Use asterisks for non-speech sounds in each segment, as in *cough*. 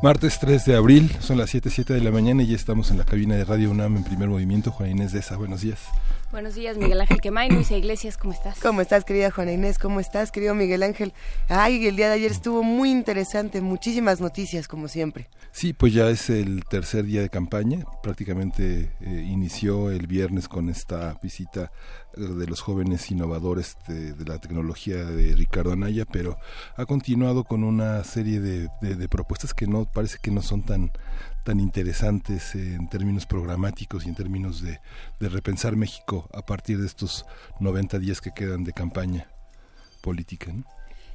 Martes 3 de abril, son las 7, 7 de la mañana y ya estamos en la cabina de Radio UNAM en primer movimiento. Juan Inés de esa, buenos días. Buenos días, Miguel Ángel Quemay, Luisa Iglesias, ¿cómo estás? ¿Cómo estás, querida Juana Inés? ¿Cómo estás, querido Miguel Ángel? Ay, el día de ayer estuvo muy interesante, muchísimas noticias, como siempre. Sí, pues ya es el tercer día de campaña, prácticamente eh, inició el viernes con esta visita de los jóvenes innovadores de, la tecnología de Ricardo Anaya, pero ha continuado con una serie de, de propuestas que no parece que no son tan tan interesantes en términos programáticos y en términos de, repensar México a partir de estos 90 días que quedan de campaña política.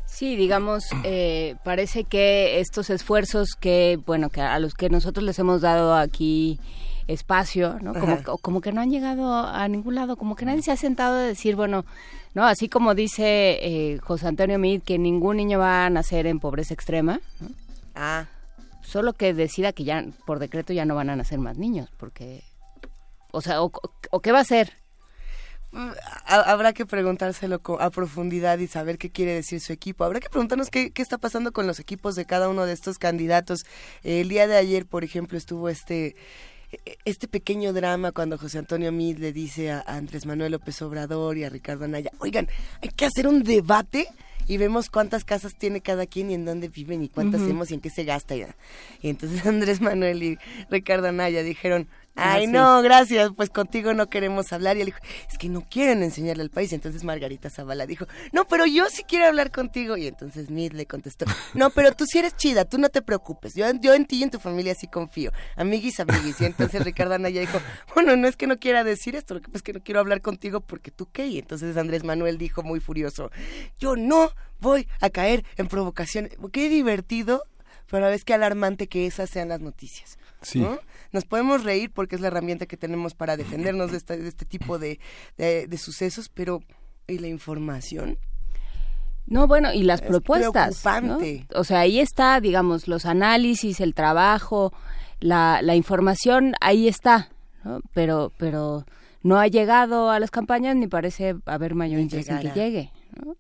Sí, digamos, eh, parece que estos esfuerzos que, bueno, que a los que nosotros les hemos dado aquí espacio, ¿no? Como, como que no han llegado a ningún lado, como que nadie se ha sentado a decir, bueno, no, así como dice eh, José Antonio Mid que ningún niño va a nacer en pobreza extrema, Ah solo que decida que ya por decreto ya no van a nacer más niños, porque, o sea, o, qué va a hacer. Mm, habrá que preguntárselo a profundidad y saber qué quiere decir su equipo. Habrá que preguntarnos qué, qué está pasando con los equipos de cada uno de estos candidatos. El día de ayer, por ejemplo, estuvo este este pequeño drama cuando José Antonio Mid le dice a Andrés Manuel López Obrador y a Ricardo Anaya, oigan, hay que hacer un debate y vemos cuántas casas tiene cada quien y en dónde viven y cuántas hacemos y en qué se gasta. Y, entonces *laughs* Andrés Manuel y Ricardo Anaya dijeron, Ay, no, gracias, pues contigo no queremos hablar. Y él dijo, es que no quieren enseñarle al país. Y entonces Margarita Zavala dijo, no, pero yo sí quiero hablar contigo. Y entonces Mid le contestó, no, pero tú sí eres chida, tú no te preocupes. Yo, yo en ti y en tu familia sí confío. Amiguis, amiguis. Y entonces Ricardo Anaya dijo, bueno, no es que no quiera decir esto, lo que pasa es que no quiero hablar contigo porque tú qué. Y entonces Andrés Manuel dijo muy furioso, yo no voy a caer en provocación. Qué divertido, pero a la vez qué alarmante que esas sean las noticias. Sí. Nos podemos reír porque es la herramienta que tenemos para defendernos de este, este tipo de, sucesos, pero ¿y la información? No, bueno, y las propuestas. O sea, ahí está, digamos, los análisis, el trabajo, la, la información, ahí está, ¿no? Pero, pero no ha llegado a las campañas ni parece haber mayor interés en que llegue.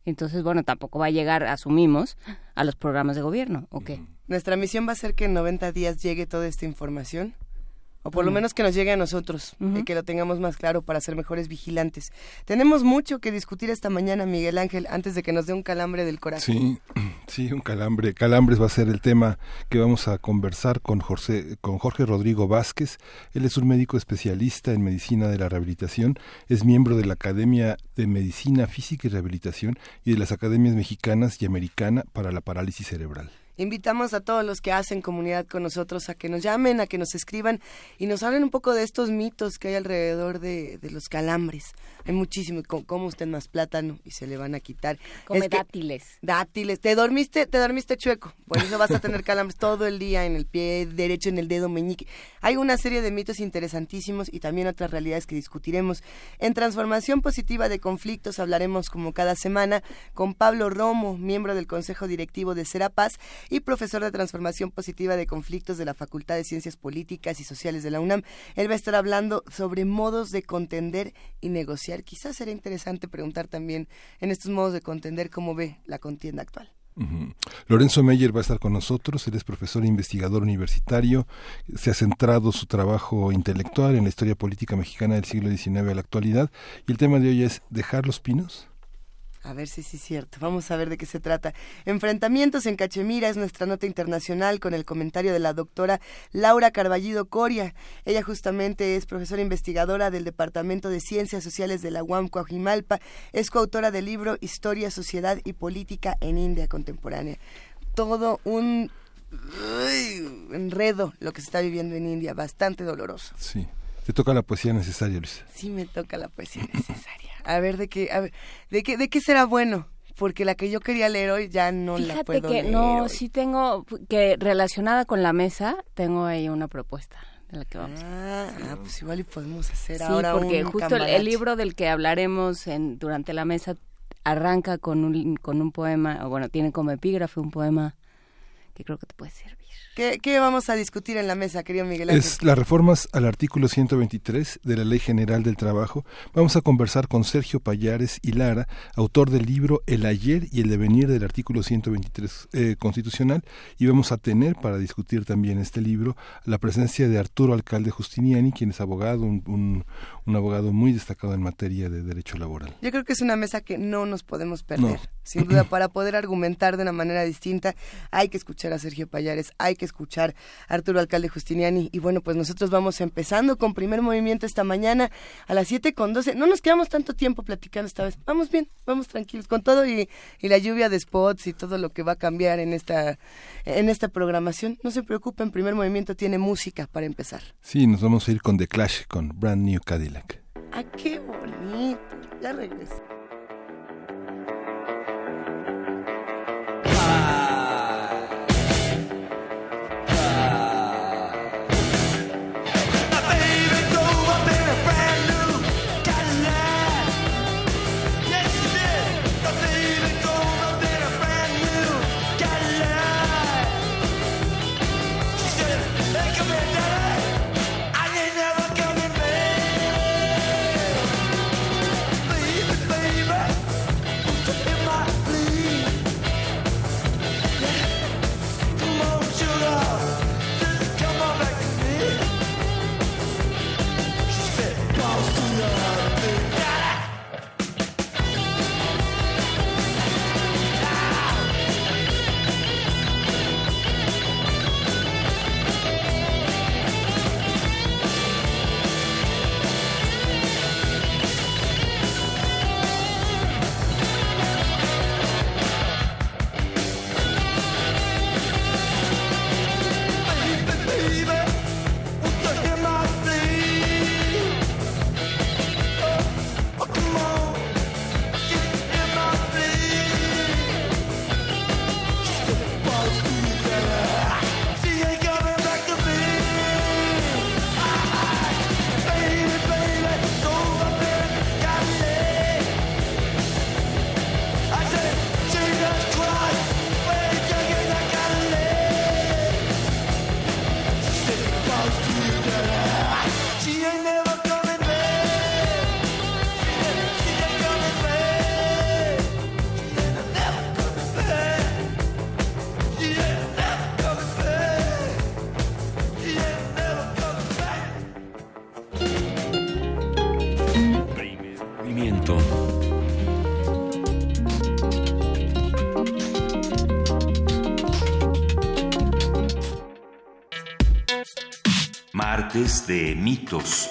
Entonces, bueno, tampoco va a llegar, asumimos, a los programas de gobierno, ¿o qué? Nuestra misión va a ser que en 90 días llegue toda esta información o por lo menos que nos llegue a nosotros y que lo tengamos más claro para ser mejores vigilantes. Tenemos mucho que discutir esta mañana, Miguel Ángel, antes de que nos dé un calambre del corazón. Sí, *clears throat* sí, un calambre. Calambres va a ser el tema que vamos a conversar con Jorge, con Jorge Rodrigo Vázquez. Él es un médico especialista en medicina de la rehabilitación, es miembro de la Academia de Medicina Física y Rehabilitación y de las Academias Mexicanas y Americana para la Parálisis Cerebral. Invitamos a todos los que hacen comunidad con nosotros a que nos llamen, a que nos escriban y nos hablen un poco de estos mitos que hay alrededor de, los calambres. Hay muchísimo, como usted más plátano y se le van a quitar. Come dátiles. Dátiles. Te dormiste, te dormiste chueco. Por eso vas a tener *laughs* calambres todo el día en el pie derecho, en el dedo meñique. Hay una serie de mitos interesantísimos y también otras realidades que discutiremos. En Transformación Positiva de Conflictos hablaremos como cada semana con Pablo Romo, miembro del Consejo Directivo de Serapaz y profesor de Transformación Positiva de Conflictos de la Facultad de Ciencias Políticas y Sociales de la UNAM. Él va a estar hablando sobre modos de contender y negociar. Quizás sería interesante preguntar también en estos modos de contender cómo ve la contienda actual. Lorenzo Meyer va a estar con nosotros, él es profesor e investigador universitario, se ha centrado su trabajo intelectual en la historia política mexicana del siglo XIX a la actualidad y el tema de hoy es dejar los pinos. A ver si sí es cierto. Vamos a ver de qué se trata. Enfrentamientos en Cachemira es nuestra nota internacional con el comentario de la doctora Laura Carballido Coria. Ella justamente es profesora investigadora del Departamento de Ciencias Sociales de la UAM Coajimalpa. Es coautora del libro Historia, Sociedad y Política en India Contemporánea. Todo un enredo lo que se está viviendo en India, bastante doloroso. Sí. Te toca la poesía necesaria, Luis. Sí, me toca la poesía necesaria. A ver, ¿de qué, ¿de qué, de qué será bueno? Porque la que yo quería leer hoy ya no la puedo que, No, sí tengo, que relacionada con la mesa, tengo ahí una propuesta. De la que vamos ah, ah, pues igual y podemos hacer sí, ahora porque justo el, libro del que hablaremos en, durante la mesa arranca con un, con un poema, o bueno, tiene como epígrafe un poema que creo que te puede servir. ¿Qué, vamos a discutir en la mesa, querido Miguel Ángel? Es las reformas al artículo 123 de la Ley General del Trabajo. Vamos a conversar con Sergio Payares y Lara, autor del libro El ayer y el devenir del artículo 123 eh, constitucional, y vamos a tener para discutir también este libro la presencia de Arturo Alcalde Justiniani, quien es abogado, un, un, abogado muy destacado en materia de derecho laboral. Yo creo que es una mesa que no nos podemos perder. Sin duda, *clears throat* para poder argumentar de una manera distinta, hay que escuchar a Sergio Payares, hay que escuchar Arturo Alcalde Justiniani. Y bueno, pues nosotros vamos empezando con primer movimiento esta mañana a las 7 con 12. No nos quedamos tanto tiempo platicando esta vez. Vamos bien, vamos tranquilos con todo y, y la lluvia de spots y todo lo que va a cambiar en esta, en esta programación. No se preocupen, primer movimiento tiene música para empezar. Sí, nos vamos a ir con The Clash, con Brand New Cadillac. ¡Ah, qué bonito! Ya regreso. de mitos.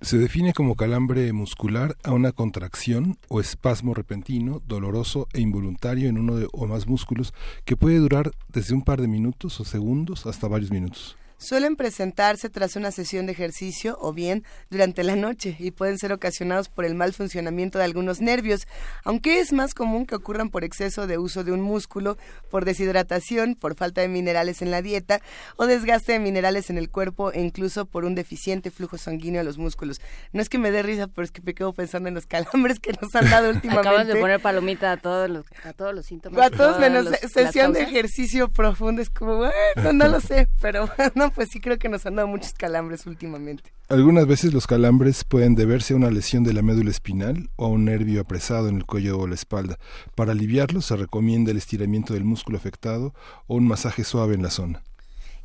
Se define como calambre muscular a una contracción o espasmo repentino, doloroso e involuntario en uno o más músculos que puede durar desde un par de minutos o segundos hasta varios minutos suelen presentarse tras una sesión de ejercicio o bien durante la noche y pueden ser ocasionados por el mal funcionamiento de algunos nervios, aunque es más común que ocurran por exceso de uso de un músculo, por deshidratación, por falta de minerales en la dieta o desgaste de minerales en el cuerpo e incluso por un deficiente flujo sanguíneo a los músculos. No es que me dé risa, pero es que me quedo pensando en los *laughs* calambres que nos han dado *laughs* últimamente. Acabas de poner palomita a todos los, a todos los síntomas. A todos menos sesión de ejercicio profundo, es como, bueno, no lo sé, pero *laughs* no *laughs* pues sí creo que nos han dado muchos calambres últimamente. Algunas veces los calambres pueden deberse a una lesión de la médula espinal o a un nervio apresado en el cuello o la espalda. Para aliviarlo se recomienda el estiramiento del músculo afectado o un masaje suave en la zona.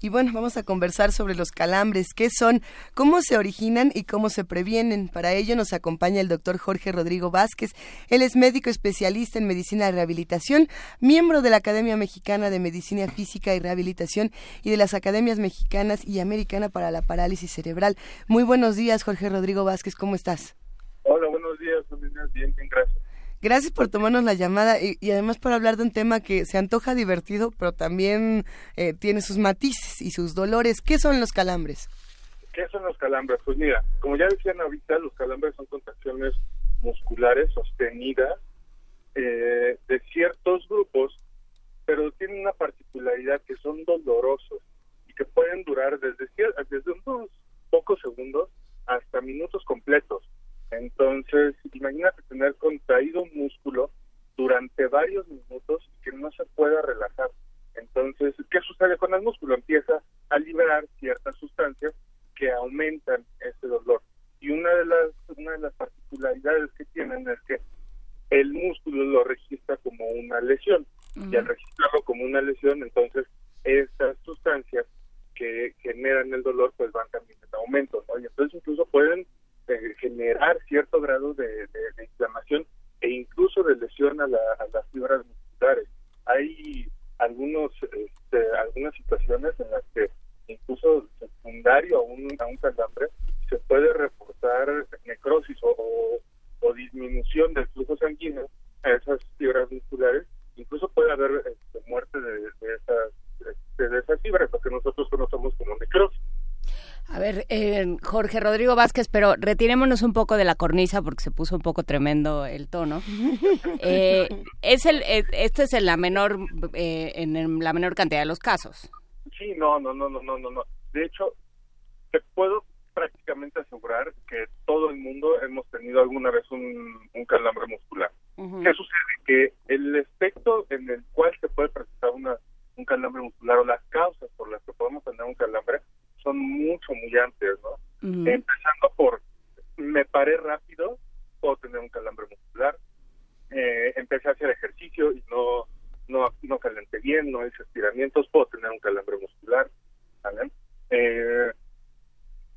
Y bueno, vamos a conversar sobre los calambres, qué son, cómo se originan y cómo se previenen. Para ello nos acompaña el doctor Jorge Rodrigo Vázquez. Él es médico especialista en medicina de rehabilitación, miembro de la Academia Mexicana de Medicina Física y Rehabilitación y de las Academias Mexicanas y Americana para la Parálisis Cerebral. Muy buenos días, Jorge Rodrigo Vázquez, ¿cómo estás? Hola, buenos días, bien, bien, gracias. Gracias por tomarnos la llamada y, además por hablar de un tema que se antoja divertido, pero también eh, tiene sus matices y sus dolores. ¿Qué son los calambres? ¿Qué son los calambres? Pues mira, como ya decían ahorita, los calambres son contracciones musculares sostenidas eh, de ciertos grupos, pero tienen una particularidad que son dolorosos y que pueden durar desde, desde unos pocos segundos hasta minutos completos. Entonces, imagínate tener contraído un músculo durante varios minutos y que no se pueda relajar. Entonces, ¿qué sucede con el músculo? Empieza a liberar ciertas sustancias que aumentan ese dolor. Y una de las una de las particularidades que tienen es que el músculo lo registra como una lesión. Y al registrarlo como una lesión, entonces estas sustancias que generan el dolor pues van también en aumento, ¿no? Y entonces incluso pueden eh, generar cierto grado de, inflamación e incluso de lesión a, las fibras musculares. Hay algunos este, algunas situaciones en las que incluso secundario a un, a un calambre se puede reportar necrosis o o disminución del flujo sanguíneo a esas fibras musculares, incluso puede haber este, muerte de, esas, este, de esas fibras, lo que nosotros conocemos como necrosis. A ver, eh, Jorge Rodrigo Vázquez, pero retirémonos un poco de la cornisa porque se puso un poco tremendo el tono. *laughs* Eh, es el, eh, esto es en la menor, en la menor cantidad de los casos. Sí, no, no, no, no, no, no. De hecho, te puedo prácticamente asegurar que todo el mundo hemos tenido alguna vez un, calambre muscular. ¿Qué sucede? Que el efecto en el cual se puede presentar una, un calambre muscular o las causas por las que podemos tener un calambre son mucho, muy amplias, ¿no? Empezando por, me paré rápido, puedo tener un calambre muscular. Eh, empecé a hacer ejercicio y no, no, no calenté bien, no hice estiramientos, puedo tener un calambre muscular. ¿vale? Eh,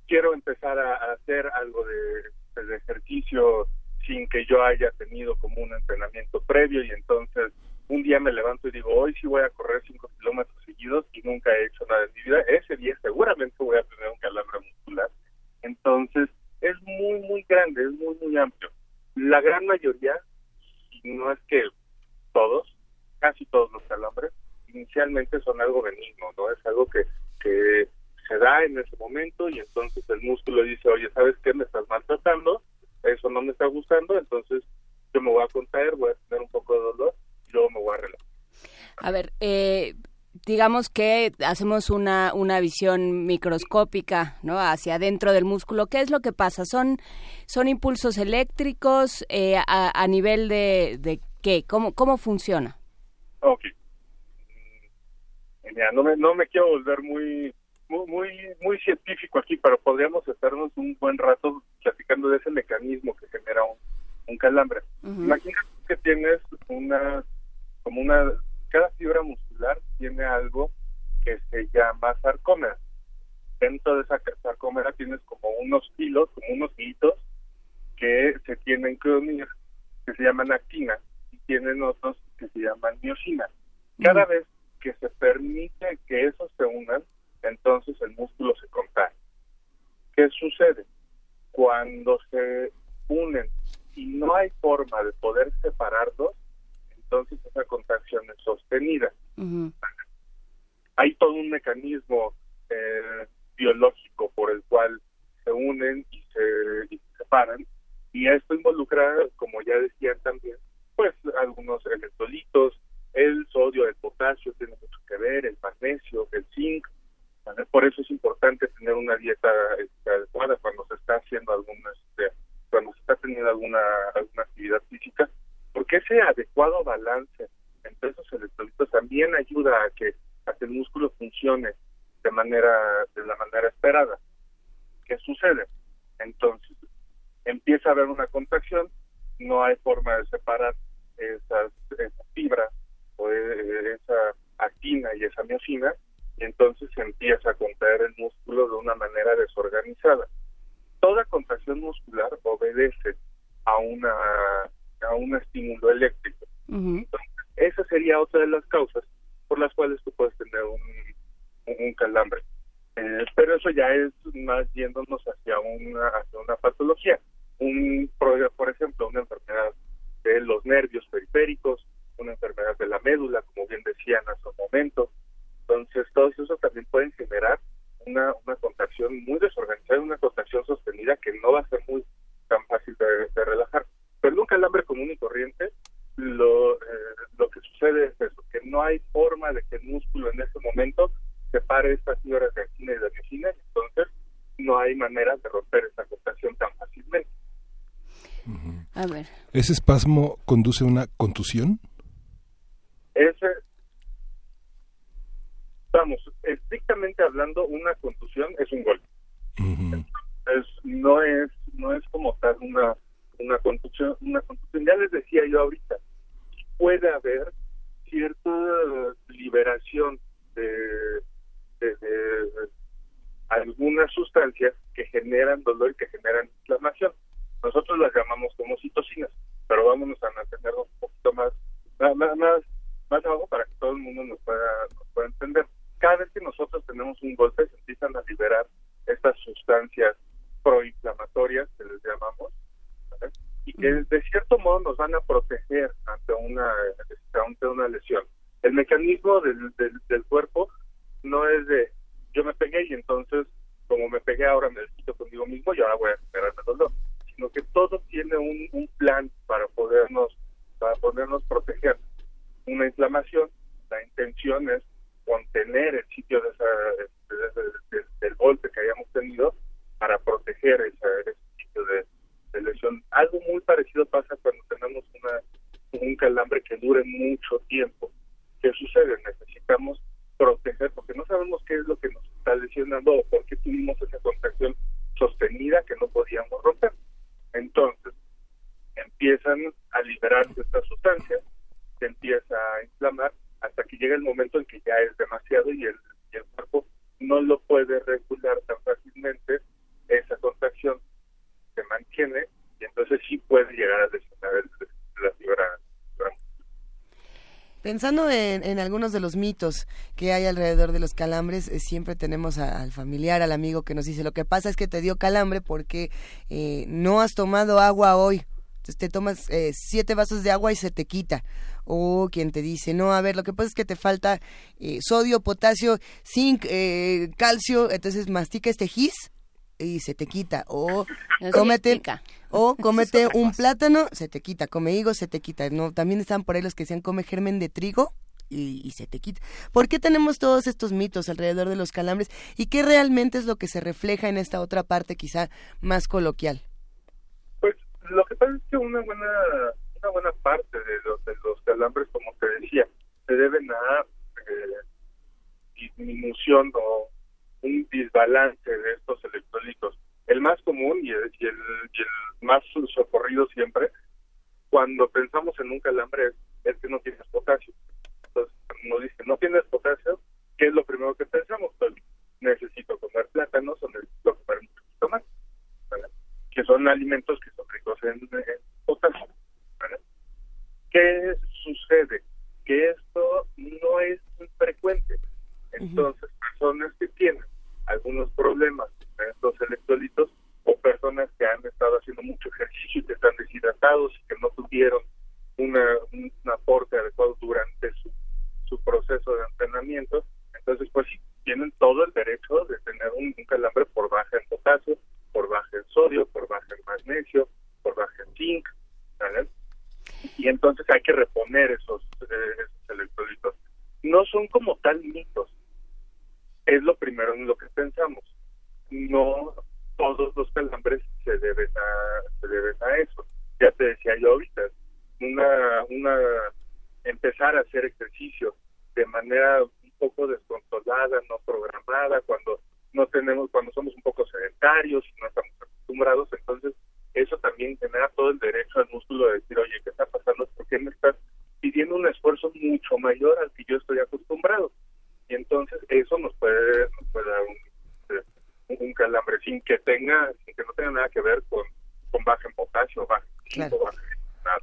quiero empezar a, hacer algo de, ejercicio sin que yo haya tenido como un entrenamiento previo y entonces un día me levanto y digo, hoy sí voy a correr cinco kilómetros seguidos y nunca he hecho nada en mi vida, ese día seguramente voy a tener un. Entonces, es muy, muy grande, es muy, muy amplio. La gran mayoría, no es que todos, casi todos los calambres, inicialmente son algo benigno, ¿no? Es algo que, que se da en ese momento y entonces el músculo dice, oye, ¿sabes qué? Me estás maltratando, eso no me está gustando, entonces yo me voy a contraer, voy a tener un poco de dolor y luego me voy a relajar. A ver, eh, digamos que hacemos una, una visión microscópica, ¿no? Hacia adentro del músculo. ¿Qué es lo que pasa? ¿Son, son impulsos eléctricos eh, a, nivel de, de qué? ¿Cómo, cómo funciona? Ok. Mm, no me, no me quiero volver muy muy, muy científico aquí, pero podríamos estarnos un buen rato platicando de ese mecanismo que genera un, calambre. Imagínate que tienes una, como una, cada fibra muscular tiene algo que se llama sarcómera. Dentro de esa sarcómera tienes como unos hilos, como unos hitos que se tienen que unir, que se llaman actina, y tienen otros que se llaman miosina. Cada vez que se permite que esos se unan, entonces el músculo se contrae. ¿Qué sucede? Cuando se unen y no hay forma de poder separarlos, entonces esa contracción es sostenida. Hay todo un mecanismo eh, biológico por el cual se unen y se, y se separan, y esto involucra, como ya decían también, pues algunos electrolitos, el sodio, el potasio tiene mucho que ver, el magnesio, el zinc, por eso es importante tener una dieta este, adecuada cuando se está haciendo alguna, este, cuando se está teniendo alguna, alguna actividad física, porque ese adecuado balance entre esos electrolitos también ayuda a que, a que el músculo funcione de manera, de la manera esperada. ¿Qué sucede? Entonces, empieza a haber una contracción, no hay forma de separar esas, esas fibras o e, esa actina y esa miocina, y entonces empieza a contraer el músculo de una manera desorganizada. Toda contracción muscular obedece a una a un estímulo eléctrico. esa sería otra de las causas por las cuales tú puedes tener un, un calambre. Eh, pero eso ya es más yéndonos hacia una hacia una patología. Un por ejemplo, una enfermedad de los nervios periféricos, una enfermedad de la médula, como bien decían hace un momento. Entonces, todos eso también pueden generar una, una contracción muy desorganizada, una contracción sostenida que no va a ser muy tan fácil de, relajar. Pero un calambre común y corriente, lo, eh, lo que sucede es eso, que no hay forma de que el músculo en ese momento separe estas fibras de actina y de y entonces no hay manera de romper esa contracción tan fácilmente. A ver. ¿Ese espasmo conduce a una contusión? Ese, vamos, estrictamente hablando, una contusión es un golpe. es, no es no es como tal una una contusión, una contusión. Ya les decía yo ahorita, puede haber cierta liberación de, de, algunas sustancias que generan dolor y que generan inflamación. Nosotros las llamamos como citocinas, pero vámonos a mantenernos un poquito más, más, más, más abajo para que todo el mundo nos pueda, nos pueda entender. Cada vez que nosotros tenemos un golpe se empiezan a liberar estas sustancias proinflamatorias que les llamamos y que de cierto modo nos van a proteger ante una ante una lesión. El mecanismo del, del, cuerpo no es de yo me pegué y entonces como me pegué ahora me quito conmigo mismo y ahora voy a generarme dolor, sino que todo tiene un, un plan para podernos para podernos proteger. Una inflamación, la intención es contener el sitio de esa, del golpe que hayamos tenido para proteger ese, sitio de, lesión. Algo muy parecido pasa cuando tenemos una, un calambre que dure mucho tiempo. ¿Qué sucede? Necesitamos proteger porque no sabemos qué es lo que nos está lesionando o por qué tuvimos esa contracción sostenida que no podíamos romper. Entonces, empiezan a liberarse estas sustancias, se empieza a inflamar hasta que llega el momento en que ya es demasiado y el, y el cuerpo no lo puede regular tan fácilmente esa contracción se mantiene y entonces sí puede llegar a lesionar la fibra. Pensando en, algunos de los mitos que hay alrededor de los calambres, eh, siempre tenemos al familiar, al amigo que nos dice, lo que pasa es que te dio calambre porque eh, no has tomado agua hoy. Entonces te tomas eh, siete vasos de agua y se te quita. O quien te dice, no, a ver, lo que pasa es que te falta sodio, potasio, zinc, calcio, entonces mastica este gis y se te quita. O cómete, o cómete *laughs* un plátano, se te quita. Come higo, se te quita. No, también están por ahí los que decían come germen de trigo. Y, se te quita. ¿Por qué tenemos todos estos mitos alrededor de los calambres y qué realmente es lo que se refleja en esta otra parte quizá más coloquial? Pues lo que pasa es que una buena una buena parte de los, de los calambres, como te decía, se deben a eh, disminución o un desbalance de estos electrolitos. El más común y el, y el, más socorrido siempre, cuando pensamos en un calambre, es, que no tienes potasio. Entonces, nos dice, no tienes potasio, ¿qué es lo primero que pensamos? Pues necesito comer plátanos o necesito comer un poquito más, que son alimentos que son ricos en, potasio. ¿Qué sucede? Que esto no es frecuente. Entonces, personas que tienen algunos problemas en estos electrolitos o personas que han estado haciendo mucho ejercicio y que están deshidratados y que no tuvieron una, un aporte adecuado durante su, su proceso de entrenamiento, entonces pues sí, tienen todo el derecho de tener un, calambre por baja en potasio, por baja en sodio, por baja en magnesio, por baja en zinc, Y entonces hay que reponer esos, eh, esos electrolitos. No son como tal mitos, es lo primero en lo que pensamos. No todos los calambres se deben a, se deben a eso. Ya te decía yo ahorita, una, una, empezar a hacer ejercicio de manera un poco descontrolada, no programada, cuando no tenemos, cuando somos un poco sedentarios no estamos acostumbrados, entonces eso también genera todo el derecho al músculo de decir, oye, ¿qué está pasando? ¿Por qué me estás pidiendo un esfuerzo mucho mayor al que yo estoy acostumbrado? Y entonces eso nos puede, nos puede dar un, un, calambre sin que tenga, sin que no tenga nada que ver con, con baja en potasio, baja en baja nada.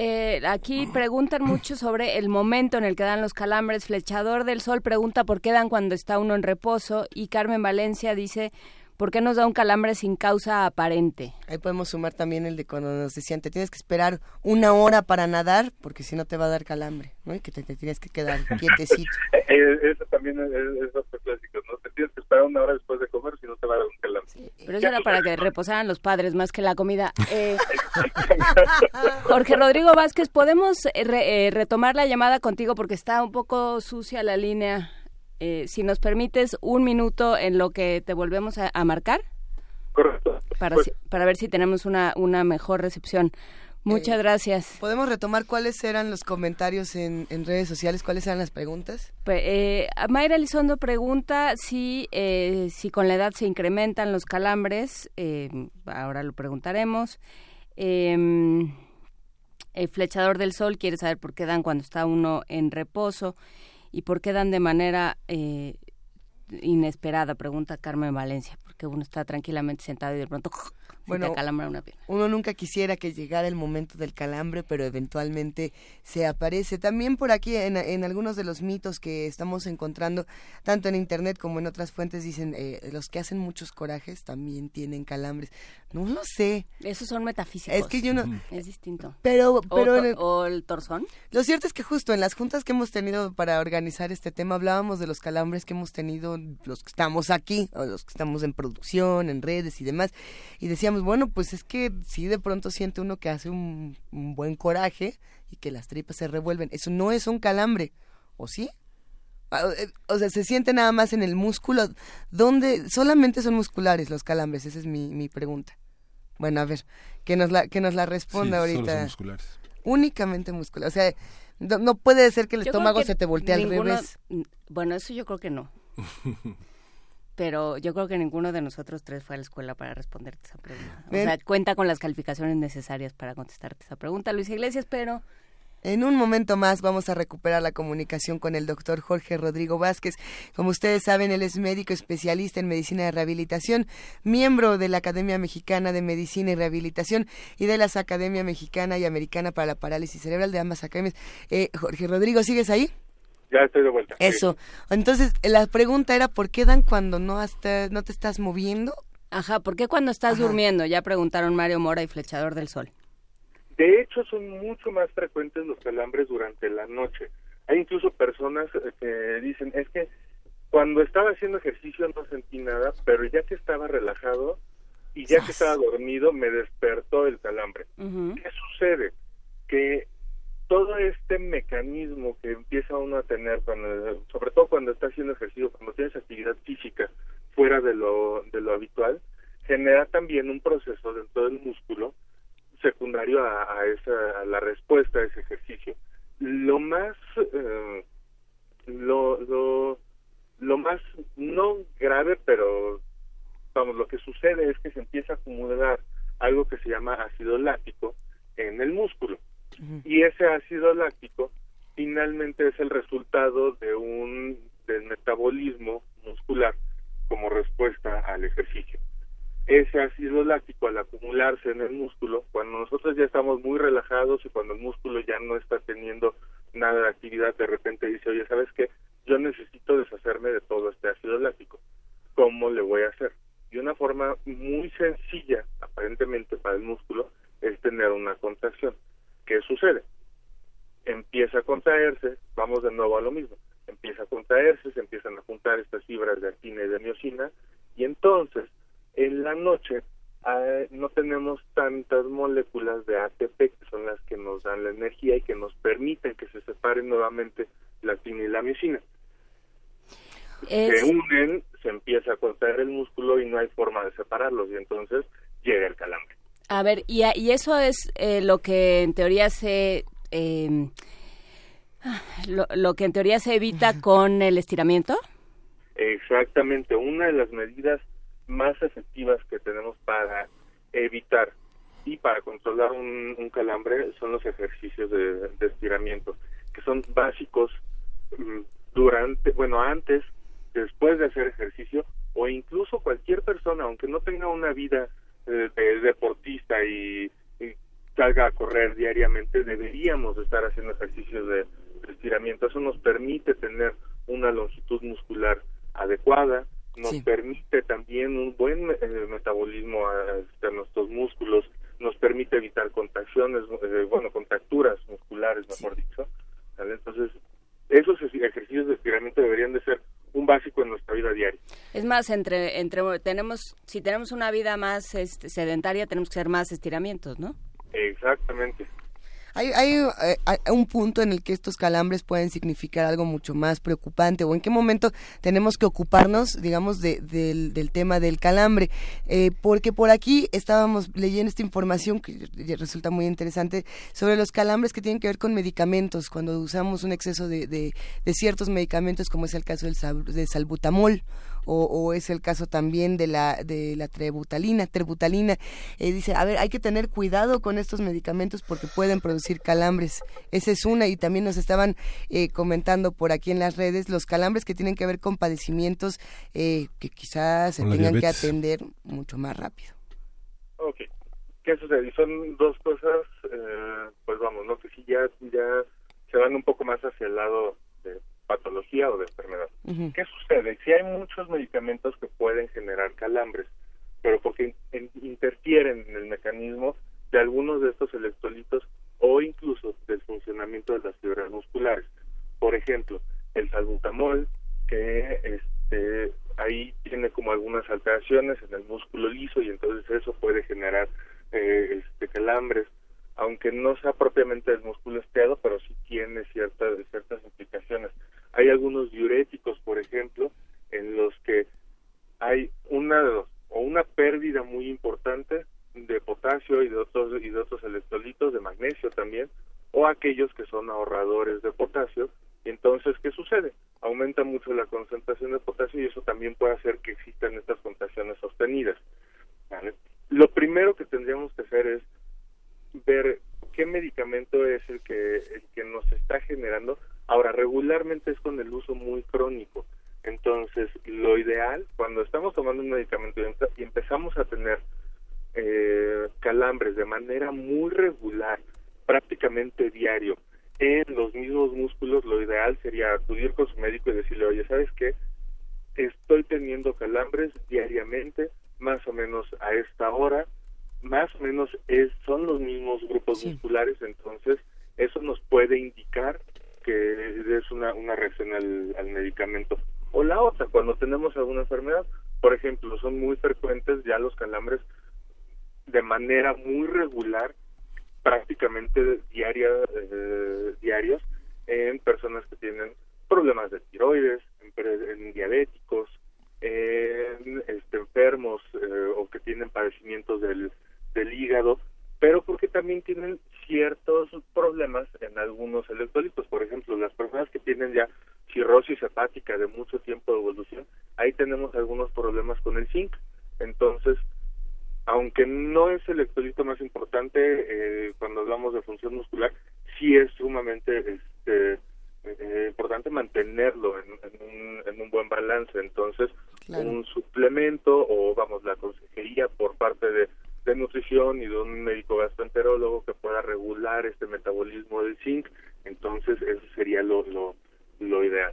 Eh, aquí preguntan mucho sobre el momento en el que dan los calambres. Flechador del Sol pregunta por qué dan cuando está uno en reposo y Carmen Valencia dice ¿Por qué nos da un calambre sin causa aparente? Ahí podemos sumar también el de cuando nos decían, te tienes que esperar una hora para nadar, porque si no te va a dar calambre, ¿no? Y que te, tienes que quedar *laughs* quietecito. Eh, eh, eso también es, es, clásico, ¿no? Te tienes que esperar una hora después de comer, si no te va a dar un calambre. pero eso era para que reposaran los padres más que la comida. Eh, *laughs* Jorge Rodrigo Vázquez, ¿podemos retomar la llamada contigo porque está un poco sucia la línea? Eh, si nos permites un minuto en lo que te volvemos a, marcar. Correcto. Para, pues para ver si tenemos una, una mejor recepción. Muchas eh, gracias. ¿Podemos retomar cuáles eran los comentarios en, en redes sociales? ¿Cuáles eran las preguntas? Pues, eh, Mayra Elizondo pregunta si, eh, si con la edad se incrementan los calambres. ahora lo preguntaremos. Em, el flechador del sol quiere saber por qué dan cuando está uno en reposo y por qué dan de manera eh, inesperada, pregunta Carmen Valencia, porque uno está tranquilamente sentado y de pronto bueno, una pierna. Uno nunca quisiera que llegara el momento del calambre, pero eventualmente se aparece. También por aquí, en, en algunos de los mitos que estamos encontrando, tanto en internet como en otras fuentes, dicen eh, los que hacen muchos corajes también tienen calambres. No lo sé. Esos son metafísicos. Es que yo no. Es distinto. Pero, pero o, el, torzón. Lo cierto es que justo en las juntas que hemos tenido para organizar este tema hablábamos de los calambres que hemos tenido los que estamos aquí, o los que estamos en producción, en redes y demás, y decíamos bueno, pues es que sí de pronto siente uno que hace un, buen coraje y que las tripas se revuelven. Eso no es un calambre, ¿o sí? Ah, eh, o sea, se siente nada más en el músculo. ¿Dónde? Solamente son musculares los calambres, esa es mi, mi pregunta. Bueno, a ver, que nos la, que nos la responda ahorita. Solo son musculares. Únicamente musculares. O sea, no, puede ser que el estómago se te voltee al revés. Bueno, eso yo creo que no. *laughs* pero yo creo que ninguno de nosotros tres fue a la escuela para responderte esa pregunta. O sea, cuenta con las calificaciones necesarias para contestarte esa pregunta, Luis Iglesias, pero... En un momento más vamos a recuperar la comunicación con el doctor Jorge Rodrigo Vázquez. Como ustedes saben, él es médico especialista en medicina de rehabilitación, miembro de la Academia Mexicana de Medicina y Rehabilitación y de las Academia Mexicana y Americana para la Parálisis Cerebral de ambas academias. Eh, Jorge Rodrigo, ¿sigues ahí? Ya estoy de vuelta. Eso. Entonces, la pregunta era, ¿por qué dan cuando no, hasta, no te estás moviendo? Ajá, ¿por qué cuando estás durmiendo? Ya preguntaron Mario Mora y Flechador del Sol. De hecho, son mucho más frecuentes los calambres durante la noche. Hay incluso personas eh, que dicen, es que cuando estaba haciendo ejercicio no sentí nada, pero ya que estaba relajado y ya que estaba dormido, me despertó el calambre. ¿Qué sucede? Que todo este mecanismo que empieza uno a tener cuando, sobre todo cuando está haciendo ejercicio, cuando tienes actividad física fuera de lo, de lo habitual, genera también un proceso dentro del músculo secundario a, esa, a la respuesta a ese ejercicio. Lo más, eh, lo, lo, lo más no grave, pero vamos, lo que sucede es que se empieza a acumular algo que se llama ácido láctico en el músculo y ese ácido láctico finalmente es el resultado de un del metabolismo muscular como respuesta al ejercicio. Ese ácido láctico al acumularse en el músculo, cuando nosotros ya estamos muy relajados y cuando el músculo ya no está teniendo nada de actividad, de repente dice, oye, ¿sabes qué? Yo necesito deshacerme de todo este ácido láctico. ¿Cómo le voy a hacer? Y una forma muy sencilla, aparentemente para el músculo, es tener una contracción. ¿Qué sucede? Empieza a contraerse, vamos de nuevo a lo mismo, empieza a contraerse, se empiezan a juntar estas fibras de actina y de miocina, y entonces en la noche ah, no tenemos tantas moléculas de ATP que son las que nos dan la energía y que nos permiten que se separen nuevamente la actina y la miocina. Se unen, se empieza a contraer el músculo y no hay forma de separarlos y entonces llega el calambre. A ver, y, y eso es eh, lo que en teoría se... Em, lo, que en teoría se evita con el estiramiento. Exactamente, una de las medidas más efectivas que tenemos para evitar y para controlar un, calambre son los ejercicios de, estiramiento, que son básicos mm, durante, bueno, antes, después de hacer ejercicio, o incluso cualquier persona, aunque no tenga una vida de deportista y, salga a correr diariamente, deberíamos estar haciendo ejercicios de, estiramiento. Eso nos permite tener una longitud muscular adecuada, nos permite también un buen eh, metabolismo a, nuestros músculos, nos permite evitar contracciones, eh, bueno, contracturas musculares, mejor dicho. Entonces, esos ejercicios de estiramiento deberían de ser un básico en nuestra vida diaria. Es más, entre, entre tenemos, si tenemos una vida más este, sedentaria, tenemos que hacer más estiramientos, ¿no? Exactamente. Hay, eh, hay, un punto en el que estos calambres pueden significar algo mucho más preocupante o en qué momento tenemos que ocuparnos, digamos, del, del, tema del calambre. Eh, porque por aquí estábamos leyendo esta información que resulta muy interesante sobre los calambres que tienen que ver con medicamentos, cuando usamos un exceso de, ciertos medicamentos, como es el caso del, del salbutamol o, es el caso también de la de la trebutalina, terbutalina. Eh, dice, a ver, hay que tener cuidado con estos medicamentos porque pueden producir calambres. Esa es una y también nos estaban eh, comentando por aquí en las redes los calambres que tienen que ver con padecimientos eh, que quizás se tengan que atender mucho más rápido. Ok. ¿Qué sucede? Son dos cosas, pues vamos, ¿no? Que si ya, ya se van un poco más hacia el lado patología o de enfermedad. ¿Qué sucede? Si hay muchos medicamentos que pueden generar calambres, pero porque interfieren en el mecanismo de algunos de estos electrolitos o incluso del funcionamiento de las fibras musculares. Por ejemplo, el salbutamol, que este, ahí tiene como algunas alteraciones en el músculo liso y entonces eso puede generar eh, este, calambres aunque no sea propiamente el músculo estriado, pero sí tiene ciertas, ciertas implicaciones. Hay algunos diuréticos, por ejemplo, en los que hay una o una pérdida muy importante de potasio y de otros y de otros electrolitos de magnesio también o aquellos que son ahorradores de potasio y entonces qué sucede aumenta mucho la concentración de potasio y eso también puede hacer que existan estas contracciones sostenidas lo primero que tendríamos que hacer es ver qué medicamento es el que, el que nos está generando. Ahora, regularmente es con el uso muy crónico. Entonces, lo ideal, cuando estamos tomando un medicamento y empezamos a tener eh, calambres de manera muy regular, prácticamente diario, en los mismos músculos, lo ideal sería acudir con su médico y decirle, oye, ¿sabes qué? Estoy teniendo calambres diariamente, más o menos a esta hora, más o menos es, son los mismos grupos musculares, entonces eso nos puede indicar que es una, una reacción al, al medicamento. O la otra, cuando tenemos alguna enfermedad, por ejemplo, son muy frecuentes ya los calambres de manera muy regular, prácticamente diaria, eh, diarios, en personas que tienen problemas de tiroides, en diabéticos, en este, enfermos eh, o que tienen padecimientos del, del hígado, pero porque también tienen ciertos problemas en algunos electrolitos. Por ejemplo, las personas que tienen ya cirrosis hepática de mucho tiempo de evolución, ahí tenemos algunos problemas con el zinc. Entonces, aunque no es el electrolito más importante eh, cuando hablamos de función muscular, sí es sumamente este, eh, importante mantenerlo en, un, buen balance. Entonces, un suplemento o, vamos, la consejería por parte de, de nutrición y de un médico gastroenterólogo que pueda regular este metabolismo del zinc, entonces eso sería lo, lo, lo ideal.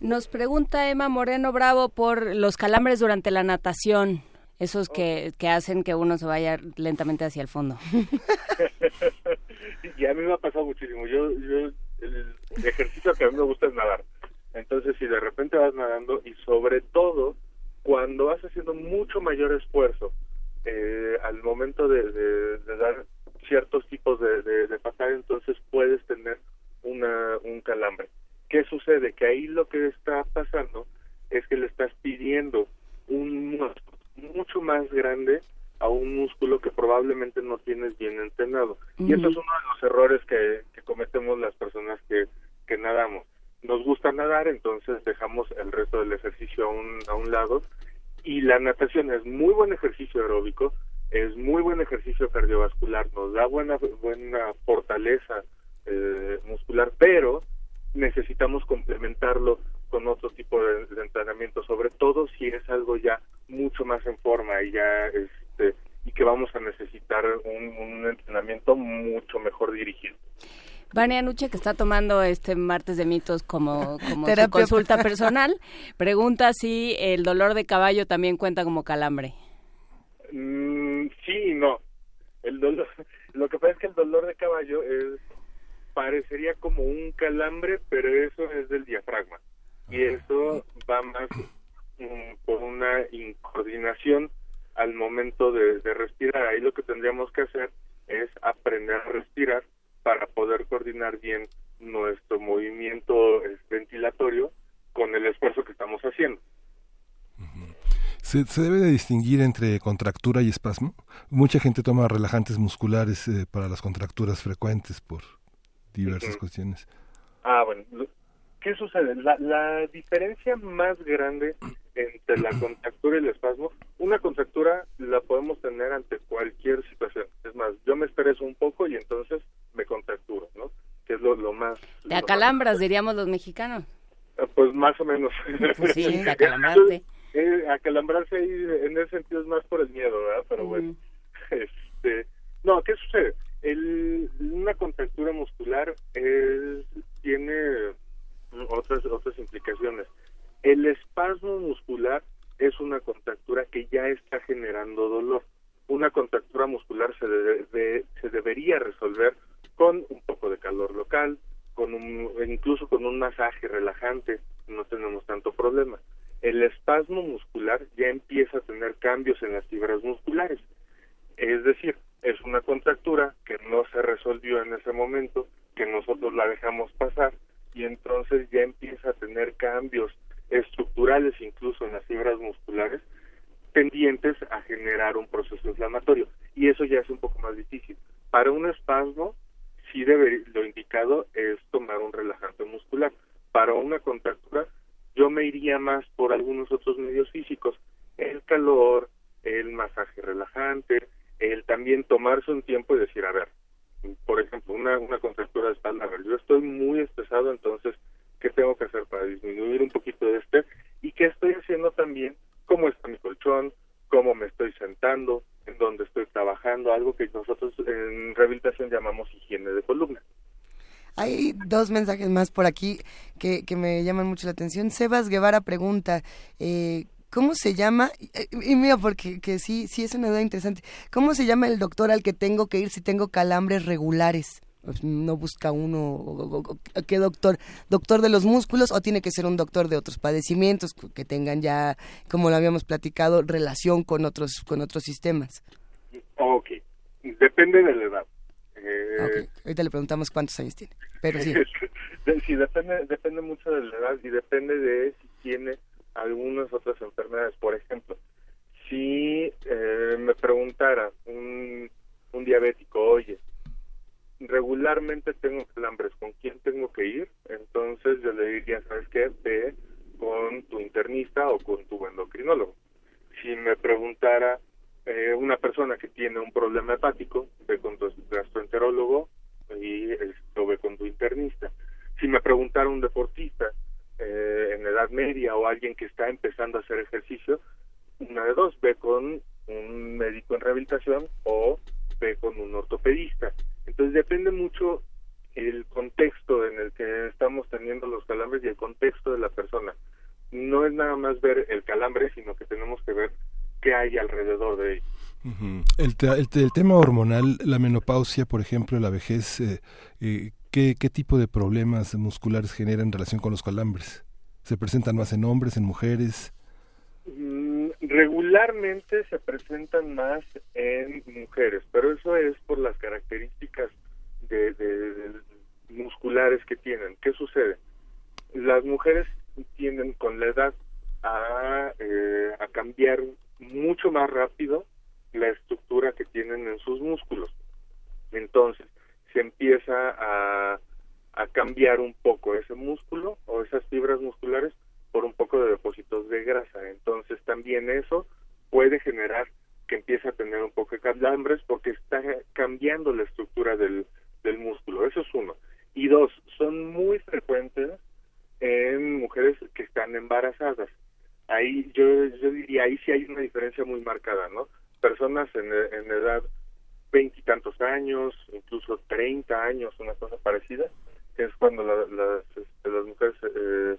Nos pregunta Emma Moreno Bravo por los calambres durante la natación, esos que, que hacen que uno se vaya lentamente hacia el fondo. *laughs* y a mí me ha pasado muchísimo. Yo, yo el ejercicio que a mí me gusta es nadar. Entonces, si de repente vas nadando y sobre todo cuando vas haciendo mucho mayor esfuerzo eh, al momento de, dar ciertos tipos de, de, de entonces puedes tener una, un calambre. ¿Qué sucede? Que ahí lo que está pasando es que le estás pidiendo un mucho más grande a un músculo que probablemente no tienes bien entrenado. Y eso es uno de los errores que, que cometemos las personas que, que nadamos. Nos gusta nadar, entonces dejamos el resto del ejercicio a un, a un lado y la natación es muy buen ejercicio aeróbico, es muy buen ejercicio cardiovascular, nos da buena buena fortaleza eh, muscular, pero necesitamos complementarlo con otro tipo de, entrenamiento, sobre todo si es algo ya mucho más en forma y ya este y que vamos a necesitar un, un entrenamiento mucho mejor dirigido. Vania Nuche, que está tomando este martes de mitos como, como su consulta personal, pregunta si el dolor de caballo también cuenta como calambre. Mm, sí y no. El dolor, *laughs* lo que pasa es que el dolor de caballo es, parecería como un calambre, pero eso es del diafragma. Y eso va más mm, por una incoordinación al momento de respirar. Ahí lo que tendríamos que hacer es aprender a respirar para poder coordinar bien nuestro movimiento ventilatorio con el esfuerzo que estamos haciendo. ¿Se, debe de distinguir entre contractura y espasmo? Mucha gente toma relajantes musculares eh, para las contracturas frecuentes por diversas cuestiones. Ah, bueno. ¿Qué sucede? La, la diferencia más grande entre la contractura y el espasmo, una contractura la podemos tener ante cualquier situación. Es más, yo me estreso un poco y entonces me contracturo, ¿no? Que es lo, más... De acalambras, diríamos los mexicanos. Ah, pues más o menos. *laughs* Pues sí, de *laughs* acalambrarte. Eh, acalambrarse ahí en ese sentido es más por el miedo, ¿verdad? Pero bueno. *laughs* Este, no, ¿qué sucede? El, una contractura muscular es, tiene otras otras implicaciones. El espasmo muscular es una contractura que ya está generando dolor. Una contractura muscular se, se debería resolver con un poco de calor local, con un, incluso con un masaje relajante, no tenemos tanto problema. El espasmo muscular ya empieza a tener cambios en las fibras musculares. Es decir, es una contractura que no se resolvió en ese momento, que nosotros la dejamos pasar y entonces ya empieza a tener cambios estructurales incluso en las fibras musculares pendientes a generar un proceso inflamatorio y eso ya es un poco más difícil. Para un espasmo, sí debe, lo indicado es tomar un relajante muscular. Para una contractura, yo me iría más por algunos otros medios físicos, el calor, el masaje relajante, el también tomarse un tiempo y decir, a ver, por ejemplo, una, una contractura de espalda, yo estoy muy estresado, entonces qué tengo que hacer para disminuir un poquito de este y qué estoy haciendo también, cómo está mi colchón, cómo me estoy sentando, en dónde estoy trabajando, algo que nosotros en rehabilitación llamamos higiene de columna. Hay dos mensajes más por aquí que, que me llaman mucho la atención. Sebas Guevara pregunta, eh, ¿cómo se llama? Y, mira, porque que sí, sí es una duda interesante. ¿Cómo se llama el doctor al que tengo que ir si tengo calambres regulares? No busca uno qué doctor doctor de los músculos o tiene que ser un doctor de otros padecimientos que tengan ya como lo habíamos platicado relación con otros con otros sistemas. Ok depende de la edad. Eh, ahorita le preguntamos cuántos años tiene pero sí. *laughs* Sí depende depende mucho de la edad y depende de si tiene algunas otras enfermedades. Por ejemplo si eh, me preguntara un un diabético oye regularmente tengo calambres, ¿con quién tengo que ir? Entonces yo le diría, ¿sabes qué? Ve con tu internista o con tu endocrinólogo. Si me preguntara eh, una persona que tiene un problema hepático, ve con tu gastroenterólogo y esto ve con tu internista. Si me preguntara un deportista eh, en edad media o alguien que está empezando a hacer ejercicio, una de dos, ve con un médico en rehabilitación o ve con un ortopedista. Entonces depende mucho el contexto en el que estamos teniendo los calambres y el contexto de la persona. No es nada más ver el calambre, sino que tenemos que ver qué hay alrededor de él. el, el, tema hormonal, la menopausia, por ejemplo, la vejez, eh, eh, ¿qué, ¿qué tipo de problemas musculares generan en relación con los calambres? ¿Se presentan más en hombres, en mujeres? Mm, regularmente se presentan más en mujeres, pero eso es por las características de, musculares que tienen. ¿Qué sucede? Las mujeres tienden con la edad a, eh, a cambiar mucho más rápido la estructura que tienen en sus músculos. Entonces, se empieza a cambiar un poco ese músculo o esas fibras musculares por un poco de depósitos de grasa. Entonces también eso puede generar que empiece a tener un poco de calambres porque está cambiando la estructura del, del músculo. Eso es uno. Y dos, son muy frecuentes en mujeres que están embarazadas. Ahí yo, yo diría, ahí sí hay una diferencia muy marcada, ¿no? Personas en, en edad veintitantos años, incluso treinta años, una cosa parecida, es cuando las, este, las mujeres eh,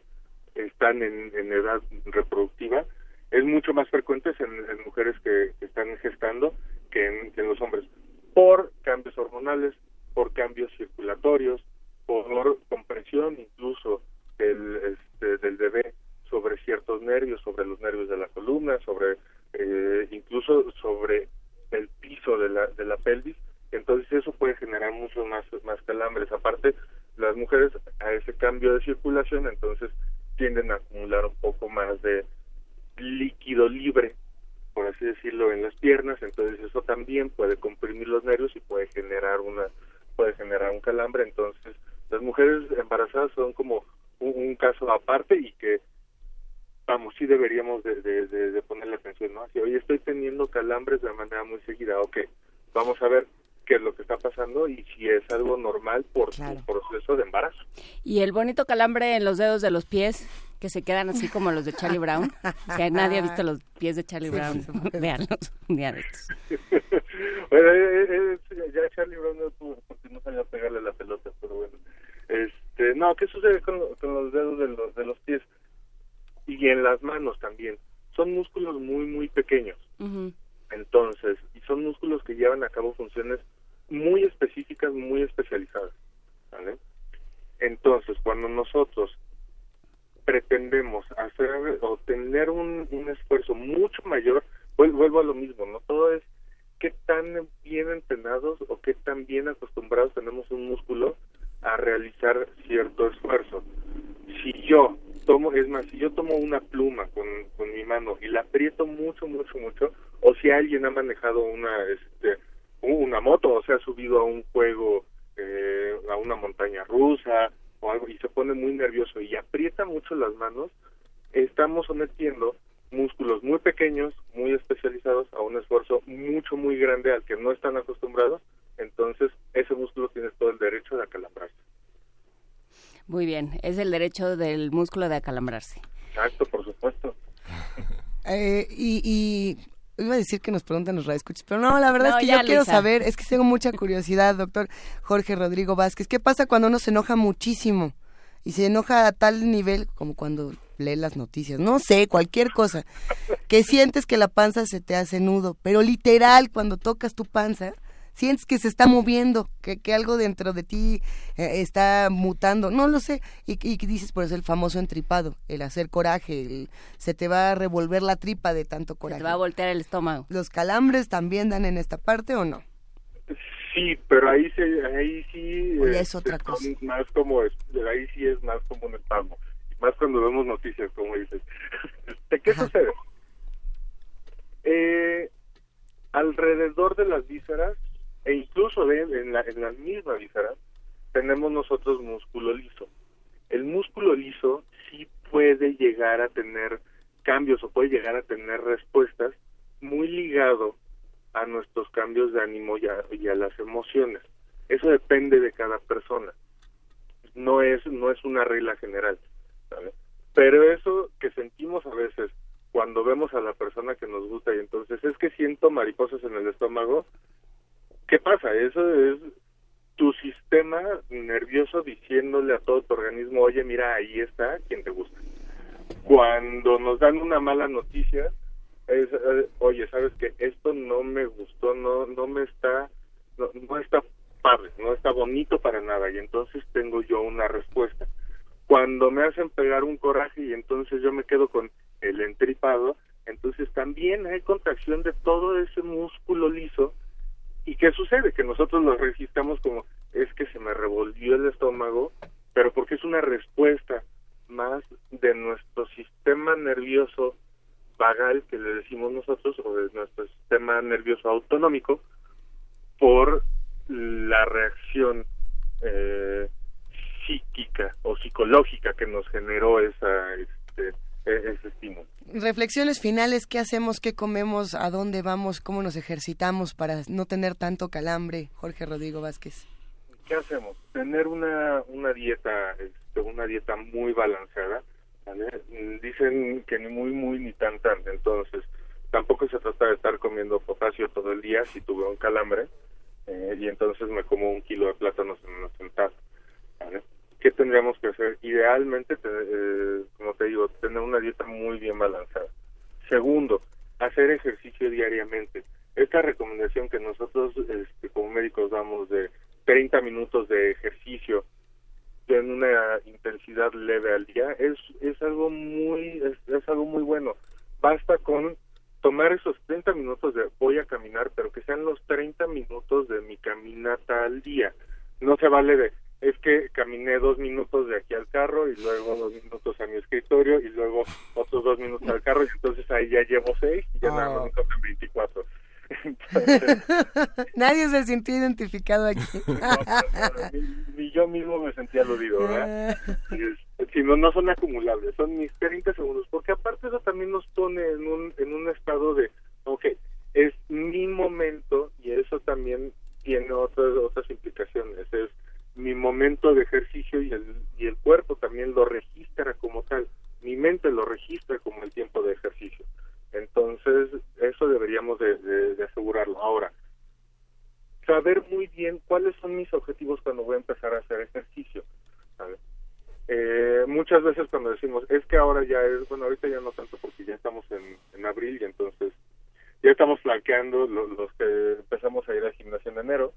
están en, edad reproductiva, es mucho más frecuente en, mujeres que, están gestando que en, los hombres, por cambios hormonales, por cambios circulatorios, por compresión incluso del, este, del bebé sobre ciertos nervios, sobre los nervios de la columna, sobre eh, incluso sobre el piso de la, de la pelvis, entonces eso puede generar mucho más, más calambres. Aparte, las mujeres a ese cambio de circulación, entonces tienden a acumular un poco más de líquido libre, por así decirlo, en las piernas, entonces eso también puede comprimir los nervios y puede generar una puede generar un calambre, entonces las mujeres embarazadas son como un, caso aparte y que vamos, sí deberíamos de, de, ponerle atención, ¿no? Si hoy estoy teniendo calambres de manera muy seguida, ok, vamos a ver qué es lo que está pasando y si es algo normal por su proceso de embarazo. Y el bonito calambre en los dedos de los pies, que se quedan así como los de Charlie Brown. Si nadie ha visto los pies de Charlie Brown, *laughs* veanlos un día de estos. *laughs* bueno, eh, eh, eh, ya Charlie Brown no, tuvo, no salió a pegarle la pelota, pero bueno. Este, no, ¿qué sucede con, los dedos de los, de los pies? Y en las manos también. Son músculos muy, muy pequeños. Entonces, y son músculos que llevan a cabo funciones muy específicas, muy especializadas. ¿vale? Entonces, cuando nosotros pretendemos hacer o tener un, un esfuerzo mucho mayor, vuelvo a lo mismo, ¿no? Todo es qué tan bien entrenados o qué tan bien acostumbrados tenemos un músculo a realizar cierto esfuerzo. Si yo tomo, es más, si yo tomo una pluma con, con mi mano y la aprieto mucho, mucho, mucho, o si alguien ha manejado una, este, una moto o se ha subido a un juego, eh, a una montaña rusa o algo y se pone muy nervioso y aprieta mucho las manos, estamos sometiendo músculos muy pequeños, muy especializados a un esfuerzo mucho, muy grande al que no están acostumbrados, entonces ese músculo tiene todo el derecho de acalambrarse. Muy bien, es el derecho del músculo de acalambrarse. Exacto, por supuesto. *laughs* Eh, y Iba a decir que nos preguntan los radioescuchas, pero no, la verdad es que yo quiero saber, es que tengo mucha *laughs* curiosidad, doctor Jorge Rodrigo Vázquez. ¿Qué pasa cuando uno se enoja muchísimo? Y se enoja a tal nivel como cuando lee las noticias, no sé, cualquier cosa, que sientes que la panza se te hace nudo, pero literal, cuando tocas tu panza, sientes que se está moviendo, que, que algo dentro de ti eh, está mutando, no lo sé, y, y dices por eso el famoso entripado, el hacer coraje, se te va a revolver la tripa de tanto coraje. Se te va a voltear el estómago. ¿Los calambres también dan en esta parte o no? Sí, pero ahí sí, ahí sí es este, otra cosa. Más como, ahí sí es más como un espasmo, más cuando vemos noticias, como dices. *laughs* ¿Qué sucede? Eh, alrededor de las vísceras e incluso en, la, en las mismas vísceras tenemos nosotros músculo liso. El músculo liso sí puede llegar a tener cambios o puede llegar a tener respuestas muy ligado a nuestros cambios de ánimo y a, las emociones. Eso depende de cada persona. No es no es una regla general. Pero eso que sentimos a veces cuando vemos a la persona que nos gusta y entonces es que siento mariposas en el estómago, ¿Qué pasa? Eso es tu sistema nervioso diciéndole a todo tu organismo, oye, mira, ahí está quien te gusta. Cuando nos dan una mala noticia, es, eh, oye, sabes que esto no me gustó, no, no me está, no, no está padre, no está bonito para nada, y entonces tengo yo una respuesta. Cuando me hacen pegar un coraje y entonces yo me quedo con el entripado, entonces también hay contracción de todo ese músculo liso ¿Y qué sucede? Que nosotros lo registramos como es que se me revolvió el estómago, pero porque es una respuesta más de nuestro sistema nervioso vagal, que le decimos nosotros, o de nuestro sistema nervioso autonómico, por la reacción eh, psíquica o psicológica que nos generó esa este, ese estímulo. Reflexiones finales, ¿qué hacemos, qué comemos, a dónde vamos, cómo nos ejercitamos para no tener tanto calambre, Jorge Rodrigo Vázquez? ¿Qué hacemos? Tener una, una dieta, este, una dieta muy balanceada. Dicen que ni muy, muy, ni tan, tan. Entonces, tampoco se trata de estar comiendo potasio todo el día si tuve un calambre. eh, y entonces me como un kilo de plátanos en una sentada. ¿Qué tendríamos que hacer? Idealmente, eh, como te digo, tener una dieta muy bien balanceada. Segundo, hacer ejercicio diariamente. Esta recomendación que nosotros este, como médicos damos de 30 minutos de ejercicio en una intensidad leve al día es es algo muy es, algo muy bueno basta con tomar esos 30 minutos de voy a caminar pero que sean los 30 minutos de mi caminata al día no se vale de es que caminé dos minutos de aquí al carro y luego dos minutos a mi escritorio y luego otros dos minutos al carro y entonces ahí ya llevo seis y ya oh. nada más me 24 *laughs* Nadie se sintió identificado aquí. *laughs* ni, yo mismo me sentía aludido, ¿verdad? si no, no son acumulables, son mis 30 segundos, porque aparte eso también nos pone en un, en un estado de, ok, es mi momento y eso también tiene otras, otras implicaciones, es mi momento de ejercicio y el, y el cuerpo también lo registra como tal, mi mente lo registra como el tiempo de ejercicio. Entonces, eso deberíamos de, asegurarlo. Ahora, saber muy bien cuáles son mis objetivos cuando voy a empezar a hacer ejercicio. Eh, muchas veces cuando decimos, es que ahora ya es, bueno, ahorita ya no tanto porque ya estamos en, abril y entonces ya estamos flanqueando los, que empezamos a ir al gimnasio en enero,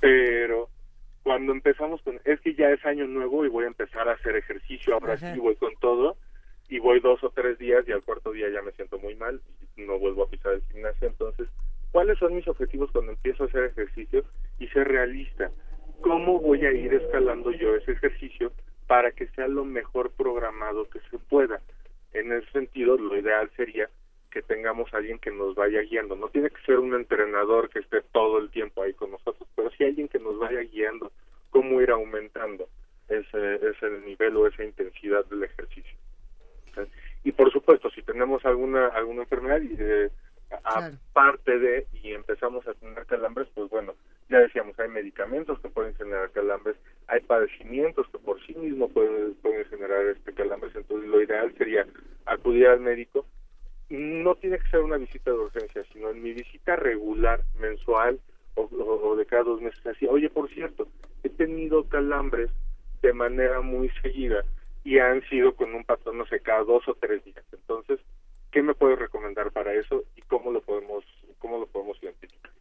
pero cuando empezamos con, es que ya es año nuevo y voy a empezar a hacer ejercicio, ahora sí voy con todo, y voy dos o tres días y al cuarto día ya me siento muy mal y no vuelvo a pisar el gimnasio. Entonces, ¿cuáles son mis objetivos cuando empiezo a hacer ejercicio y ser realista? ¿Cómo voy a ir escalando yo ese ejercicio para que sea lo mejor programado que se pueda? En ese sentido, lo ideal sería que tengamos a alguien que nos vaya guiando. No tiene que ser un entrenador que esté todo el tiempo ahí con nosotros, pero sí alguien que nos vaya guiando cómo ir aumentando ese, ese nivel o esa intensidad del ejercicio. Y por supuesto, si tenemos alguna alguna enfermedad y eh, aparte de y empezamos a tener calambres, pues bueno, ya decíamos, hay medicamentos que pueden generar calambres, hay padecimientos que por sí mismos pueden, pueden generar este calambres, entonces lo ideal sería acudir al médico. No tiene que ser una visita de urgencia, sino en mi visita regular, mensual o, de cada dos meses, así, oye, por cierto, he tenido calambres de manera muy seguida y han sido con un patrón, no sé, cada dos o tres días. Entonces, ¿qué me puedes recomendar para eso y cómo lo podemos, cómo lo podemos identificar?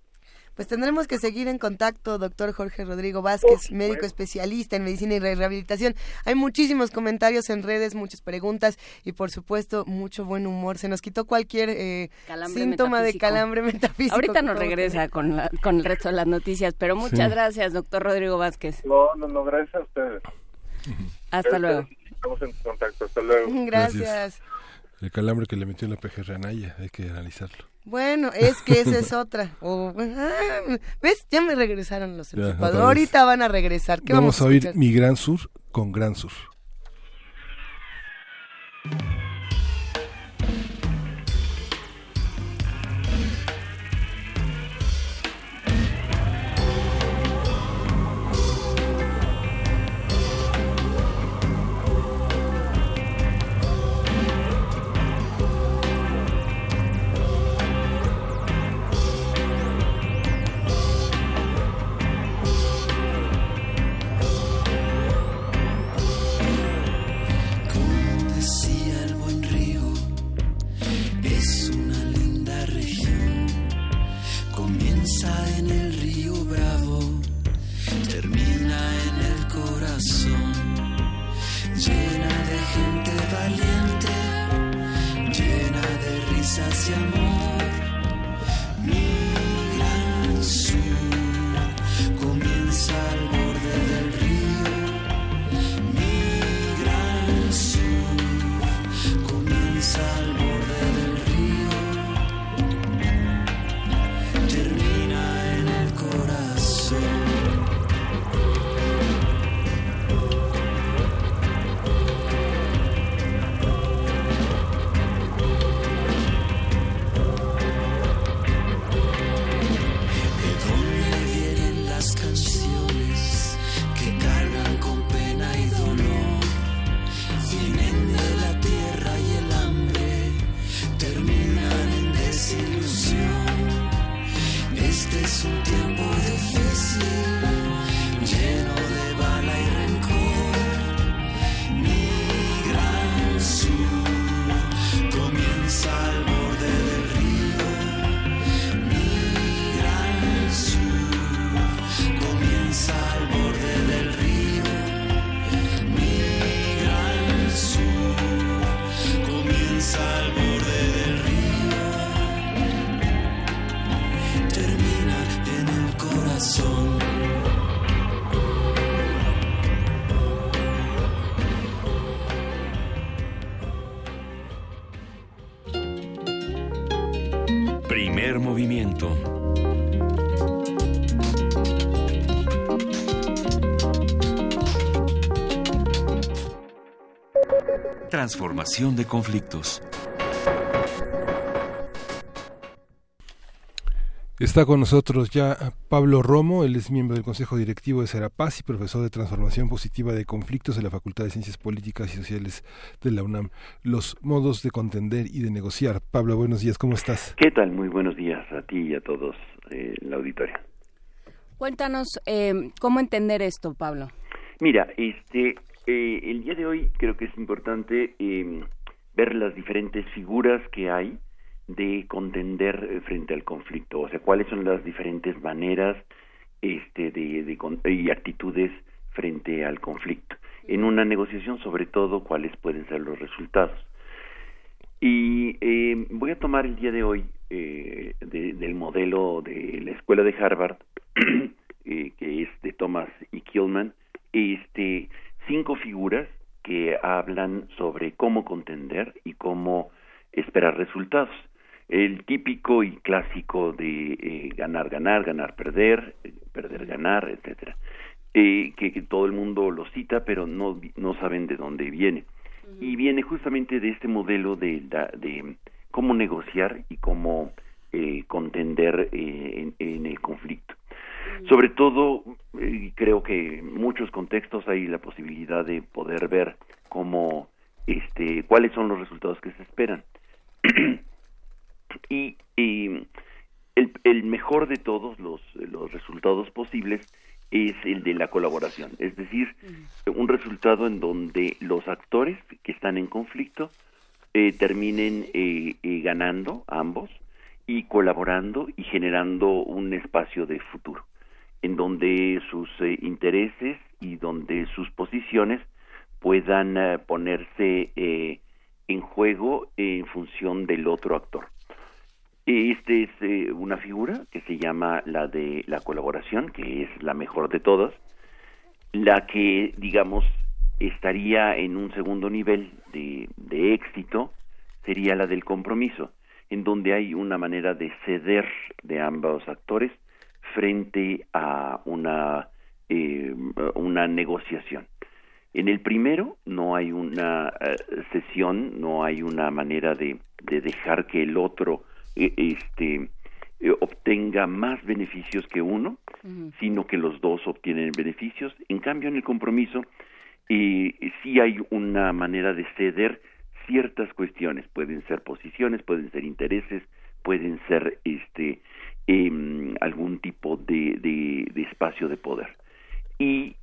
Pues tendremos que seguir en contacto, doctor Jorge Rodrigo Vázquez, médico especialista en medicina y rehabilitación. Hay muchísimos comentarios en redes, muchas preguntas y por supuesto mucho buen humor. Se nos quitó cualquier eh, síntoma de calambre metafísico. Ahorita nos regresa con, con el resto de las noticias, pero muchas gracias, doctor Rodrigo Vázquez. No, no, no, gracias a ustedes. Hasta luego estamos en contacto. Hasta luego. Gracias. El calambre que le metió en la pejerra Anaya, hay que analizarlo. Bueno, es que esa es otra. Ah, ¿Ves? Ya me regresaron los Ahorita van a regresar. ¿Qué vamos, vamos a, oír Mi Gran Sur con Gran Sur. Transformación de conflictos. Está con nosotros ya Pablo Romo, él es miembro del Consejo Directivo de Serapaz y profesor de Transformación Positiva de Conflictos en la Facultad de Ciencias Políticas y Sociales de la UNAM. Los modos de contender y de negociar. Pablo, buenos días, ¿cómo estás? ¿Qué tal? Muy buenos días a ti y a todos eh, en la auditoria. Cuéntanos eh, cómo entender esto, Pablo. Mira, este, eh, el día de hoy creo que es importante em, ver las diferentes figuras que hay de contender eh, frente al conflicto, o sea, cuáles son las diferentes maneras este, de, y actitudes frente al conflicto. En una negociación, sobre todo, cuáles pueden ser los resultados. Y em, voy a tomar el día de hoy eh, del modelo de la escuela de Harvard, *clears throat* que es de Thomas y Killman, este, cinco figuras que hablan sobre cómo contender y cómo esperar resultados. El típico y clásico de eh, ganar, ganar, ganar, perder, eh, perder, ganar, etcétera, eh, que, todo el mundo lo cita, pero no, no saben de dónde viene. Y viene justamente de este modelo de, de cómo negociar y cómo contender en, en el conflicto. Sobre todo, eh, creo que en muchos contextos hay la posibilidad de poder ver cómo, este, cuáles son los resultados que se esperan. *clears throat* y, el, el, mejor de todos los, los resultados posibles es el de la colaboración, es decir, un resultado en donde los actores que están en conflicto eh, terminen eh, ganando ambos y colaborando y generando un espacio de futuro en donde sus eh, intereses y donde sus posiciones puedan eh, ponerse eh, en juego en función del otro actor. Esta es una figura que se llama la de la colaboración, que es la mejor de todas, la que, digamos, estaría en un segundo nivel de, de éxito, sería la del compromiso, en donde hay una manera de ceder de ambos actores frente a una, eh, una negociación. En el primero no hay una eh, sesión, no hay una manera de, de dejar que el otro eh, este, obtenga más beneficios que uno, sino que los dos obtienen beneficios. En cambio, en el compromiso sí hay una manera de ceder ciertas cuestiones. Pueden ser posiciones, pueden ser intereses, pueden ser este eh, algún tipo de, de, espacio de poder. Y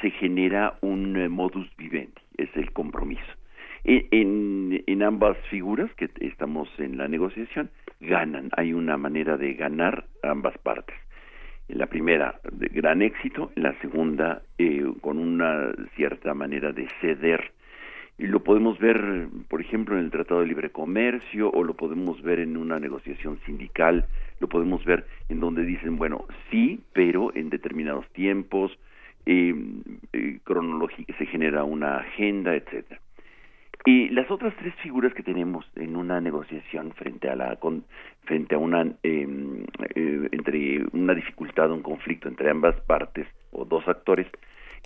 se genera un eh, modus vivendi, es el compromiso. E, en, en, ambas figuras que estamos en la negociación, ganan, hay una manera de ganar ambas partes. En la primera, de gran éxito, en la segunda, eh, con una cierta manera de ceder y lo podemos ver, por ejemplo, en el Tratado de Libre Comercio o lo podemos ver en una negociación sindical, lo podemos ver en donde dicen, bueno, sí, pero en determinados tiempos, eh, eh se genera una agenda, etcétera. Y las otras tres figuras que tenemos en una negociación frente a la frente a una em, eh, entre una dificultad un conflicto entre ambas partes o dos actores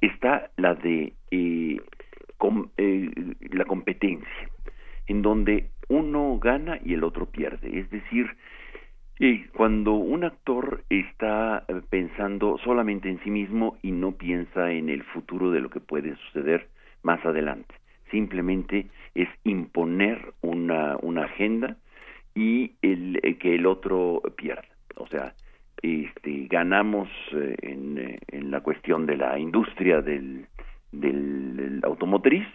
está la de eh, eh, la competencia, en donde uno gana y el otro pierde. Es decir, eh, cuando un actor está eh, pensando solamente en sí mismo y no piensa en el futuro de lo que puede suceder más adelante, simplemente es imponer una, agenda y el, que el otro pierda. O sea, este, ganamos en, en, la cuestión de la industria del, del automotriz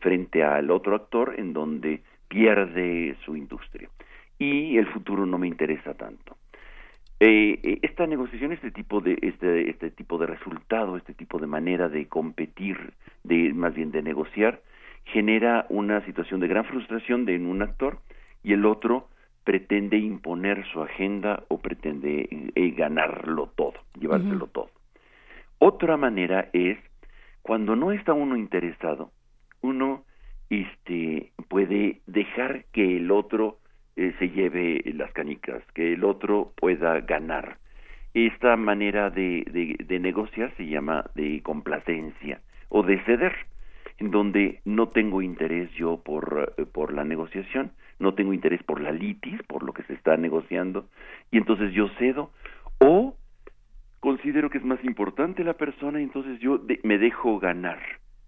frente al otro actor en donde pierde su industria. Y el futuro no me interesa tanto. Eh, eh, esta negociación, este tipo de este, este tipo de resultado, este tipo de manera de competir, de más bien de negociar, genera una situación de gran frustración de un actor y el otro pretende imponer su agenda o pretende eh, ganarlo todo, llevárselo todo. Otra manera es cuando no está uno interesado, uno este puede dejar que el otro eh, se lleve las canicas, que el otro pueda ganar. Esta manera de, de, negociar se llama de complacencia o de ceder, en donde no tengo interés yo por, eh, por la negociación, no tengo interés por la litis, por lo que se está negociando, y entonces yo cedo, o considero que es más importante la persona y entonces yo me dejo ganar,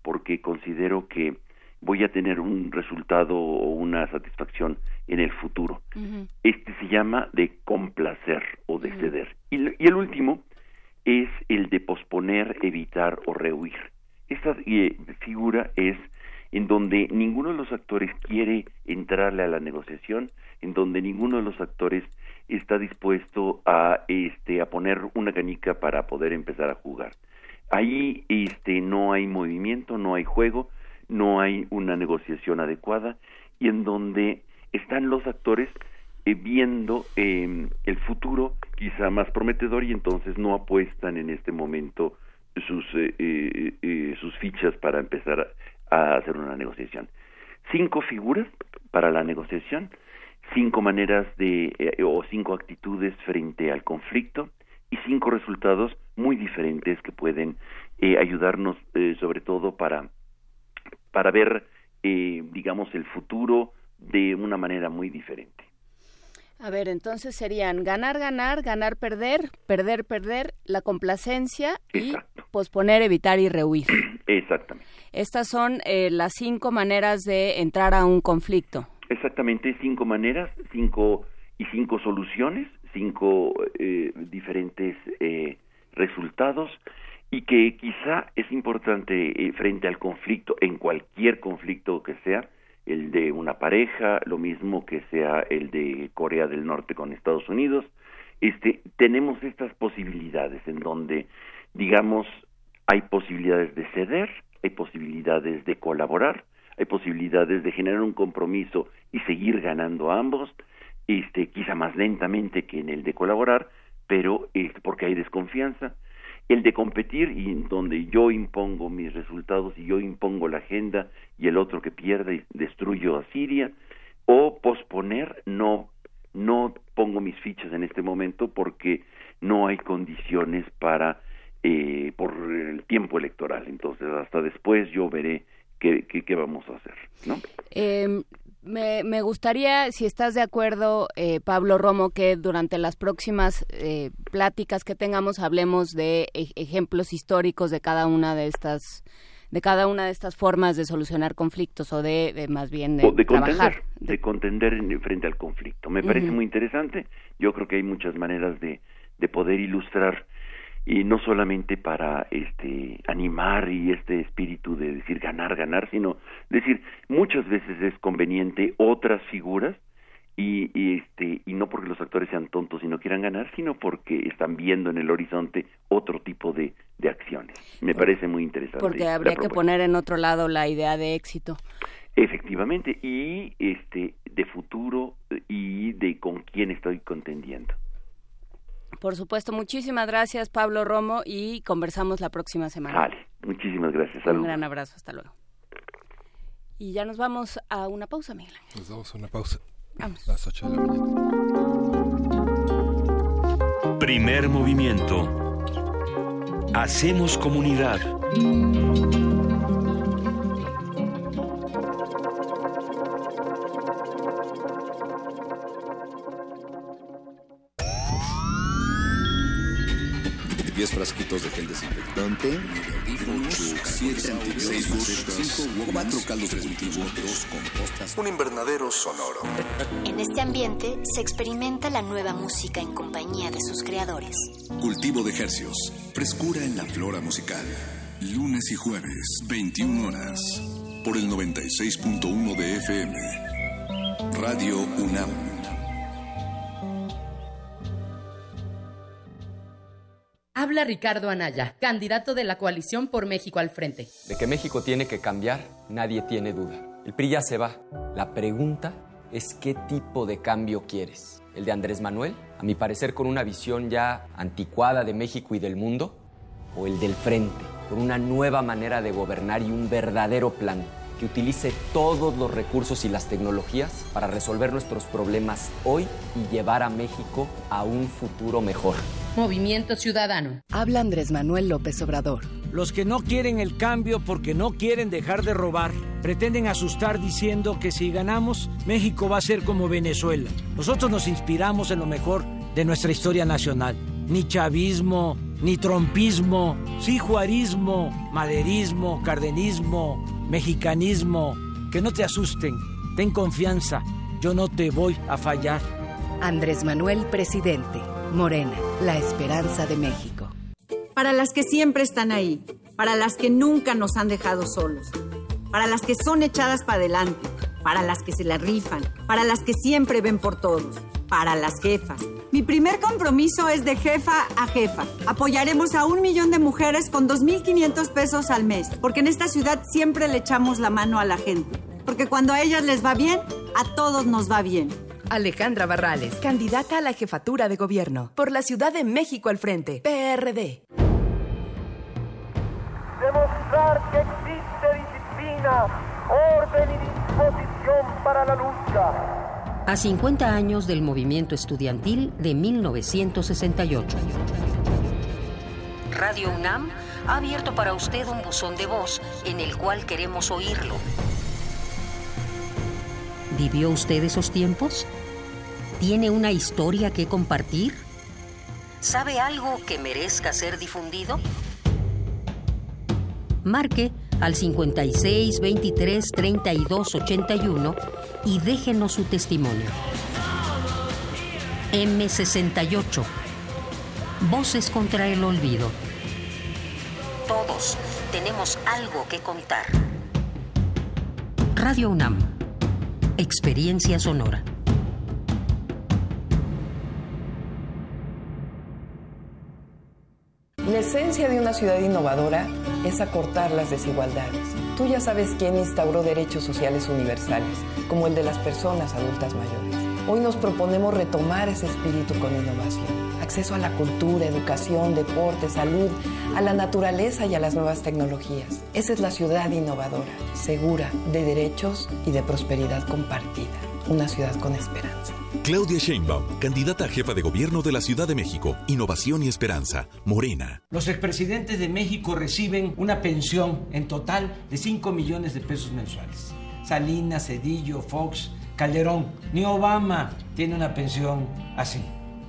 porque considero que voy a tener un resultado o una satisfacción en el futuro. Este se llama de complacer o de ceder. Y, el último es el de posponer, evitar o rehuir. Esta eh, figura es en donde ninguno de los actores quiere entrarle a la negociación, en donde ninguno de los actores está dispuesto a este a poner una canica para poder empezar a jugar. Ahí este no hay movimiento, no hay juego, no hay una negociación adecuada y en donde están los actores eh, viendo em, el futuro quizá más prometedor y entonces no apuestan en este momento sus, eh, eh, sus fichas para empezar a hacer una negociación. Cinco figuras para la negociación, cinco maneras de o cinco actitudes frente al conflicto y cinco resultados muy diferentes que pueden ayudarnos sobre todo para para ver, eh, digamos, el futuro de una manera muy diferente. A ver, entonces serían ganar, ganar, ganar, perder, perder, perder, la complacencia y posponer, evitar y rehuir. *clears throat* Exactamente. Estas son eh, las cinco maneras de entrar a un conflicto. Exactamente, cinco maneras, cinco y cinco soluciones, cinco eh, diferentes resultados y que quizá es importante eh, frente al conflicto, en cualquier conflicto que sea, el de una pareja, lo mismo que sea el de Corea del Norte con Estados Unidos, este, tenemos estas posibilidades en donde, digamos, hay posibilidades de ceder, hay posibilidades de colaborar, hay posibilidades de generar un compromiso y seguir ganando ambos, este, quizá más lentamente que en el de colaborar, pero este, porque hay desconfianza, el de competir y donde yo impongo mis resultados y yo impongo la agenda y el otro que pierde destruyo a Siria o posponer no no pongo mis fichas en este momento porque no hay condiciones para eh, por el tiempo electoral. Entonces hasta después yo veré qué, qué, vamos a hacer no em, me, me, gustaría, si estás de acuerdo, eh, Pablo Romo, que durante las próximas eh, pláticas que tengamos hablemos de ejemplos históricos de cada una de estas de cada una de estas formas de solucionar conflictos o de, más bien de, de contender, de contender en, frente al conflicto. Me parece muy interesante. Yo creo que hay muchas maneras de, de poder ilustrar y no solamente para este animar y este espíritu de decir ganar ganar sino decir muchas veces es conveniente otras figuras y, este y no porque los actores sean tontos y no quieran ganar sino porque están viendo en el horizonte otro tipo de, de acciones. Me parece muy interesante porque habría que poner en otro lado la idea de éxito. Efectivamente y este de futuro y de con quién estoy contendiendo por supuesto, muchísimas gracias Pablo Romo y conversamos la próxima semana. Vale, muchísimas gracias. Un gran abrazo, hasta luego. Y ya nos vamos a una pausa, Miguel. Nos vamos a una pausa. Vamos. Las 8 de la mañana. Primer movimiento. Hacemos comunidad. 10 frasquitos de gel desinfectante, 7 antibióticos, 4 caldos de cultivo, 2 compostas, un invernadero sonoro. En este ambiente se experimenta la nueva música en compañía de sus creadores. Cultivo de ejercios, frescura en la flora musical. Lunes y jueves, 21 horas, por el 96.1 de FM. Radio UNAM. Habla Ricardo Anaya, candidato de la coalición por México al frente. De que México tiene que cambiar, nadie tiene duda. El PRI ya se va. La pregunta es qué tipo de cambio quieres. ¿El de Andrés Manuel? A mi parecer con una visión ya anticuada de México y del mundo. ¿O el del frente? Con una nueva manera de gobernar y un verdadero plan que utilice todos los recursos y las tecnologías para resolver nuestros problemas hoy y llevar a México a un futuro mejor. Movimiento Ciudadano. Habla Andrés Manuel López Obrador. Los que no quieren el cambio porque no quieren dejar de robar, pretenden asustar diciendo que si ganamos, México va a ser como Venezuela. Nosotros nos inspiramos en lo mejor de nuestra historia nacional. Ni chavismo, ni trompismo, sí juarismo, maderismo, cardenismo, mexicanismo. Que no te asusten, ten confianza, yo no te voy a fallar. Andrés Manuel, presidente. Morena, la esperanza de México. Para las que siempre están ahí, para las que nunca nos han dejado solos, para las que son echadas para adelante, para las que se la rifan, para las que siempre ven por todos, para las jefas. Mi primer compromiso es de jefa a jefa. Apoyaremos a un millón de mujeres con 2.500 pesos al mes, porque en esta ciudad siempre le echamos la mano a la gente. Porque cuando a ellas les va bien, a todos nos va bien. Alejandra Barrales, candidata a la jefatura de gobierno por la Ciudad de México al frente, PRD. Demostrar que existe disciplina, orden y disposición para la lucha. A 50 años del movimiento estudiantil de 1968. Radio UNAM ha abierto para usted un buzón de voz en el cual queremos oírlo. ¿Vivió usted esos tiempos? ¿Tiene una historia que compartir? ¿Sabe algo que merezca ser difundido? Marque al 56 23 32 81 y déjenos su testimonio. M68. Voces contra el olvido. Todos tenemos algo que contar. Radio UNAM. Experiencia sonora. La esencia de una ciudad innovadora es acortar las desigualdades. Tú ya sabes quién instauró derechos sociales universales, como el de las personas adultas mayores. Hoy nos proponemos retomar ese espíritu con innovación. Acceso a la cultura, educación, deporte, salud, a la naturaleza y a las nuevas tecnologías. Esa es la ciudad innovadora, segura, de derechos y de prosperidad compartida. Una ciudad con esperanza. Claudia Sheinbaum, candidata a jefa de gobierno de la Ciudad de México. Innovación y esperanza. Morena. Los expresidentes de México reciben una pensión en total de 5 millones de pesos mensuales. Salinas, Cedillo, Fox, Calderón. Ni Obama tiene una pensión así.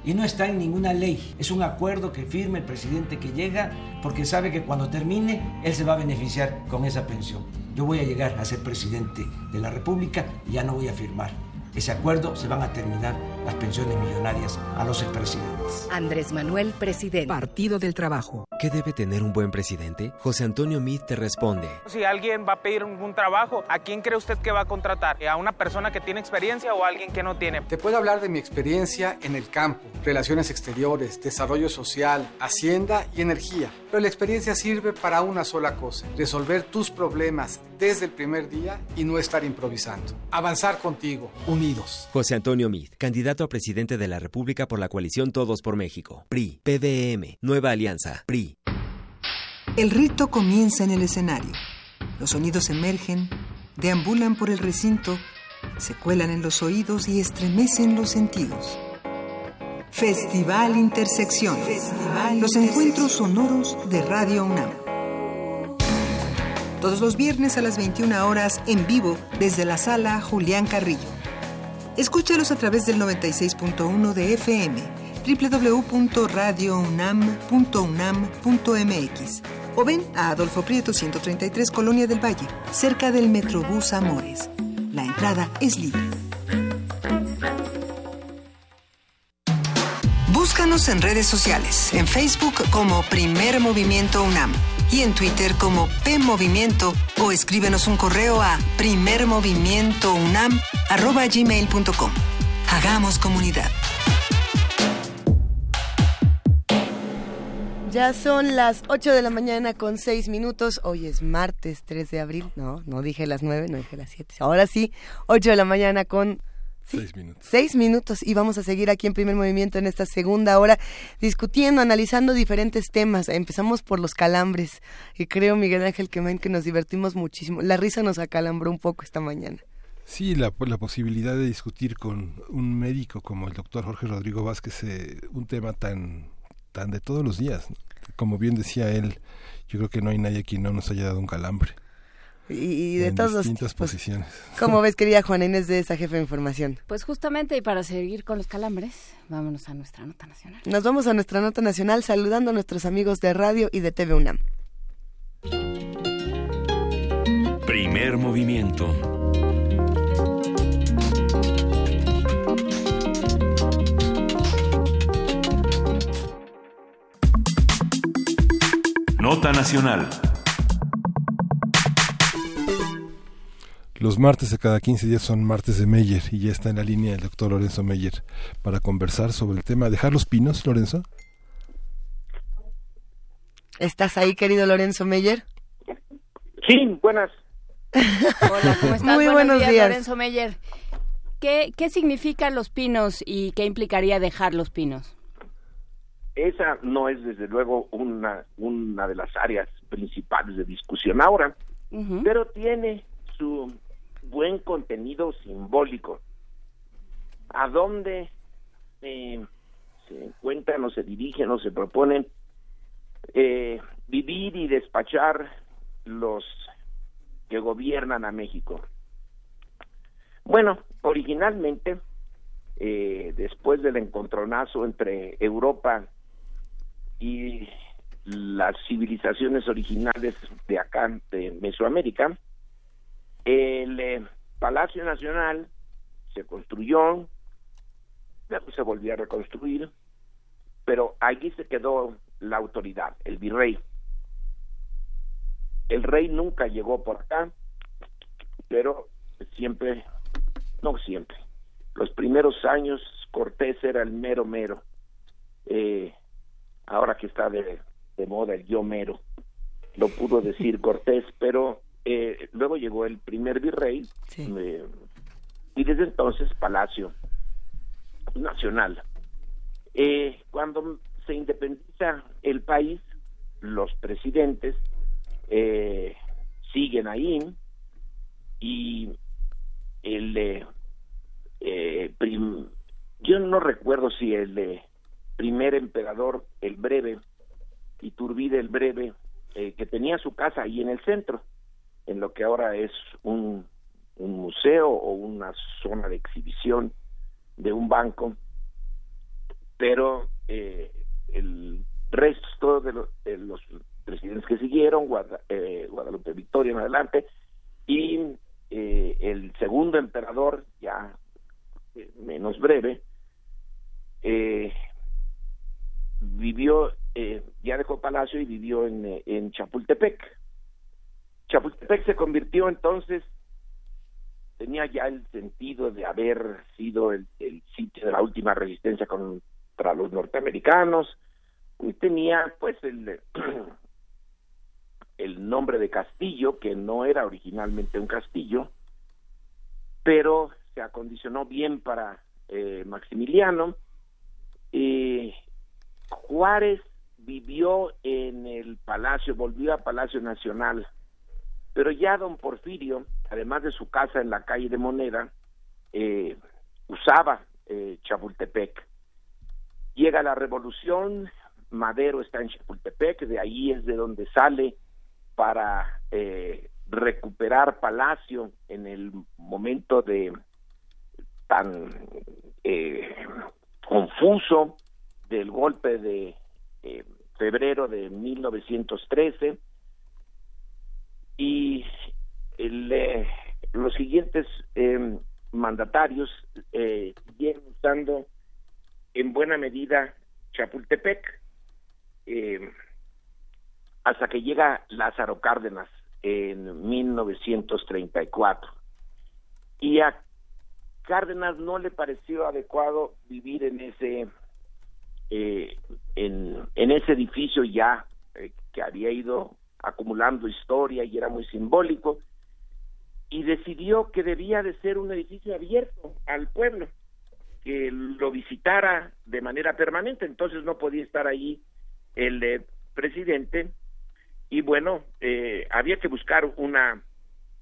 Y no está en ninguna ley. Es un acuerdo que firma el presidente que llega porque sabe que cuando termine él se va a beneficiar con esa pensión. Yo voy a llegar a ser presidente de la República y ya no voy a firmar ese acuerdo se van a terminar las pensiones millonarias a los expresidentes. Andrés Manuel, presidente. Partido del Trabajo. ¿Qué debe tener un buen presidente? José Antonio Meade te responde. Si alguien va a pedir un trabajo, ¿a quién cree usted que va a contratar? ¿A una persona que tiene experiencia o a alguien que no tiene? Te puedo hablar de mi experiencia en el campo, relaciones exteriores, desarrollo social, hacienda y energía. Pero la experiencia sirve para una sola cosa, resolver tus problemas desde el primer día y no estar improvisando. Avanzar contigo, unidos. José Antonio Meade, candidato a presidente de la República por la coalición Todos por México. PRI, PDM, Nueva Alianza, PRI. El rito comienza en el escenario. Los sonidos emergen, deambulan por el recinto, se cuelan en los oídos y estremecen los sentidos. Festival Intersección. los encuentros sonoros de Radio UNAM. Todos los viernes a las 21 horas en vivo desde la sala Julián Carrillo. Escúchalos a través del 96.1 de FM www.radiounam.unam.mx o ven a Adolfo Prieto 133 Colonia del Valle, cerca del Metrobús Amores. La entrada es libre. Búscanos en redes sociales, en Facebook como Primer Movimiento UNAM y en Twitter como P Movimiento o escríbenos un correo a primermovimientounam@gmail.com. Hagamos comunidad. Ya son las 8 de la mañana con 6 minutos. Hoy es martes 3 de abril. No, no dije las 9, no dije las 7. Ahora sí, 8 de la mañana con Seis minutos. Seis minutos y vamos a seguir aquí en primer movimiento en esta segunda hora discutiendo, analizando diferentes temas. Empezamos por los calambres y creo, Miguel Ángel Quemain, que nos divertimos muchísimo. La risa nos acalambró un poco esta mañana. Sí, la, la posibilidad de discutir con un médico como el doctor Jorge Rodrigo Vázquez eh, un tema tan, tan de todos los días. Como bien decía él, yo creo que no hay nadie aquí no nos haya dado un calambre y, de todos distintas pues, posiciones. ¿Cómo ves, *laughs* querida Juana Inés de esa jefe de información? Pues justamente, y para seguir con los calambres, vámonos a nuestra nota nacional. Nos vamos a nuestra nota nacional saludando a nuestros amigos de radio y de TV UNAM. Primer movimiento. Nota nacional. Los martes de cada 15 días son martes de Meyer y ya está en la línea el doctor Lorenzo Meyer para conversar sobre el tema. ¿Dejar los pinos, Lorenzo? ¿Estás ahí, querido Lorenzo Meyer? Sí, buenas. Hola, ¿cómo estás? Muy buenos, días, Lorenzo Meyer. ¿Qué, ¿Qué significan los pinos y qué implicaría dejar los pinos? Esa no es desde luego una, una de las áreas principales de discusión ahora, pero tiene su buen contenido simbólico. ¿A dónde eh, se encuentran o se dirigen o se proponen eh, vivir y despachar los que gobiernan a México? Bueno, originalmente, eh, después del encontronazo entre Europa y las civilizaciones originales de acá, de Mesoamérica, el eh, Palacio Nacional se construyó, se volvió a reconstruir, pero allí se quedó la autoridad, el virrey. El rey nunca llegó por acá, pero siempre, no siempre, los primeros años Cortés era el mero mero. Eh, ahora que está de, de moda el yo mero, lo pudo decir *laughs* Cortés, pero eh, luego llegó el primer virrey eh, y desde entonces Palacio Nacional. Eh, cuando se independiza el país, los presidentes siguen ahí y el yo no recuerdo si el primer emperador, el breve, Iturbide el breve, que tenía su casa ahí en el centro, en lo que ahora es un, museo o una zona de exhibición de un banco, pero eh, el resto de, los presidentes que siguieron, eh, Guadalupe Victoria en adelante, y eh, el segundo emperador, ya menos breve, vivió, ya dejó Palacio y vivió en Chapultepec Chapultepec se convirtió entonces, tenía ya el sentido de haber sido el, sitio de la última resistencia contra los norteamericanos, y tenía pues *clears throat* el, nombre de castillo, que no era originalmente un castillo, pero se acondicionó bien para eh, Maximiliano. y Juárez vivió en el palacio, volvió a Palacio Nacional pero ya don Porfirio, además de su casa en la calle de Moneda, eh, usaba eh, Chapultepec. Llega la revolución, Madero está en Chapultepec, de ahí es de donde sale para eh, recuperar Palacio en el momento de tan confuso del golpe de eh, febrero de 1913 y eh, los siguientes em, mandatarios eh, vienen usando en buena medida Chapultepec em, hasta que llega Lázaro Cárdenas en 1934 y a Cárdenas no le pareció adecuado vivir en ese eh, en, en, ese edificio ya eh, que había ido acumulando historia y era muy simbólico y decidió que debía de ser un edificio abierto al pueblo que lo visitara de manera permanente. Entonces no podía estar ahí el eh, presidente y bueno había que buscar una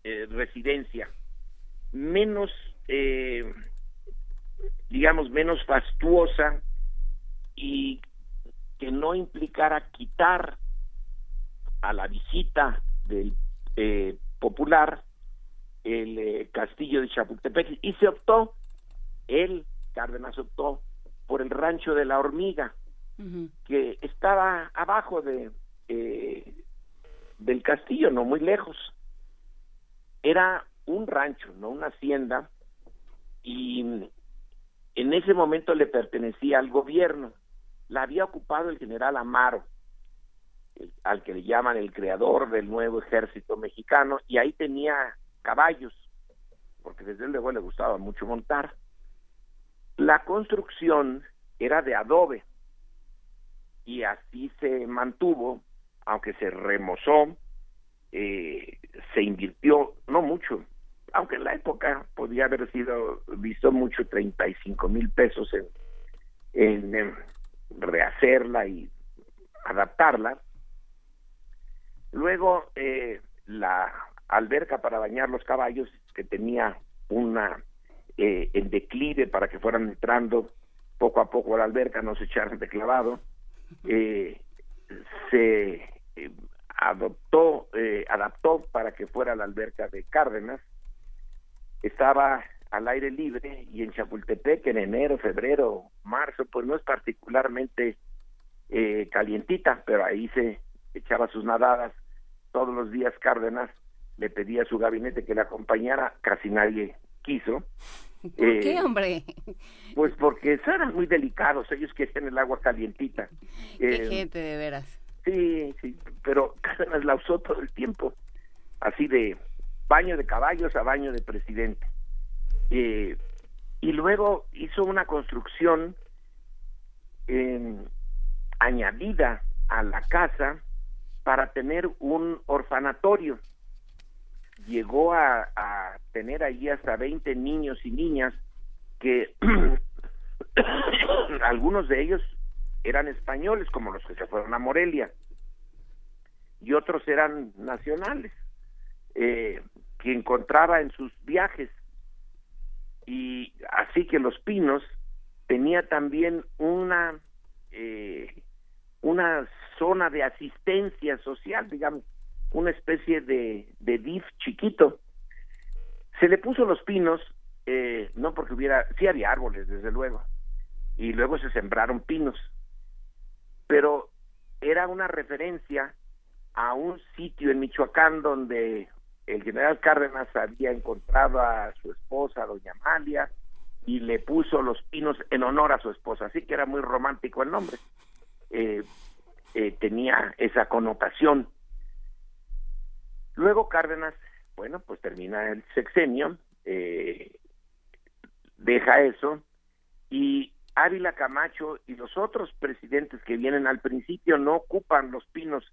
residencia menos digamos menos fastuosa y que no implicara quitar a la visita del eh, popular el eh, castillo de Chapultepec y se optó, él, Cárdenas optó por el rancho de la hormiga, que estaba abajo de eh, del castillo, no muy lejos. Era un rancho, no una hacienda, y en ese momento le pertenecía al gobierno la había ocupado el general Amaro, al que le llaman el creador del nuevo ejército mexicano, y ahí tenía caballos, porque desde luego le gustaba mucho montar. La construcción era de adobe, y así se mantuvo, aunque se remozó, eh, se invirtió, no mucho, aunque en la época podía haber sido visto mucho, 35 mil pesos en, en, rehacerla y adaptarla. Luego, eh, la alberca para bañar los caballos, que tenía una eh, en declive para que fueran entrando poco a poco a la alberca, no se echaran de clavado, eh, se adoptó, adaptó para que fuera la alberca de Cárdenas, estaba al aire libre y en Chapultepec en enero, febrero, marzo, pues no es particularmente eh, calientita, pero ahí se echaba sus nadadas todos los días Cárdenas, le pedía a su gabinete que le acompañara, casi nadie quiso. *laughs* ¿Por qué, eh, hombre? Pues porque eran muy delicados, ellos querían el agua calientita. Qué eh, gente, de veras. Sí, sí, pero Cárdenas la usó todo el tiempo, así de baño de caballos a baño de presidente. Eh, y luego hizo una construcción añadida a la casa para tener un orfanatorio. Llegó a, tener allí hasta 20 niños y niñas que *clears throat* algunos de ellos eran españoles, como los que se fueron a Morelia, y otros eran nacionales, eh, que encontraba en sus viajes y así que Los Pinos tenía también una eh, una zona de asistencia social, digamos, una especie de, de DIF chiquito. Se le puso Los Pinos, eh, no porque hubiera, sí había árboles, desde luego, y luego se sembraron pinos, pero era una referencia a un sitio en Michoacán donde el general Cárdenas había encontrado a su esposa, doña Amalia, y le puso los pinos en honor a su esposa, así que era muy romántico el nombre. Eh, eh, tenía esa connotación. Luego Cárdenas, bueno, pues termina el sexenio, eh, deja eso, y Ávila Camacho y los otros presidentes que vienen al principio no ocupan los pinos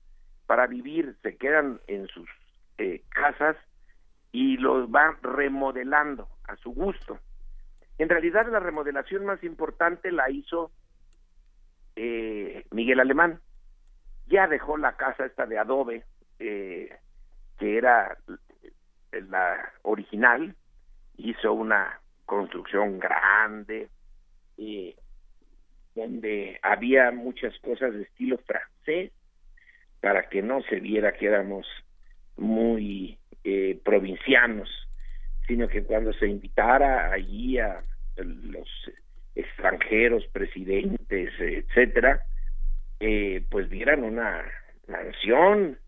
para vivir, se quedan en sus eh, casas y los van remodelando a su gusto. En realidad la remodelación más importante la hizo eh, Miguel Alemán. Ya dejó la casa esta de adobe, eh, que era la original, hizo una construcción grande, donde había muchas cosas de estilo francés, para que no se viera que éramos muy eh, provincianos, sino que cuando se invitara allí a los extranjeros, presidentes, etcétera, eh, pues vieran una mansión.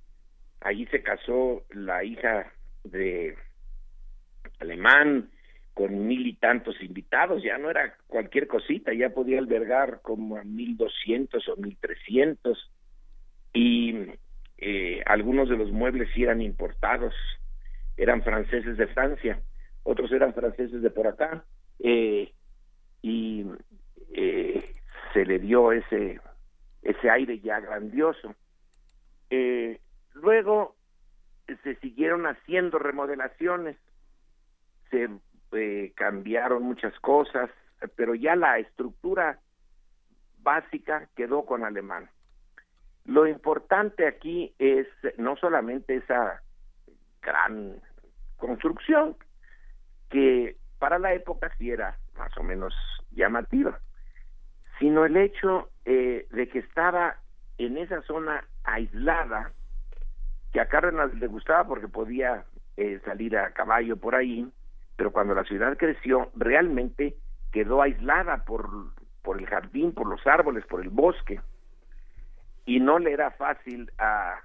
Allí se casó la hija de Alemán con mil y tantos invitados, ya no era cualquier cosita, ya podía albergar como a mil doscientos o mil trescientos y eh, algunos de los muebles sí eran importados, eran franceses de Francia, otros eran franceses de por acá, eh, y eh, se le dio ese, ese aire ya grandioso. Eh, luego se siguieron haciendo remodelaciones, se eh, cambiaron muchas cosas, pero ya la estructura básica quedó con alemán. Lo importante aquí es no solamente esa gran construcción, que para la época sí era más o menos llamativa, sino el hecho eh, de que estaba en esa zona aislada, que a Cárdenas le gustaba porque podía eh, salir a caballo por ahí, pero cuando la ciudad creció, realmente quedó aislada por, por el jardín, por los árboles, por el bosque, y no le era fácil a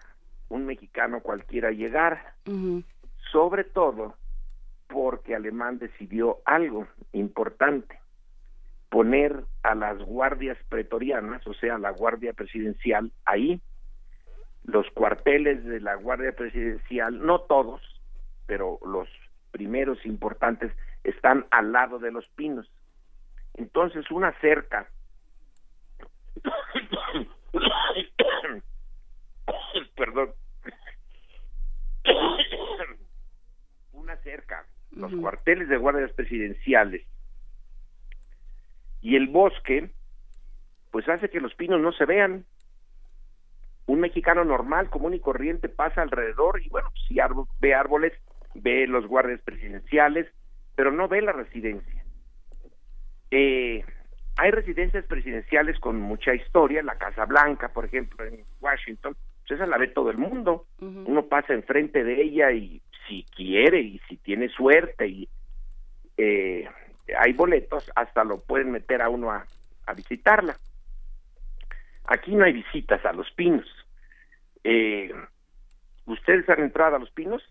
un mexicano cualquiera llegar, sobre todo porque Alemán decidió algo importante, poner a las guardias pretorianas, o sea, la guardia presidencial, ahí. Los cuarteles de la guardia presidencial, no todos, pero los primeros importantes están al lado de los pinos. Entonces una cerca *coughs* *coughs* perdón *coughs* una cerca los cuarteles de guardias presidenciales y el bosque pues hace que los pinos no se vean un mexicano normal común y corriente pasa alrededor y bueno si ve árboles ve los guardias presidenciales, pero no ve la residencia. Eh, hay residencias presidenciales con mucha historia, la Casa Blanca, por ejemplo, en Washington, pues esa la ve todo el mundo. Uno pasa enfrente de ella y si quiere y si tiene suerte y eh, hay boletos, hasta lo pueden meter a uno a, a, visitarla. Aquí no hay visitas a los pinos. Eh, ¿Ustedes han entrado a los pinos?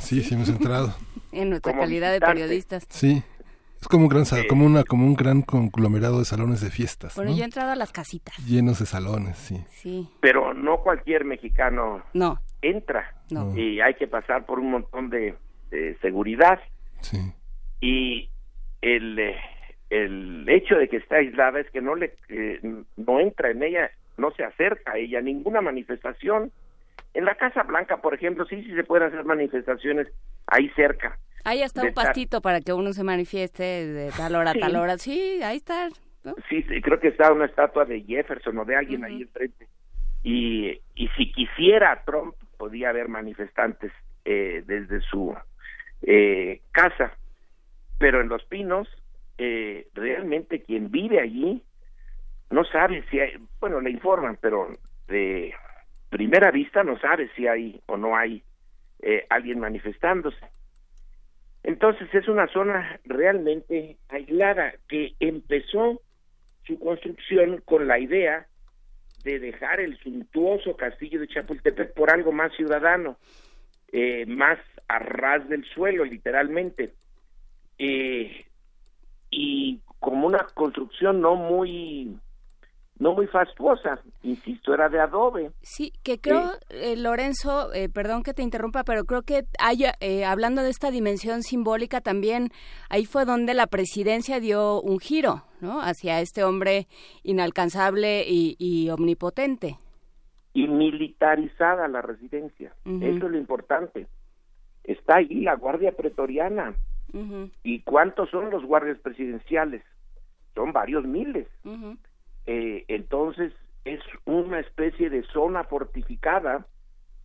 Sí, sí hemos entrado. *laughs* en nuestra calidad de periodistas. Sí. Es como un gran como una como un gran conglomerado de salones de fiestas. Bueno, yo he entrado a las casitas. Llenos de salones, sí. Sí. Pero no cualquier mexicano no. Entra. Y hay que pasar por un montón de, seguridad. Sí. Y el el hecho de que está aislada es que no le eh, no entra en ella, no se acerca a ella ninguna manifestación en la Casa Blanca, por ejemplo, sí, sí se pueden hacer manifestaciones ahí cerca. Ahí está un pastito para que uno se manifieste de tal hora a tal hora. Sí, ahí está. Sí, creo que está una estatua de Jefferson o de alguien ahí enfrente. Y, y si quisiera Trump, podía haber manifestantes eh, desde su eh, casa. Pero en Los Pinos, eh, realmente quien vive allí no sabe si hay, bueno, le informan, pero de primera vista no sabe si hay o no hay eh, alguien manifestándose. Entonces es una zona realmente aislada que empezó su construcción con la idea de dejar el suntuoso castillo de Chapultepec por algo más ciudadano, eh, más a ras del suelo, literalmente, eh, y como una construcción no muy no muy fastuosa, insisto, era de adobe. Sí, que creo, eh, Lorenzo, eh, perdón que te interrumpa, pero creo que haya, eh, hablando de esta dimensión simbólica también, ahí fue donde la presidencia dio un giro, ¿no? Hacia este hombre inalcanzable y, omnipotente. Y militarizada la residencia, eso es lo importante. Está ahí la Guardia Pretoriana. ¿Y cuántos son los guardias presidenciales? Son varios miles. Eh, entonces es una especie de zona fortificada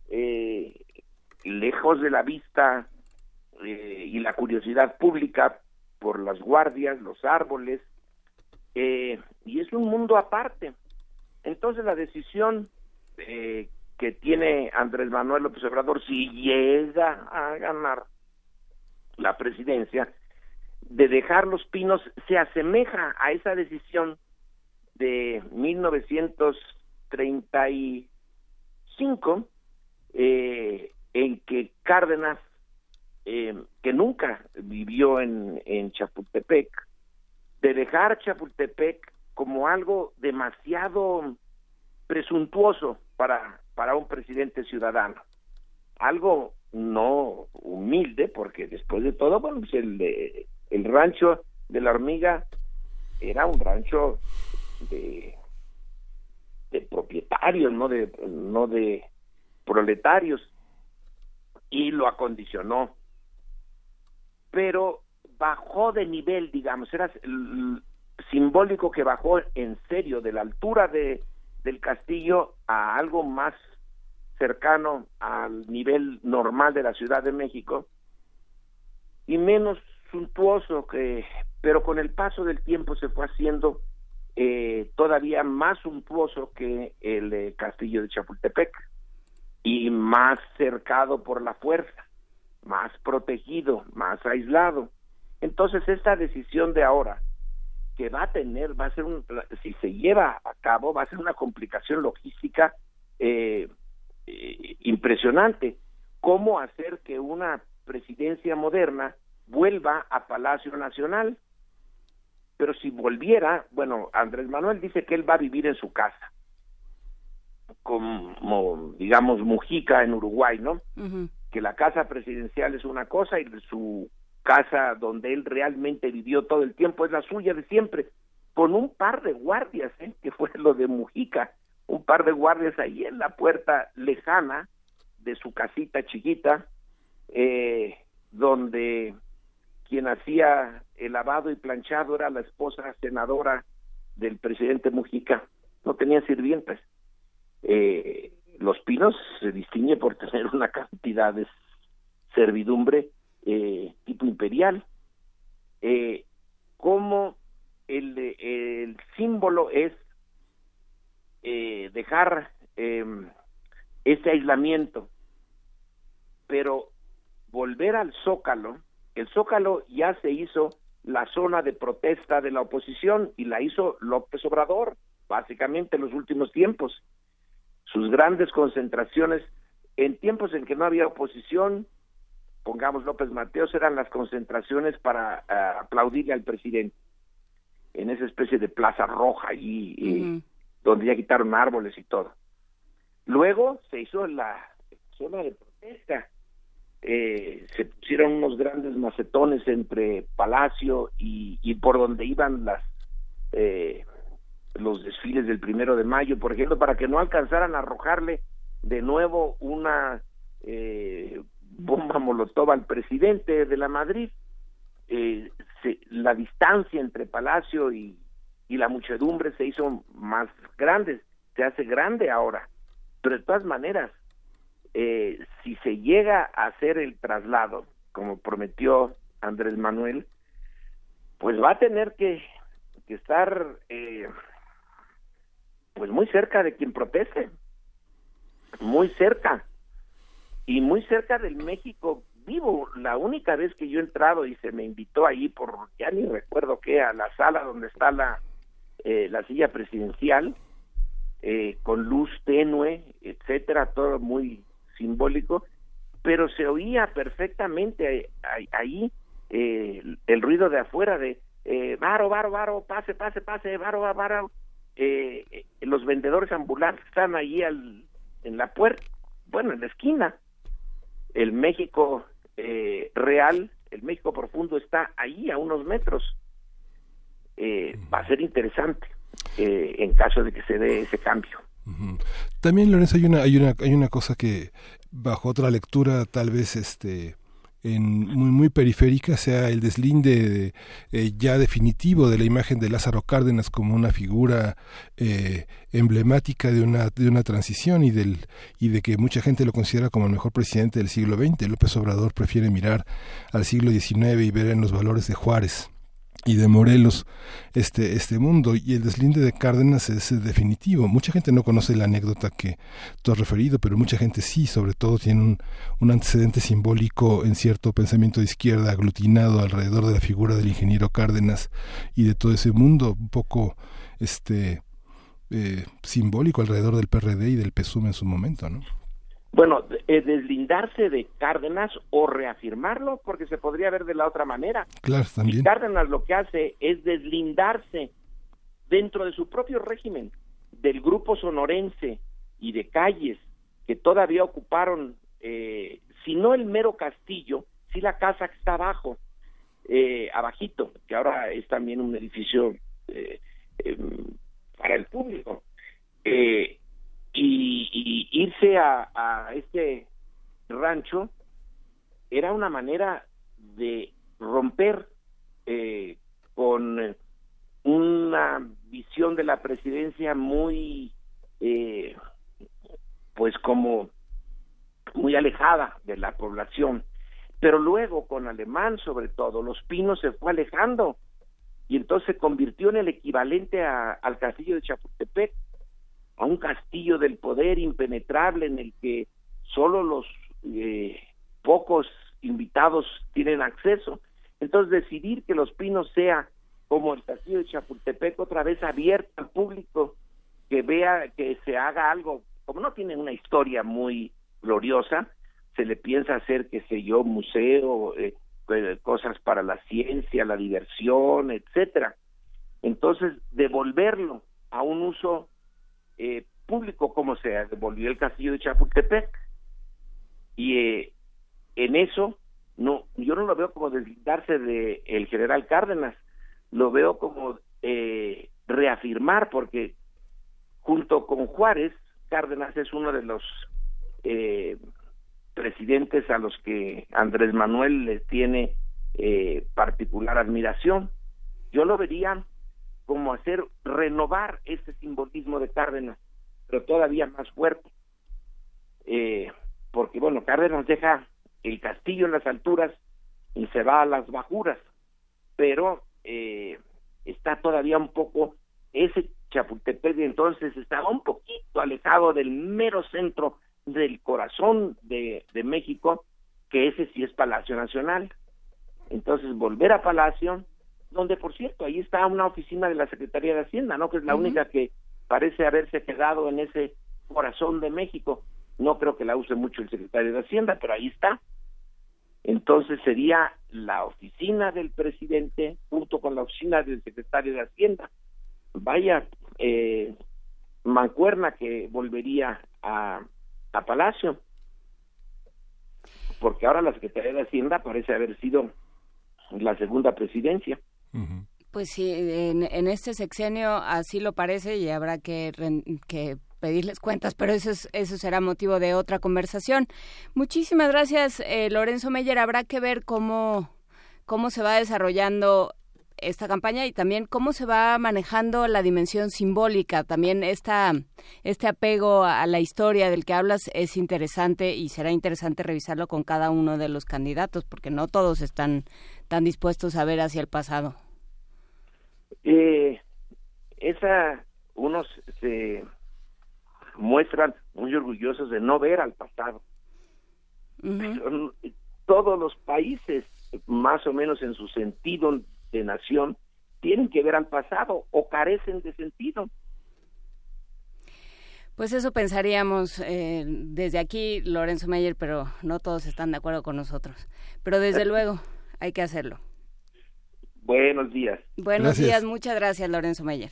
eh, lejos de la vista eh, y la curiosidad pública por las guardias, los árboles, y es un mundo aparte. Entonces la decisión que tiene Andrés Manuel López Obrador, si llega a ganar la presidencia, de dejar los pinos se asemeja a esa decisión de 1935 eh, en que Cárdenas, eh, que nunca vivió en, en Chapultepec, de dejar Chapultepec como algo demasiado presuntuoso para, para un presidente ciudadano. Algo no humilde, porque después de todo, bueno, pues el, el rancho de la hormiga era un rancho de, propietarios, no de, no de proletarios, y lo acondicionó. Pero bajó de nivel, digamos, era simbólico que bajó en serio de la altura de, del castillo a algo más cercano al nivel normal de la Ciudad de México y menos suntuoso que pero con el paso del tiempo se fue haciendo eh, todavía más suntuoso que el castillo de Chapultepec y más cercado por la fuerza, más protegido, más aislado. Entonces esta decisión de ahora que va a tener, va a ser un, si se lleva a cabo, va a ser una complicación logística eh, eh, impresionante. ¿Cómo hacer que una presidencia moderna vuelva a Palacio Nacional? Pero si volviera, bueno, Andrés Manuel dice que él va a vivir en su casa, como, digamos, Mujica en Uruguay, ¿no? Que la casa presidencial es una cosa y su casa donde él realmente vivió todo el tiempo es la suya de siempre, con un par de guardias, ¿eh? que fue lo de Mujica, un par de guardias ahí en la puerta lejana de su casita chiquita, eh, donde quien hacía el lavado y planchado era la esposa senadora del presidente Mujica, no tenía sirvientes. Eh, los Pinos se distingue por *laughs* tener una cantidad de servidumbre eh, tipo imperial, eh, como el, símbolo es eh, dejar eh, ese aislamiento, pero volver al zócalo, el zócalo ya se hizo la zona de protesta de la oposición y la hizo López Obrador, básicamente en los últimos tiempos. Sus grandes concentraciones en tiempos en que no había oposición, pongamos López Mateos, eran las concentraciones para uh, aplaudirle al presidente en esa especie de plaza roja allí, uh -huh donde ya quitaron árboles y todo. Luego se hizo la zona de protesta, eh, se pusieron unos grandes macetones entre Palacio y, y por donde iban las eh, los desfiles del primero de mayo, por ejemplo, para que no alcanzaran a arrojarle de nuevo una eh, bomba molotov al presidente de la Madrid. Eh, se, la distancia entre Palacio y, y la muchedumbre se hizo más grande, se hace grande ahora. Pero de todas maneras, eh, si se llega a hacer el traslado, como prometió Andrés Manuel, pues va a tener que, estar eh, pues muy cerca de quien proteste, muy cerca, y muy cerca del México vivo. La única vez que yo he entrado y se me invitó ahí por, ya ni recuerdo qué, a la sala donde está la eh, la silla presidencial, eh, con luz tenue, etcétera, todo muy simbólico, pero se oía perfectamente ahí eh, el ruido de afuera de eh, varo, varo, varo, pase, pase, pase, varo, varo, eh, eh, los vendedores ambulantes están ahí al, en la puerta, bueno, en la esquina. El México real, el México profundo está ahí a unos metros va a ser interesante en caso de que se dé ese cambio. También Lorenzo hay una hay una hay una cosa que bajo otra lectura tal vez este en muy muy periférica sea el deslinde eh, ya definitivo de la imagen de Lázaro Cárdenas como una figura eh, emblemática de una de una transición y del y de que mucha gente lo considera como el mejor presidente del siglo XX López Obrador prefiere mirar al siglo XIX y ver en los valores de Juárez y de Morelos este, este mundo. Y el deslinde de Cárdenas es definitivo. Mucha gente no conoce la anécdota que tú has referido, pero mucha gente sí, sobre todo tiene un, un antecedente simbólico en cierto pensamiento de izquierda aglutinado alrededor de la figura del ingeniero Cárdenas y de todo ese mundo un poco este eh, simbólico alrededor del PRD y del PSUM en su momento, ¿no? Bueno, eh, deslindarse de Cárdenas o reafirmarlo, porque se podría ver de la otra manera. Claro, también. Cárdenas lo que hace es deslindarse dentro de su propio régimen del grupo sonorense y de calles que todavía ocuparon, eh, si no el mero castillo, si la casa que está abajo, eh, abajito, que ahora es también un edificio eh, em, para el público. Eh, y, irse a, este rancho era una manera de romper eh, con una visión de la presidencia muy eh, pues como muy alejada de la población. Pero luego con alemán sobre todo los pinos se fue alejando y entonces se convirtió en el equivalente al castillo de Chapultepec a un castillo del poder impenetrable en el que solo los eh, pocos invitados tienen acceso. Entonces decidir que Los Pinos sea como el castillo de Chapultepec otra vez abierto al público, que vea que se haga algo, como no tiene una historia muy gloriosa, se le piensa hacer, qué sé yo, museo, eh, eh, cosas para la ciencia, la diversión, etcétera. Entonces, devolverlo a un uso eh, público como se devolvió el castillo de Chapultepec. Y eh, en eso, no, yo no lo veo como deslindarse de el general Cárdenas, lo veo como eh, reafirmar, porque junto con Juárez, Cárdenas es uno de los presidentes a los que Andrés Manuel le tiene particular admiración. Yo lo vería como hacer renovar ese simbolismo de Cárdenas, pero todavía más fuerte. Eh, porque bueno, Cárdenas deja el castillo en las alturas y se va a las bajuras, pero eh, está todavía un poco ese Chapultepec de entonces estaba un poquito alejado del mero centro del corazón de, de México, que ese sí es Palacio Nacional. Entonces volver a Palacio donde por cierto, ahí está una oficina de la Secretaría de Hacienda, ¿no? Que es la única que parece haberse quedado en ese corazón de México. No creo que la use mucho el secretario de Hacienda, pero ahí está. Entonces sería la oficina del presidente junto con la oficina del secretario de Hacienda. Vaya eh, mancuerna que volvería a, a Palacio. Porque ahora la Secretaría de Hacienda parece haber sido la segunda presidencia. Pues sí, en, este sexenio así lo parece y habrá que, que pedirles cuentas, pero eso, eso será motivo de otra conversación. Muchísimas gracias, eh, Lorenzo Meyer. Habrá que ver cómo, cómo se va desarrollando esta campaña y también cómo se va manejando la dimensión simbólica. También esta, este apego a la historia del que hablas es interesante y será interesante revisarlo con cada uno de los candidatos, porque no todos están tan dispuestos a ver hacia el pasado. Eh, esa, unos se muestran muy orgullosos de no ver al pasado. todos los países, más o menos en su sentido de nación tienen que ver al pasado o carecen de sentido. Pues eso pensaríamos eh, desde aquí, Lorenzo Mayer, pero no todos están de acuerdo con nosotros. Pero desde *laughs* luego hay que hacerlo. Buenos días. Buenos días, muchas gracias, Lorenzo Mayer.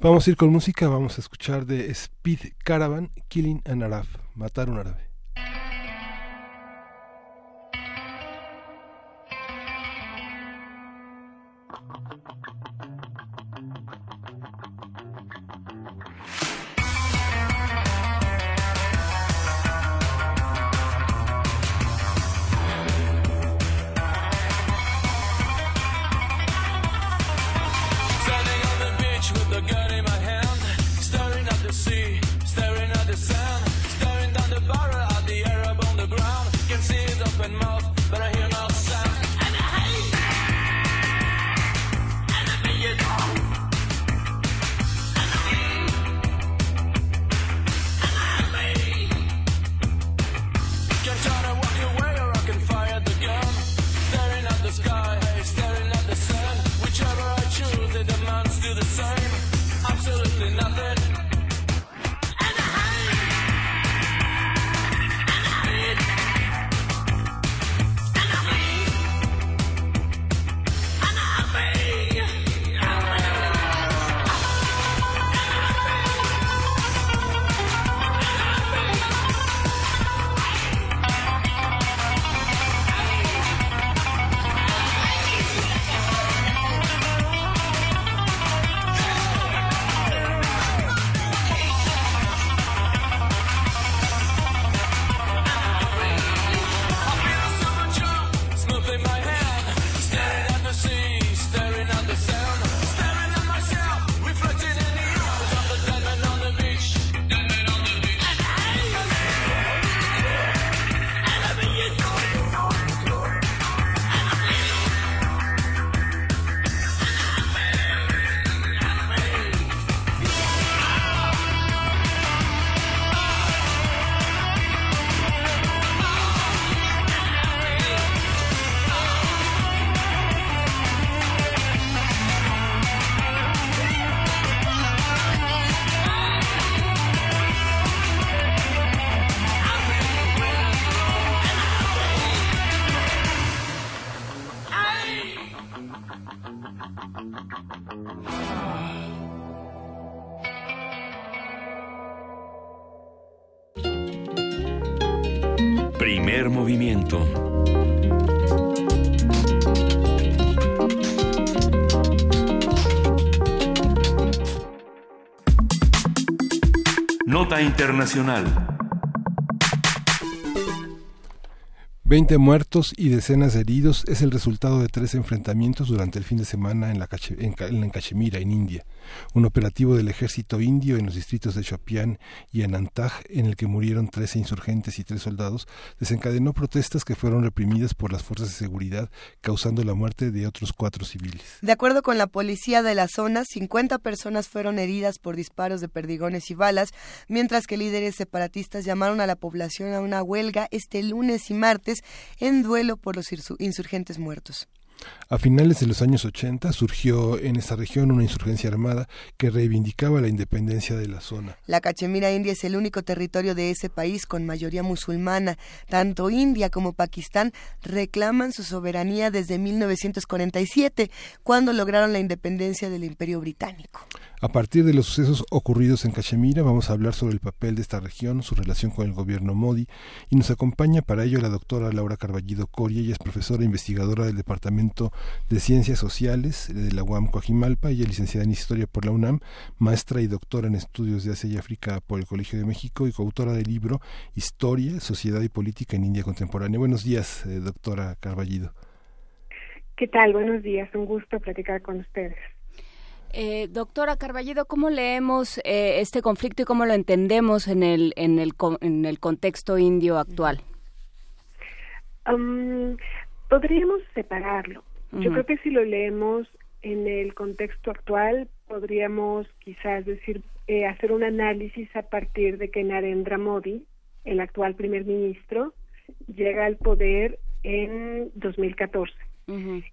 Vamos a ir con música, vamos a escuchar de Speed Caravan, Killing an Arab, matar un árabe. Internacional. 20 muertos y decenas de heridos es el resultado de tres enfrentamientos durante el fin de semana en, la en, en Cachemira, en India un operativo del ejército indio en los distritos de Shopian y Anantag, en el que murieron 13 insurgentes y tres soldados, desencadenó protestas que fueron reprimidas por las fuerzas de seguridad, causando la muerte de otros cuatro civiles. De acuerdo con la policía de la zona, 50 personas fueron heridas por disparos de perdigones y balas, mientras que líderes separatistas llamaron a la población a una huelga este lunes y martes en duelo por los insurgentes muertos. A finales de los años 80 surgió en esta región una insurgencia armada que reivindicaba la independencia de la zona. La Cachemira India es el único territorio de ese país con mayoría musulmana. Tanto India como Pakistán reclaman su soberanía desde 1947, cuando lograron la independencia del Imperio Británico. A partir de los sucesos ocurridos en Cachemira, vamos a hablar sobre el papel de esta región, su relación con el gobierno Modi, y nos acompaña para ello la doctora Laura Carballido Coria, ella es profesora e investigadora del Departamento de Ciencias Sociales de la UAM Coajimalpa, ella es licenciada en Historia por la UNAM, maestra y doctora en Estudios de Asia y África por el Colegio de México y coautora del libro Historia, Sociedad y Política en India Contemporánea. Buenos días, eh, doctora Carballido. ¿Qué tal? Buenos días, un gusto platicar con ustedes. Eh, doctora Carballido, ¿cómo leemos eh, este conflicto y cómo lo entendemos en el, en el, en el contexto indio actual? podríamos separarlo. Yo creo que si lo leemos en el contexto actual, podríamos quizás decir, eh, hacer un análisis a partir de que Narendra Modi, el actual primer ministro, llega al poder en 2014.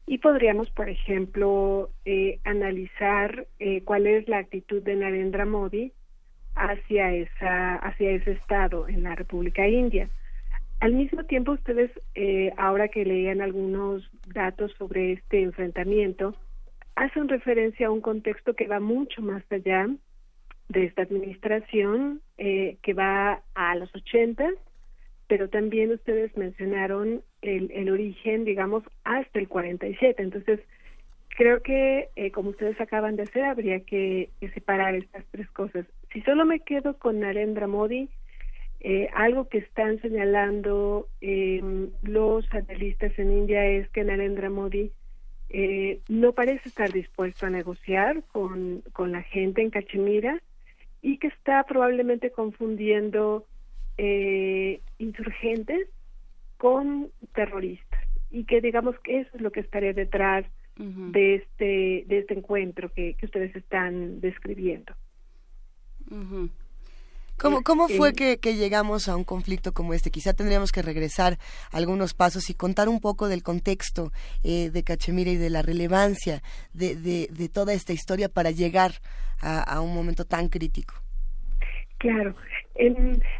Y podríamos, por ejemplo, eh, analizar eh, cuál es la actitud de Narendra Modi hacia esa hacia ese estado en la República India. Al mismo tiempo, ustedes, eh, ahora que leían algunos datos sobre este enfrentamiento, hacen referencia a un contexto que va mucho más allá de esta administración, que va a los 80 pero también ustedes mencionaron el, el origen, digamos, hasta el 47. Entonces, creo que, eh, como ustedes acaban de hacer, habría que, separar estas tres cosas. Si solo me quedo con Narendra Modi, eh, algo que están señalando eh, los analistas en India es que Narendra Modi eh, no parece estar dispuesto a negociar con, con la gente en Cachemira y que está probablemente confundiendo eh, insurgentes con terroristas y que digamos que eso es lo que estaría detrás de este de este encuentro que, ustedes están describiendo. ¿Cómo, cómo fue que, llegamos a un conflicto como este? Quizá tendríamos que regresar algunos pasos y contar un poco del contexto eh, de Cachemira y de la relevancia de, de, toda esta historia para llegar a un momento tan crítico. Claro,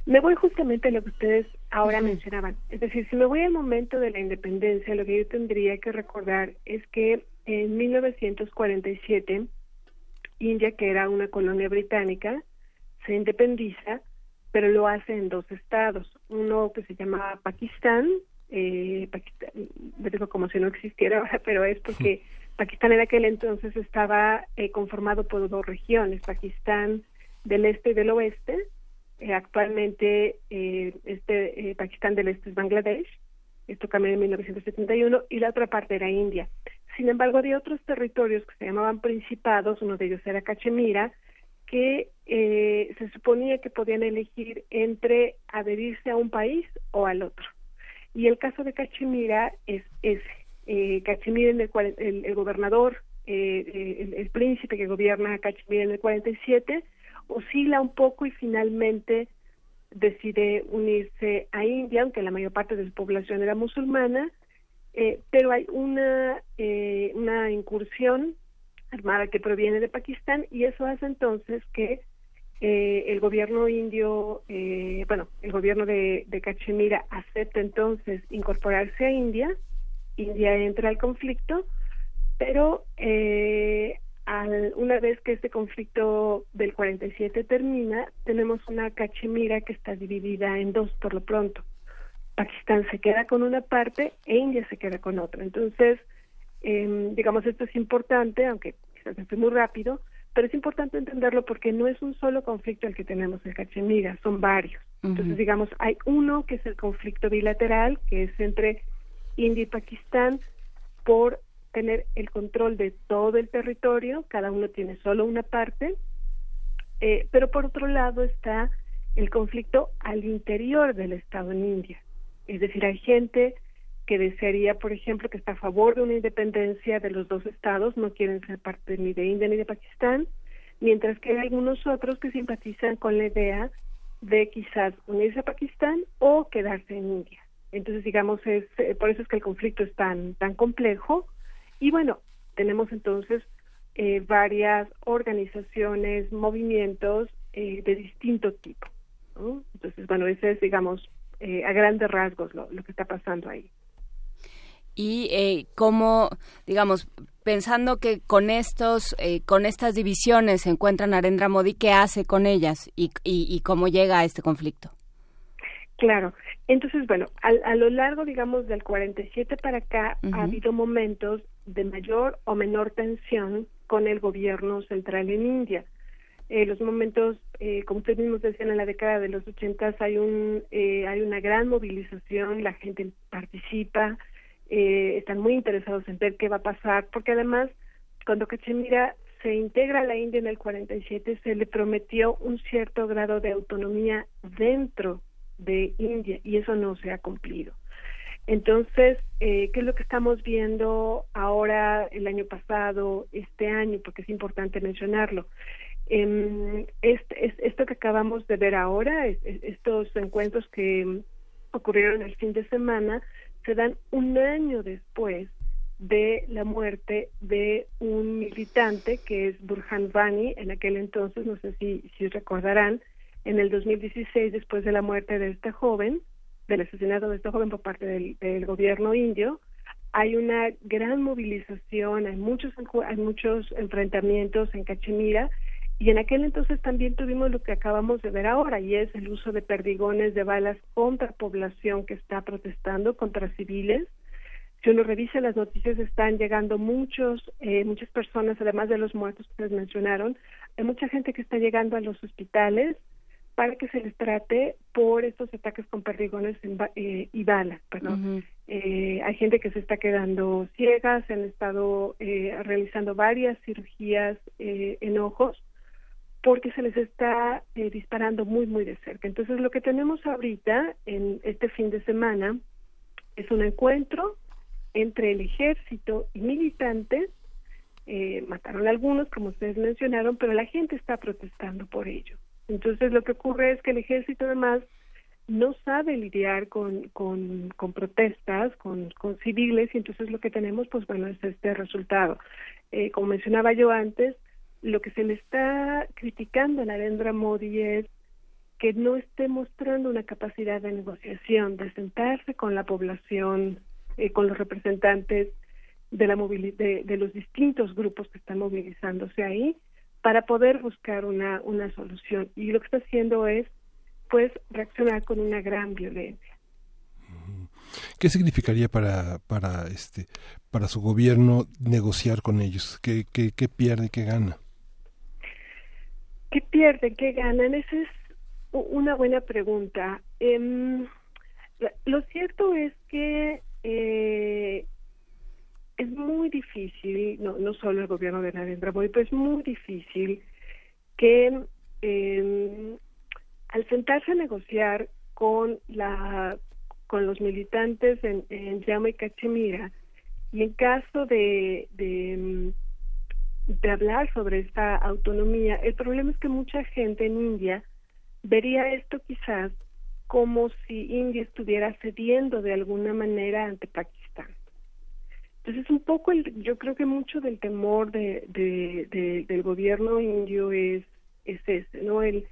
me voy justamente a lo que ustedes ahora mencionaban. Es decir, si me voy al momento de la independencia, lo que yo tendría que recordar es que en 1947, India, que era una colonia británica, se independiza, pero lo hace en dos estados. Uno que se llama Pakistán, eh, Pakistán, digo como si no existiera ahora, pero es porque Pakistán en aquel entonces estaba eh, conformado por dos regiones, Pakistán del este y del oeste. Eh, actualmente eh, este eh, Pakistán del este es Bangladesh, esto cambió en 1971, y la otra parte era India. Sin embargo, había otros territorios que se llamaban principados, uno de ellos era Cachemira, que se suponía que podían elegir entre adherirse a un país o al otro. Y el caso de Cachemira es ese. Cachemira, en el, el, gobernador, el, el, príncipe que gobierna Cachemira en el 47, oscila un poco y finalmente decide unirse a India, aunque la mayor parte de su población era musulmana, eh, pero hay una, eh, una incursión armada que proviene de Pakistán y eso hace entonces que eh, el gobierno indio, bueno, el gobierno de, de Cachemira acepta entonces incorporarse a India, India entra al conflicto, pero eh, una vez que este conflicto del 47 termina, tenemos una Cachemira que está dividida en dos por lo pronto. Pakistán se queda con una parte e India se queda con otra. Entonces, em, digamos, esto es importante, aunque quizás esté muy rápido, pero es importante entenderlo porque no es un solo conflicto el que tenemos en Cachemira, son varios. Entonces, digamos, hay uno que es el conflicto bilateral, que es entre India y Pakistán por tener el control de todo el territorio, cada uno tiene solo una parte, eh, pero por otro lado está el conflicto al interior del Estado en India. Es decir, hay gente que desearía, por ejemplo, que está a favor de una independencia de los dos estados, no quieren ser parte ni de India ni de Pakistán, mientras que hay algunos otros que simpatizan con la idea de quizás unirse a Pakistán o quedarse en India. Entonces, digamos, es eh, por eso es que el conflicto es tan tan complejo y bueno, tenemos entonces eh, varias organizaciones, movimientos eh, de distinto tipo. Entonces, bueno, ese es, digamos, eh, a grandes rasgos lo, que está pasando ahí. Y eh, cómo, digamos, pensando que con estos, con estas divisiones se encuentra Narendra Modi, ¿qué hace con ellas y, y, cómo llega a este conflicto? Claro. Entonces, bueno, a, lo largo, digamos, del 47 para acá, ha habido momentos de mayor o menor tensión con el gobierno central en India. Eh, los momentos, eh, como ustedes mismos decían, en la década de los ochentas hay un eh, hay una gran movilización, la gente participa, eh, están muy interesados en ver qué va a pasar, porque además cuando Cachemira se integra a la India en el 47 se le prometió un cierto grado de autonomía dentro de India y eso no se ha cumplido. Entonces, eh, ¿qué es lo que estamos viendo ahora, el año pasado, este año? Porque es importante mencionarlo. Eh, este, esto que acabamos de ver ahora, estos encuentros que ocurrieron el fin de semana, se dan un año después de la muerte de un militante que es Burhan Vani, en aquel entonces, no sé si, si recordarán, en el 2016, después de la muerte de este joven, del asesinato de este joven por parte del, gobierno indio, hay una gran movilización, hay muchos, hay muchos enfrentamientos en Cachemira y en aquel entonces también tuvimos lo que acabamos de ver ahora y es el uso de perdigones de balas contra población que está protestando, contra civiles. Si uno revisa las noticias están llegando muchos, eh, muchas personas, además de los muertos que les mencionaron, hay mucha gente que está llegando a los hospitales, para que se les trate por estos ataques con perdigones eh, y balas. Perdón. Eh, hay gente que se está quedando ciega, se han estado eh, realizando varias cirugías en ojos porque se les está disparando muy, muy de cerca. Entonces, lo que tenemos ahorita en este fin de semana es un encuentro entre el ejército y militantes. mataron a algunos, como ustedes mencionaron, pero la gente está protestando por ello. Entonces lo que ocurre es que el ejército además no sabe lidiar con, con, protestas, con, con, civiles, y entonces lo que tenemos, pues bueno, es este resultado. Eh, como mencionaba yo antes, lo que se le está criticando a Narendra Modi es que no esté mostrando una capacidad de negociación, de sentarse con la población, eh, con los representantes de, la de, de los distintos grupos que están movilizándose ahí, para poder buscar una, una solución. Y lo que está haciendo es, pues, reaccionar con una gran violencia. ¿Qué significaría para, para, este, para su gobierno negociar con ellos? ¿Qué, qué, qué pierde, qué gana? ¿Qué pierde, qué ganan? Esa es una buena pregunta. Em, lo cierto es que eh, es muy difícil, no, no solo el gobierno de Narendra Modi, pero es muy difícil que eh, al sentarse a negociar con la con los militantes en, en Yama y Cachemira y en caso de, de, de hablar sobre esta autonomía, el problema es que mucha gente en India vería esto quizás como si India estuviera cediendo de alguna manera ante Pakistán. Entonces, un poco, el, yo creo que mucho del temor de, de, del gobierno indio es, es ese, ¿no? El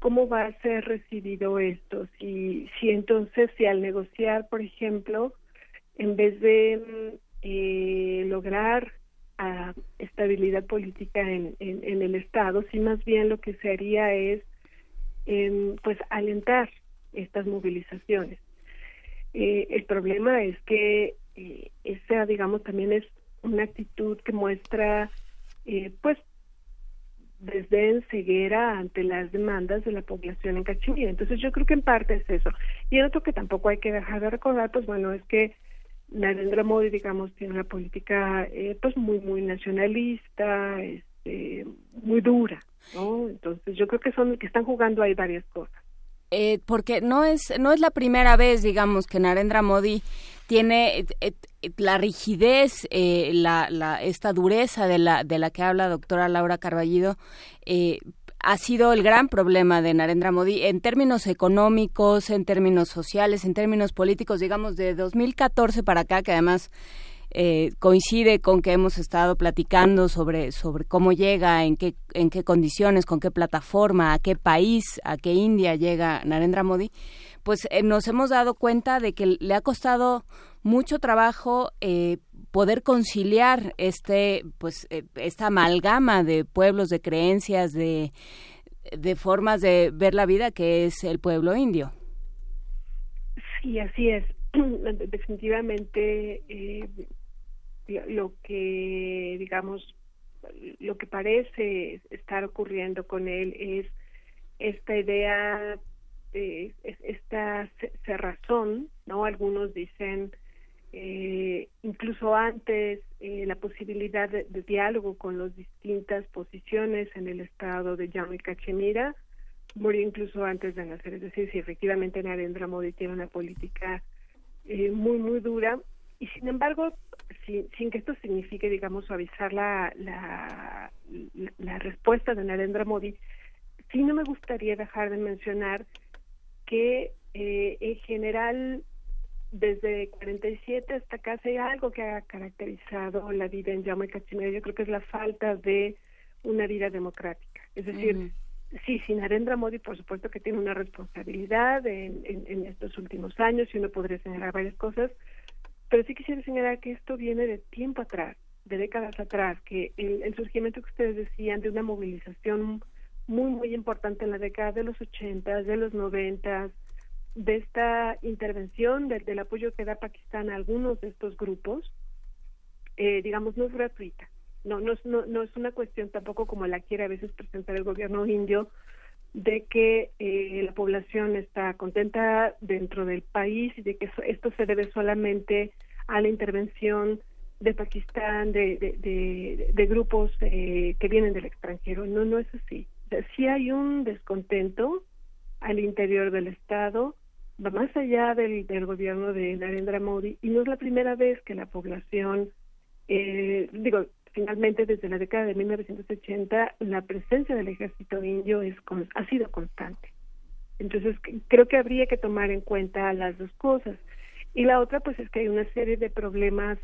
cómo va a ser recibido esto. Si, si entonces, si al negociar, por ejemplo, en vez de eh, lograr a estabilidad política en, en, el Estado, si más bien lo que se haría es, em, pues, alentar estas movilizaciones. Eh, el problema es que eh, esa, digamos, también es una actitud que muestra, eh, pues, desde ceguera ante las demandas de la población en Cachemira. Entonces yo creo que en parte es eso. Y el otro que tampoco hay que dejar de recordar, pues bueno, es que Narendra Modi, digamos, tiene una política eh, pues muy, muy nacionalista, este, muy dura, ¿no? Entonces yo creo que son que están jugando ahí varias cosas. Eh, porque no es no es la primera vez, digamos, que Narendra Modi tiene eh, la rigidez, la, la, esta dureza de la de la que habla doctora Laura Carballido, ha sido el gran problema de Narendra Modi en términos económicos, en términos sociales, en términos políticos, digamos, de 2014 para acá, que además eh, coincide con que hemos estado platicando sobre, sobre cómo llega, en qué, en qué condiciones, con qué plataforma, a qué país, a qué India llega Narendra Modi, pues eh, nos hemos dado cuenta de que le ha costado mucho trabajo eh, poder conciliar este pues eh, esta amalgama de pueblos de creencias de de formas de ver la vida que es el pueblo indio. Sí así es. *clears throat* Definitivamente eh, lo que digamos lo que parece estar ocurriendo con él es esta idea de esta cerrazón no algunos dicen eh, incluso antes eh, la posibilidad de, diálogo con las distintas posiciones en el estado de Jammu y Cachemira murió incluso antes de nacer. Es decir, si efectivamente Narendra Modi tiene una política eh, muy, muy dura y sin embargo, sin, que esto signifique, digamos, suavizar la, la, la respuesta de Narendra Modi, sí no me gustaría dejar de mencionar que eh, en general desde 47 hasta acá, hay algo que ha caracterizado la vida en Jammu y Cachemira, yo creo que es la falta de una vida democrática. Es decir, sí, sin Narendra Modi, por supuesto que tiene una responsabilidad en, en, estos últimos años y uno podría señalar varias cosas, pero sí quisiera señalar que esto viene de tiempo atrás, de décadas atrás, que el, el surgimiento que ustedes decían de una movilización muy, muy importante en la década de los 80, de los 90, de esta intervención, del apoyo que da Pakistán a algunos de estos grupos, eh, digamos, no es gratuita. No, no, no, no es una cuestión tampoco como la quiere a veces presentar el gobierno indio, de que eh, la población está contenta dentro del país y de que esto se debe solamente a la intervención de Pakistán, de, de, de, grupos eh, que vienen del extranjero. No, no es así. Sí hay un descontento al interior del Estado va más allá del, gobierno de Narendra Modi y no es la primera vez que la población, eh, digo, finalmente desde la década de 1980 la presencia del ejército indio es ha sido constante. Entonces creo que habría que tomar en cuenta las dos cosas. Y la otra pues es que hay una serie de problemas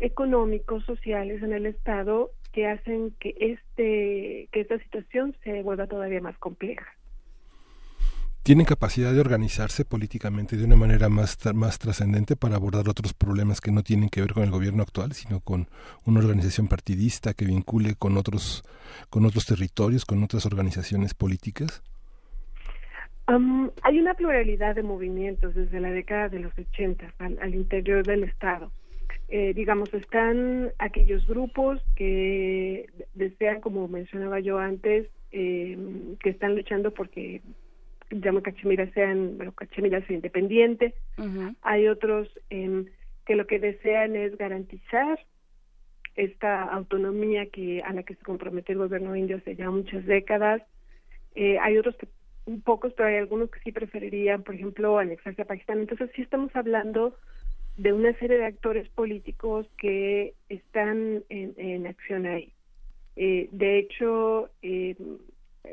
económicos, sociales en el estado que hacen que este que esta situación se vuelva todavía más compleja tienen capacidad de organizarse políticamente de una manera más, más trascendente para abordar otros problemas que no tienen que ver con el gobierno actual, sino con una organización partidista que vincule con otros, con otros territorios, con otras organizaciones políticas? hay una pluralidad de movimientos desde la década de los 80 al, interior del Estado. Eh, digamos, están aquellos grupos que desean, como mencionaba yo antes, eh, que están luchando porque llamo Cachemira sean, bueno, Cachemira sea independiente. Hay otros em, que lo que desean es garantizar esta autonomía que a la que se comprometió el gobierno indio hace ya muchas décadas. Eh, hay otros que pocos, pero hay algunos que sí preferirían, por ejemplo, anexarse a Pakistán. Entonces sí estamos hablando de una serie de actores políticos que están en, acción ahí. Eh, de hecho, eh,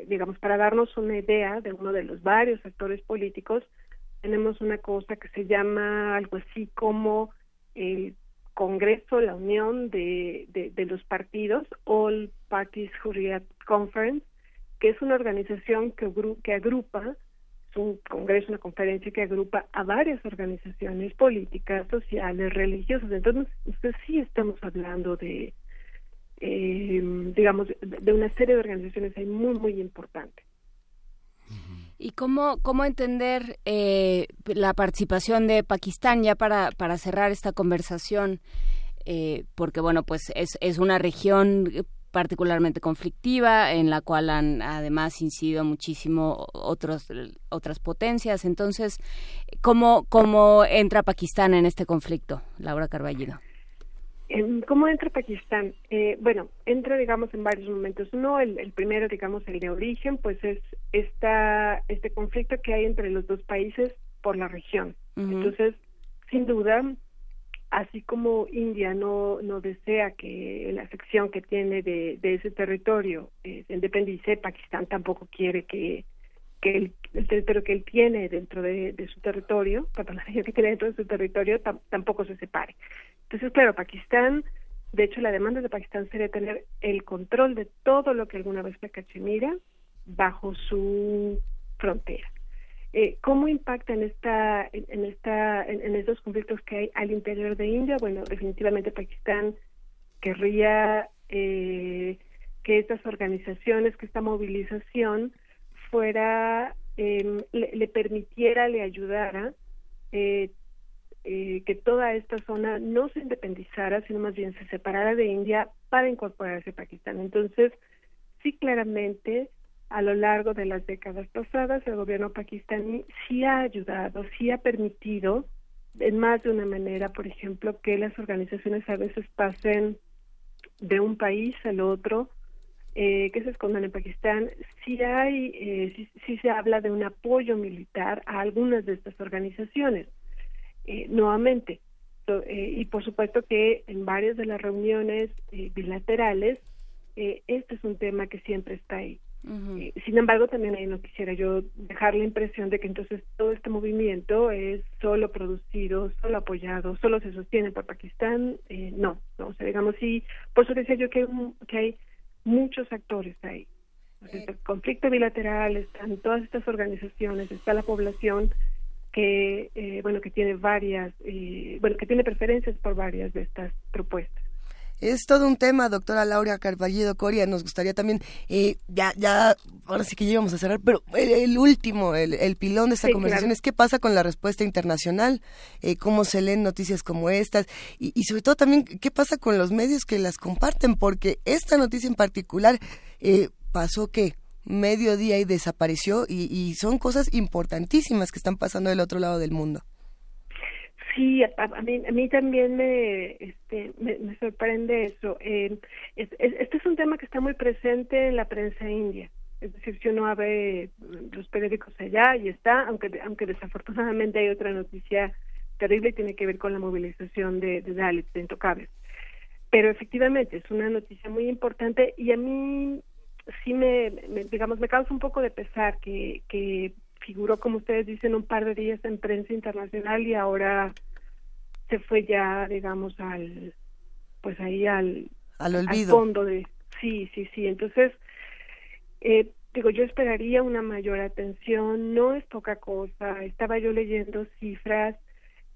digamos, para darnos una idea de uno de los varios actores políticos, tenemos una cosa que se llama algo así como el Congreso, la Unión de, de, los Partidos, All Parties Hurriyat Conference, que es una organización que, agrupa, un congreso, una conferencia que agrupa a varias organizaciones políticas, sociales, religiosas. Entonces, usted sí estamos hablando de, eh, digamos, de una serie de organizaciones ahí muy, muy importantes. ¿Y cómo, cómo entender eh, la participación de Pakistán ya para, para cerrar esta conversación? Eh, porque, bueno, pues es, es una región particularmente conflictiva, en la cual han además incidido muchísimo otros, otras potencias. Entonces, ¿cómo, ¿cómo entra Pakistán en este conflicto, Laura Carballido? ¿Cómo entra Pakistán? Eh, bueno, entra, digamos, en varios momentos. Uno, el, primero, digamos, el de origen, pues es esta, este conflicto que hay entre los dos países por la región. Entonces, sin duda, así como India no, no desea que la sección que tiene de, ese territorio eh, se independice, Pakistán tampoco quiere que, el, territorio que él tiene dentro de, su territorio, perdón, *laughs* la que tiene dentro de su territorio tampoco se separe. Entonces, claro, Pakistán, de hecho, la demanda de Pakistán sería tener el control de todo lo que alguna vez fue Cachemira bajo su frontera. Eh, ¿Cómo impacta en esta, en, esta, en, estos conflictos que hay al interior de India? Bueno, definitivamente Pakistán querría eh, que estas organizaciones, que esta movilización fuera, eh, le, permitiera, le ayudara eh, eh, que toda esta zona no se independizara, sino más bien se separara de India para incorporarse a Pakistán. Entonces, sí claramente, a lo largo de las décadas pasadas, el gobierno pakistaní sí ha ayudado, sí ha permitido, en más de una manera, por ejemplo, que las organizaciones a veces pasen de un país al otro, eh, que se escondan en Pakistán, sí hay, eh, sí se habla de un apoyo militar a algunas de estas organizaciones eh, nuevamente. Eh, y por supuesto que en varias de las reuniones eh, bilaterales, este es un tema que siempre está ahí. Sin embargo, también ahí no quisiera yo dejar la impresión de que entonces todo este movimiento es solo producido, solo apoyado, solo se sostiene por Pakistán. no, no, o sea, digamos, sí, por eso decía yo que, que hay muchos actores ahí. el conflicto bilateral, están todas estas organizaciones, está la población, que eh, bueno que tiene varias eh, bueno que tiene preferencias por varias de estas propuestas es todo un tema, doctora Laura Carballido Coria. Nos gustaría también, eh, ya, ya, ahora sí que llegamos a cerrar, pero el, último, el, el, pilón de esta conversación es qué pasa con la respuesta internacional, eh, cómo se leen noticias como estas y, y, sobre todo también qué pasa con los medios que las comparten, porque esta noticia en particular eh, pasó que mediodía y desapareció y, son cosas importantísimas que están pasando del otro lado del mundo. Sí, a, mí, a mí también me, este, me, sorprende eso. Eh, este es un tema que está muy presente en la prensa india. Es decir, si uno abre los periódicos allá y está, aunque, aunque desafortunadamente hay otra noticia terrible y tiene que ver con la movilización de, de Dalits, de intocables. Pero efectivamente es una noticia muy importante y a mí sí me, digamos, me causa un poco de pesar que, que figuró, como ustedes dicen, un par de días en prensa internacional y ahora se fue ya, digamos, al, pues ahí al, al, olvido. fondo de, sí, sí, sí. Entonces, eh, digo, yo esperaría una mayor atención, no es poca cosa. Estaba yo leyendo cifras.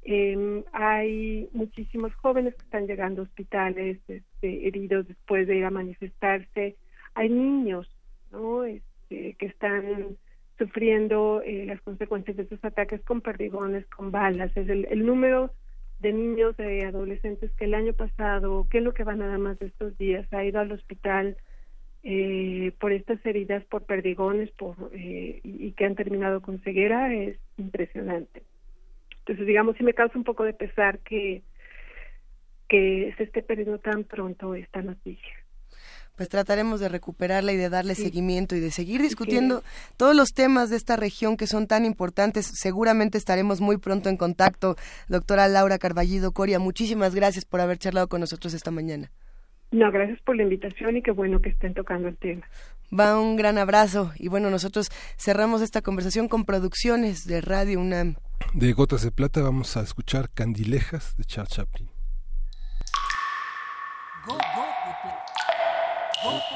Eh, hay muchísimos jóvenes que están llegando a hospitales este, heridos después de ir a manifestarse hay niños ¿no? Este, que están sufriendo eh, las consecuencias de estos ataques con perdigones, con balas. Es el, número de niños, de adolescentes que el año pasado, que es lo que va nada más de estos días, ha ido al hospital eh, por estas heridas, por perdigones, por eh, y, que han terminado con ceguera, es impresionante. Entonces, digamos, sí me causa un poco de pesar que que se esté perdiendo tan pronto esta noticia pues trataremos de recuperarla y de darle seguimiento y de seguir discutiendo todos los temas de esta región que son tan importantes. Seguramente estaremos muy pronto en contacto. Doctora Laura Carballido Coria, muchísimas gracias por haber charlado con nosotros esta mañana. No, gracias por la invitación y qué bueno que estén tocando el tema. Va un gran abrazo y bueno, nosotros cerramos esta conversación con producciones de Radio UNAM. De Gotas de Plata vamos a escuchar Candilejas de Charles Chaplin. Gotas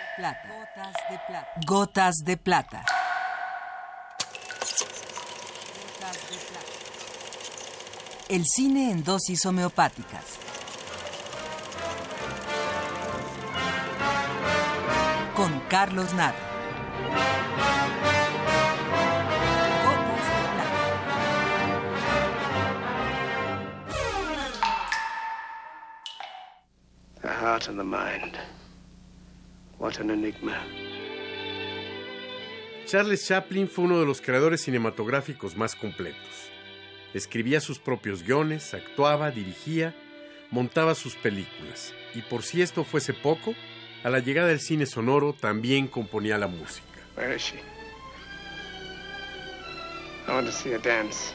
de plata. Gotas de plata. Gotas de plata. El cine en dosis homeopáticas. Con Carlos Nara. Gotas de plata. The heart and the mind. What an enigma. Charles Chaplin fue uno de los creadores cinematográficos más completos. Escribía sus propios guiones, actuaba, dirigía, montaba sus películas. Y por si esto fuese poco, a la llegada del cine sonoro también componía la música. Where is she? I want to see her dance.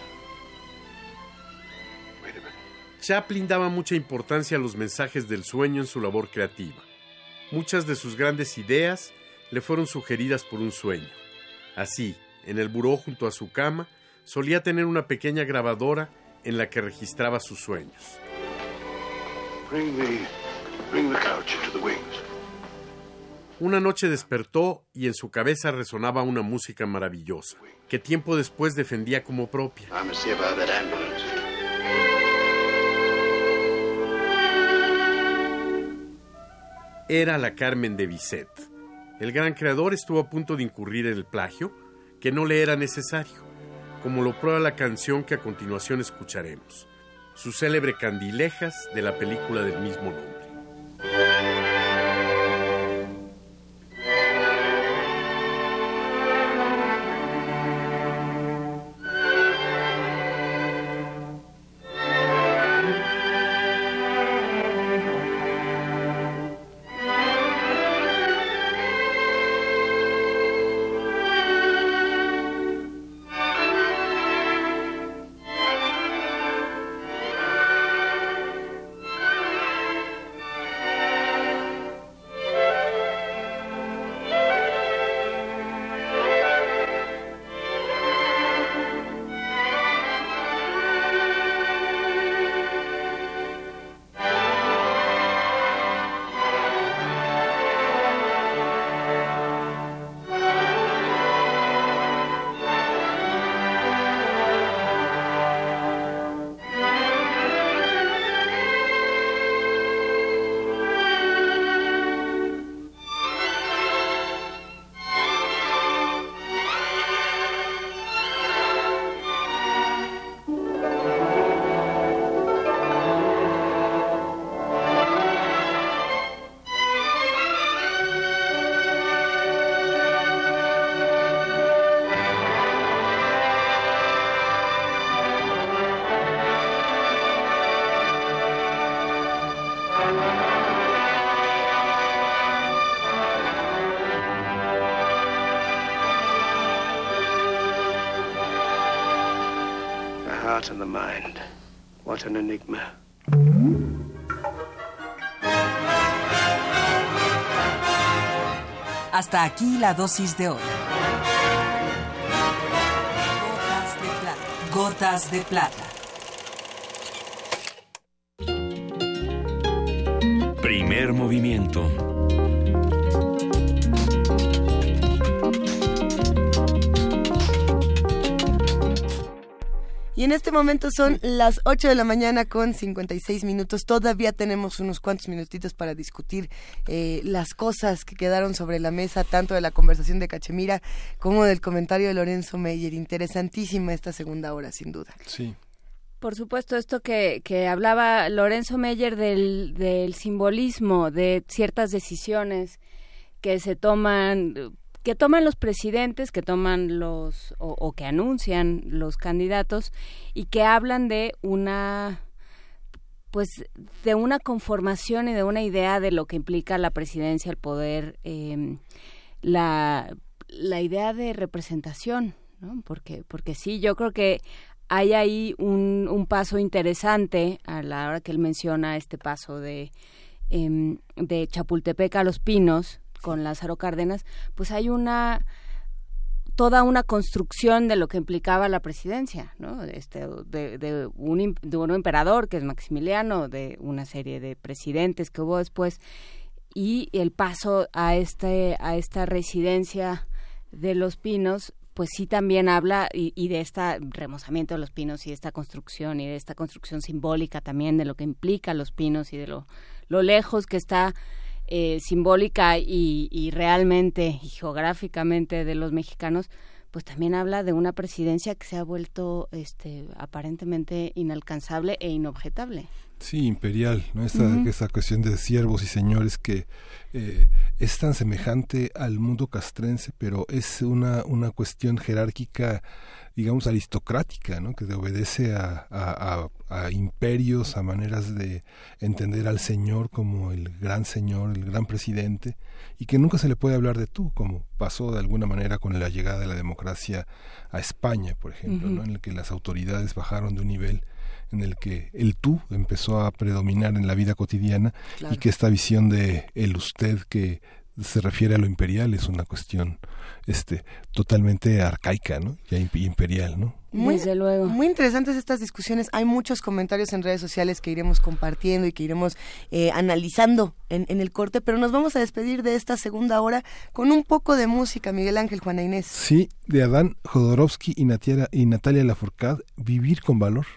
Chaplin daba mucha importancia a los mensajes del sueño en su labor creativa. Muchas de sus grandes ideas le fueron sugeridas por un sueño. Así, en el buró junto a su cama, solía tener una pequeña grabadora en la que registraba sus sueños. Una noche despertó y en su cabeza resonaba una música maravillosa, que tiempo después defendía como propia. Era la Carmen de Bizet. El gran creador estuvo a punto de incurrir en el plagio, que no le era necesario, como lo prueba la canción que a continuación escucharemos, su célebre Candilejas de la película del mismo nombre. Hasta aquí la dosis de hoy. Gotas de plata. Gotas de plata. Primer movimiento. Y en este momento son las 8 de la mañana con 56 minutos. Todavía tenemos unos cuantos minutitos para discutir eh, las cosas que quedaron sobre la mesa, tanto de la conversación de Cachemira como del comentario de Lorenzo Meyer. Interesantísima esta segunda hora, sin duda. Sí. Por supuesto, esto que, que hablaba Lorenzo Meyer del, del simbolismo de ciertas decisiones que se toman que toman los presidentes, que toman los o, que anuncian los candidatos y que hablan de una pues de una conformación y de una idea de lo que implica la presidencia, el poder, em, la, la idea de representación, ¿no? Porque, porque sí, yo creo que hay ahí un, un paso interesante a la hora que él menciona este paso de, em, de Chapultepec a Los Pinos, con Lázaro Cárdenas, pues hay una toda una construcción de lo que implicaba la presidencia, ¿no? Este, de, de, un, de un emperador que es Maximiliano, de una serie de presidentes que hubo después y el paso a este a esta residencia de los pinos pues sí también habla y, de este remozamiento de los pinos y de esta construcción y de esta construcción simbólica también de lo que implica los pinos y de lo, lo lejos que está eh, simbólica y, realmente y geográficamente de los mexicanos, pues también habla de una presidencia que se ha vuelto este, aparentemente inalcanzable e inobjetable. Sí, imperial, ¿no? Esta, cuestión de siervos y señores que eh, es tan semejante al mundo castrense, pero es una, una cuestión jerárquica digamos, aristocrática, ¿no? que obedece a, a, imperios, a maneras de entender al Señor como el gran Señor, el gran presidente, y que nunca se le puede hablar de tú, como pasó de alguna manera con la llegada de la democracia a España, por ejemplo, ¿no? en el que las autoridades bajaron de un nivel en el que el tú empezó a predominar en la vida cotidiana y que esta visión de el usted que se refiere a lo imperial es una cuestión este totalmente arcaica, ¿no? Ya imperial, ¿no? Muy, Desde luego. Muy interesantes estas discusiones. Hay muchos comentarios en redes sociales que iremos compartiendo y que iremos eh, analizando en, en, el corte, pero nos vamos a despedir de esta segunda hora con un poco de música, Miguel Ángel, Juana Inés. Sí, de Adán Jodorowsky y Natalia, y Natalia Lafourcade, Vivir con Valor.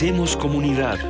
Hacemos comunidad.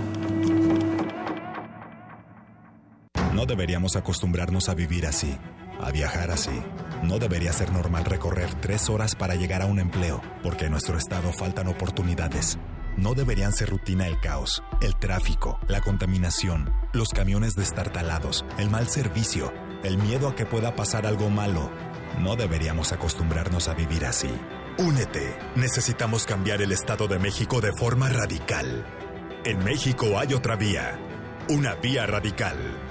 No deberíamos acostumbrarnos a vivir así, a viajar así. No debería ser normal recorrer tres horas para llegar a un empleo, porque en nuestro estado faltan oportunidades. No deberían ser rutina el caos, el tráfico, la contaminación, los camiones destartalados, el mal servicio, el miedo a que pueda pasar algo malo. No deberíamos acostumbrarnos a vivir así. Únete. Necesitamos cambiar el Estado de México de forma radical. En México hay otra vía. Una vía radical.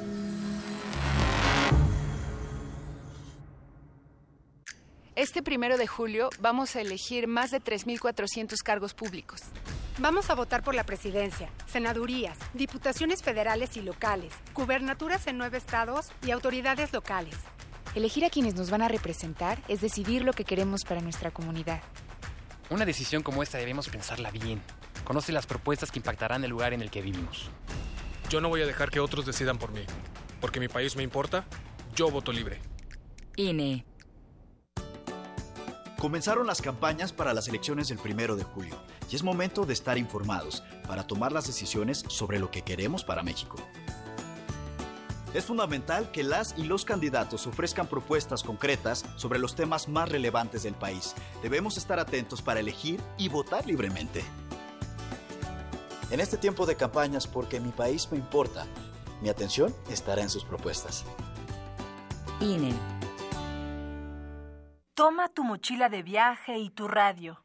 Este primero de julio vamos a elegir más de 3.400 cargos públicos. Vamos a votar por la presidencia, senadurías, diputaciones federales y locales, gubernaturas en nueve estados y autoridades locales. Elegir a quienes nos van a representar es decidir lo que queremos para nuestra comunidad. Una decisión como esta debemos pensarla bien. Conoce las propuestas que impactarán el lugar en el que vivimos. Yo no voy a dejar que otros decidan por mí. Porque mi país me importa, yo voto libre. INE. Comenzaron las campañas para las elecciones del primero de julio y es momento de estar informados para tomar las decisiones sobre lo que queremos para México. Es fundamental que las y los candidatos ofrezcan propuestas concretas sobre los temas más relevantes del país. Debemos estar atentos para elegir y votar libremente. En este tiempo de campañas, porque mi país me importa, mi atención estará en sus propuestas. INE. Toma tu mochila de viaje y tu radio.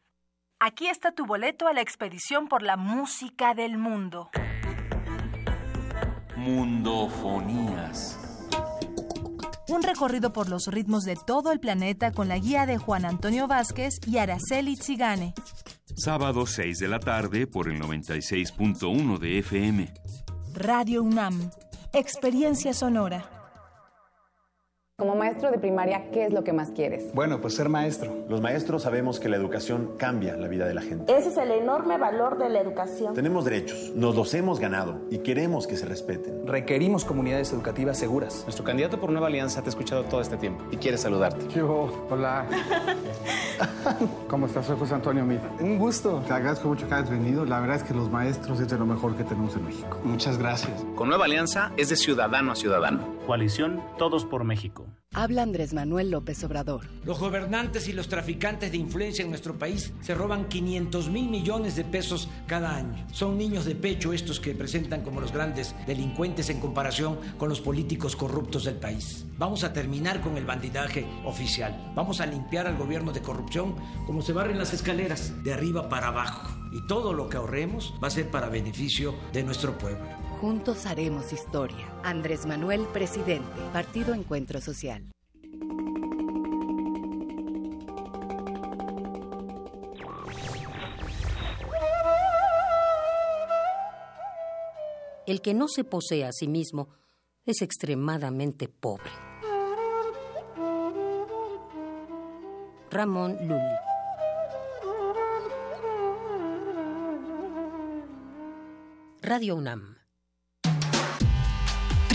Aquí está tu boleto a la expedición por la música del mundo. Mundofonías. Un recorrido por los ritmos de todo el planeta con la guía de Juan Antonio Vázquez y Araceli Zigane. Sábado 6 de la tarde por el 96.1 de FM. Radio UNAM. Experiencia sonora. Como maestro de primaria, ¿qué es lo que más quieres? Bueno, pues ser maestro. Los maestros sabemos que la educación cambia la vida de la gente. Ese es el enorme valor de la educación. Tenemos derechos, nos los hemos ganado y queremos que se respeten. Requerimos comunidades educativas seguras. Nuestro candidato por Nueva Alianza te ha escuchado todo este tiempo y quiere saludarte. Yo, hola. *laughs* ¿Cómo estás? Soy José Antonio Mita. Un gusto. Te agradezco mucho que hayas venido. La verdad es que los maestros es de lo mejor que tenemos en México. Muchas gracias. Con Nueva Alianza es de ciudadano a ciudadano. Coalición Todos por México. Habla Andrés Manuel López Obrador. Los gobernantes y los traficantes de influencia en nuestro país se roban 500 mil millones de pesos cada año. Son niños de pecho estos que presentan como los grandes delincuentes en comparación con los políticos corruptos del país. Vamos a terminar con el bandidaje oficial. Vamos a limpiar al gobierno de corrupción como se barren las escaleras, de arriba para abajo. Y todo lo que ahorremos va a ser para beneficio de nuestro pueblo. Juntos haremos historia. Andrés Manuel, presidente. Partido Encuentro Social. El que no se posee a sí mismo es extremadamente pobre. Ramón Lully. Radio UNAM.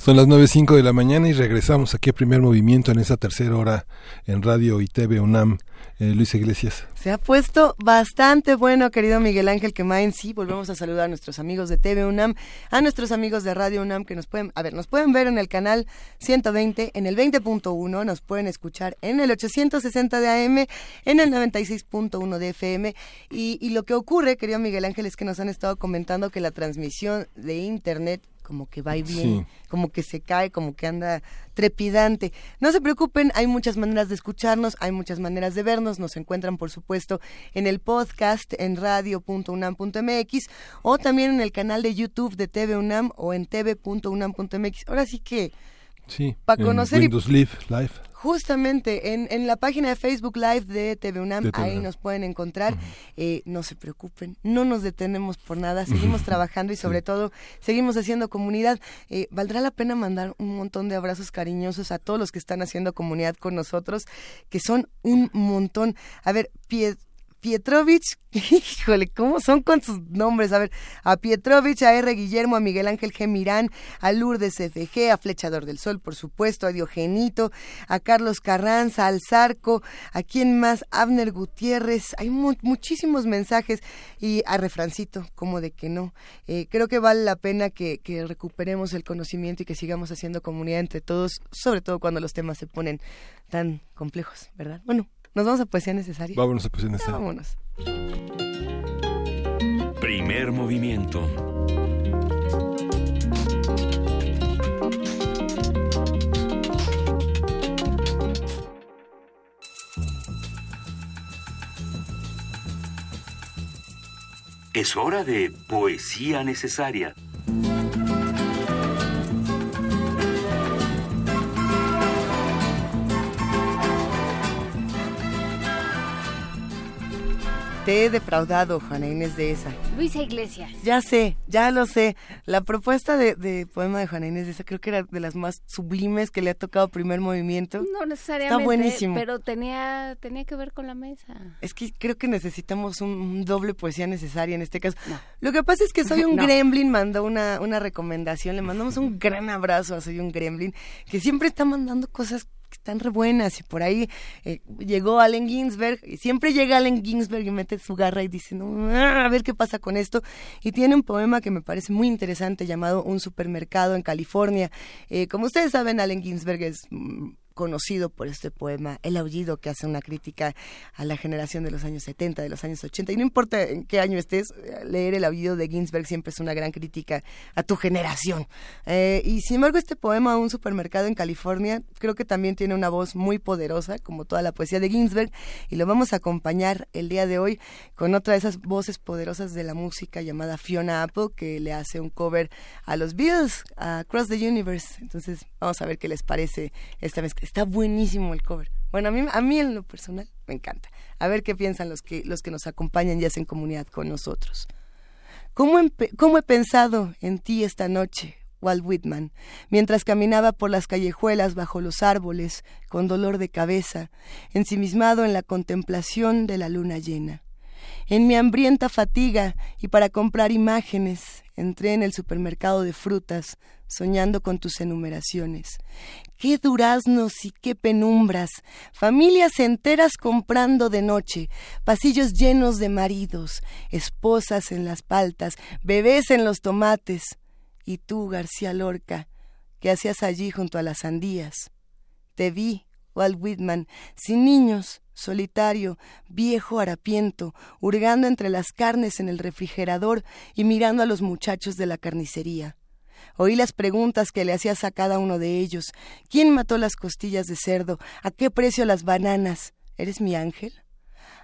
Son las 9.05 de la mañana y regresamos aquí a primer movimiento en esa tercera hora en Radio y TV UNAM. Eh, Luis Iglesias. Se ha puesto bastante bueno, querido Miguel Ángel Quemain. Sí, volvemos a saludar a nuestros amigos de TV UNAM, a nuestros amigos de Radio UNAM que nos pueden, a ver, nos pueden ver en el canal 120, en el 20.1, nos pueden escuchar en el 860 de AM, en el 96.1 de FM. Y, y lo que ocurre, querido Miguel Ángel, es que nos han estado comentando que la transmisión de Internet como que va y bien, como que se cae, como que anda trepidante. No se preocupen, hay muchas maneras de escucharnos, hay muchas maneras de vernos, nos encuentran por supuesto en el podcast en radio.unam.mx o también en el canal de YouTube de TV UNAM o en tv.unam.mx. Ahora sí que Sí, para conocer Windows Live, Live. Justamente en, en la página de Facebook Live de TV UNAM, ahí nos pueden encontrar. eh, no se preocupen, no nos detenemos por nada, seguimos *laughs* trabajando y sobre todo seguimos haciendo comunidad. Eh, valdrá la pena mandar un montón de abrazos cariñosos a todos los que están haciendo comunidad con nosotros, que son un montón. A ver, Pied Pietrovich, *laughs* híjole, ¿cómo son con sus nombres? A ver, a Pietrovich, a R. Guillermo, a Miguel Ángel G. Mirán, a Lourdes FG, a Flechador del Sol, por supuesto, a Diogenito, a Carlos Carranza, al Zarco, a quién más, Abner Gutiérrez, hay muchísimos mensajes y a Refrancito, como de que no. Eh, creo que vale la pena que, que recuperemos el conocimiento y que sigamos haciendo comunidad entre todos, sobre todo cuando los temas se ponen tan complejos, ¿verdad? Bueno, ¿Nos vamos a poesía necesaria? Vámonos a poesía necesaria. vámonos. Primer movimiento. Es hora de poesía necesaria. Te he defraudado, Juana Inés de esa. Luisa Iglesias. Ya sé, ya lo sé. La propuesta de, poema de Juana Inés de esa creo que era de las más sublimes que le ha tocado primer movimiento. No necesariamente. Está buenísimo. Pero tenía, tenía que ver con la mesa. Es que creo que necesitamos un, doble poesía necesaria en este caso. Lo que pasa es que Soy un *laughs* Gremlin mandó una, una recomendación. Le mandamos un gran abrazo a Soy un Gremlin, que siempre está mandando cosas están re buenas y por ahí eh, llegó Allen Ginsberg y siempre llega Allen Ginsberg y mete su garra y dice, no, a ver qué pasa con esto. Y tiene un poema que me parece muy interesante llamado Un supermercado en California. Eh, como ustedes saben, Allen Ginsberg es mm, conocido por este poema, El Aullido, que hace una crítica a la generación de los años 70, de los años 80. Y no importa en qué año estés, leer El Aullido de Ginsberg siempre es una gran crítica a tu generación. Eh, y sin embargo, este poema, Un supermercado en California, creo que también tiene una voz muy poderosa, como toda la poesía de Ginsberg, y lo vamos a acompañar el día de hoy con otra de esas voces poderosas de la música llamada Fiona Apple, que le hace un cover a los Beatles, a Cross the Universe. Entonces, vamos a ver qué les parece esta vez Está buenísimo el cover. Bueno, a mí, a mí en lo personal me encanta. A ver qué piensan los que, los que nos acompañan y hacen comunidad con nosotros. ¿Cómo, ¿Cómo he pensado en ti esta noche, Walt Whitman, mientras caminaba por las callejuelas bajo los árboles, con dolor de cabeza, ensimismado en la contemplación de la luna llena? En mi hambrienta fatiga y para comprar imágenes, entré en el supermercado de frutas, soñando con tus enumeraciones. Qué duraznos y qué penumbras, familias enteras comprando de noche, pasillos llenos de maridos, esposas en las paltas, bebés en los tomates. Y tú, García Lorca, ¿qué hacías allí junto a las sandías? Te vi, Walt Whitman, sin niños, solitario, viejo harapiento, hurgando entre las carnes en el refrigerador y mirando a los muchachos de la carnicería. Oí las preguntas que le hacías a cada uno de ellos. ¿Quién mató las costillas de cerdo? ¿A qué precio las bananas? ¿Eres mi ángel?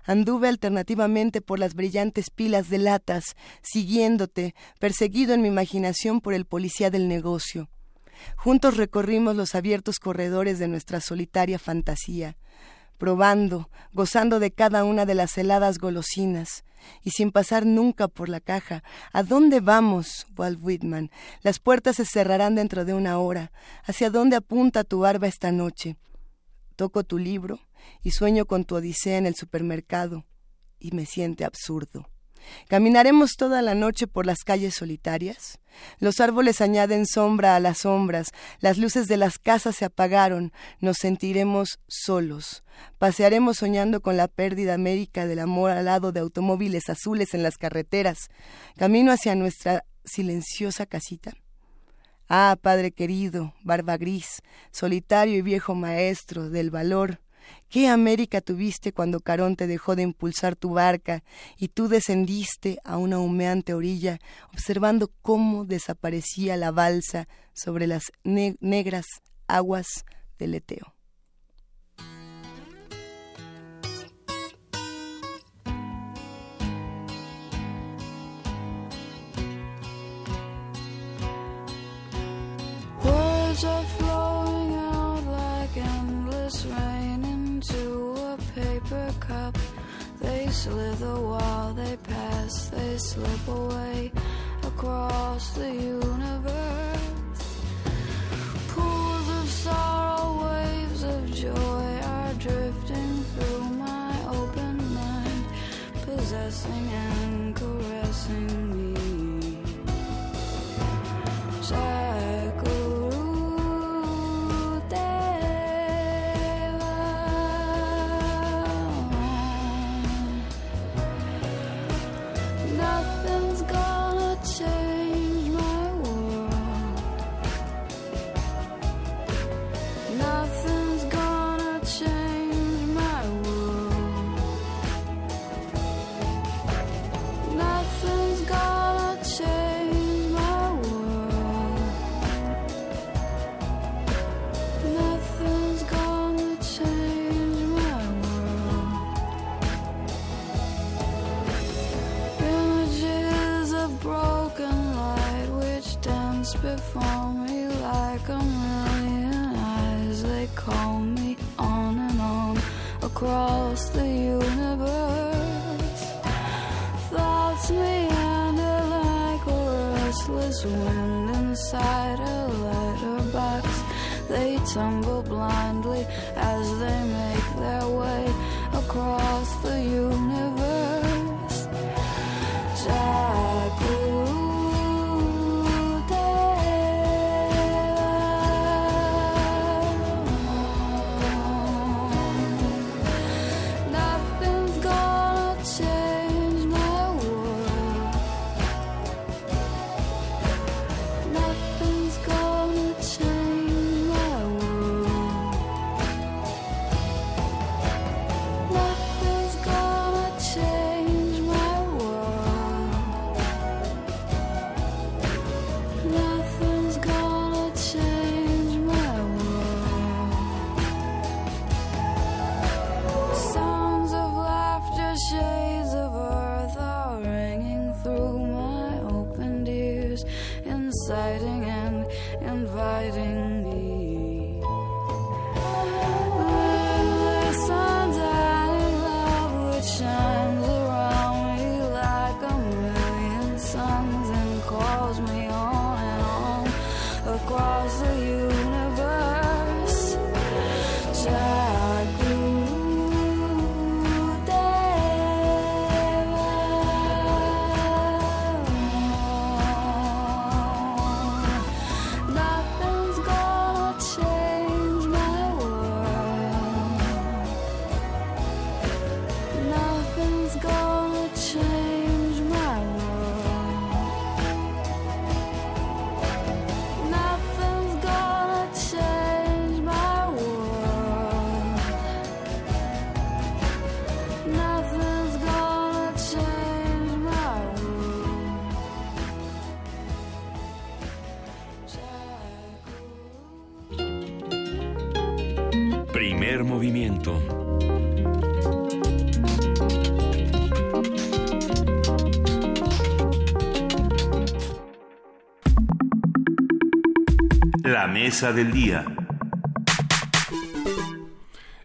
Anduve alternativamente por las brillantes pilas de latas, siguiéndote, perseguido en mi imaginación por el policía del negocio. Juntos recorrimos los abiertos corredores de nuestra solitaria fantasía, probando, gozando de cada una de las heladas golosinas, y sin pasar nunca por la caja. ¿A dónde vamos, Walt Whitman? Las puertas se cerrarán dentro de una hora. ¿Hacia dónde apunta tu barba esta noche? Toco tu libro y sueño con tu odisea en el supermercado y me siente absurdo. Caminaremos toda la noche por las calles solitarias. Los árboles añaden sombra a las sombras, las luces de las casas se apagaron, nos sentiremos solos. Pasearemos soñando con la pérdida américa del amor al lado de automóviles azules en las carreteras, camino hacia nuestra silenciosa casita. Ah, Padre querido, barba gris, solitario y viejo maestro del valor, ¿Qué América tuviste cuando Carón te dejó de impulsar tu barca y tú descendiste a una humeante orilla, observando cómo desaparecía la balsa sobre las negras aguas del Eteo? Slither while they pass, they slip away across the universe. Pools of sorrow, waves of joy are drifting through my open mind. possessing and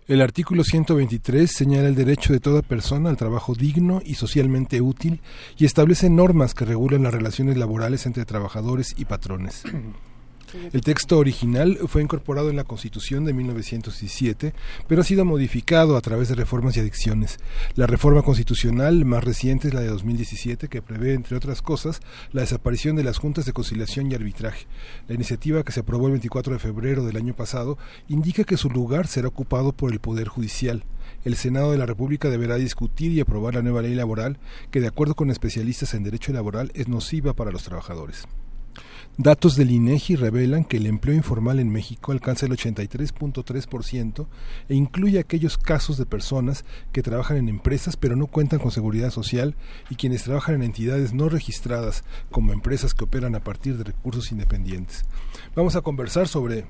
El artículo 123 señala el derecho de toda persona al trabajo digno y socialmente útil y establece normas que regulan las relaciones laborales entre trabajadores y patrones. El texto original fue incorporado en la Constitución de 1917, pero ha sido modificado a través de reformas y adicciones. La reforma constitucional más reciente es la de 2017, que prevé, entre otras cosas, la desaparición de las juntas de conciliación y arbitraje. La iniciativa que se aprobó el 24 de febrero del año pasado indica que su lugar será ocupado por el Poder Judicial. El Senado de la República deberá discutir y aprobar la nueva ley laboral, que de acuerdo con especialistas en derecho laboral es nociva para los trabajadores. Datos del INEGI revelan que el empleo informal en México alcanza el 83.3% e incluye aquellos casos de personas que trabajan en empresas pero no cuentan con seguridad social y quienes trabajan en entidades no registradas como empresas que operan a partir de recursos independientes. Vamos a conversar sobre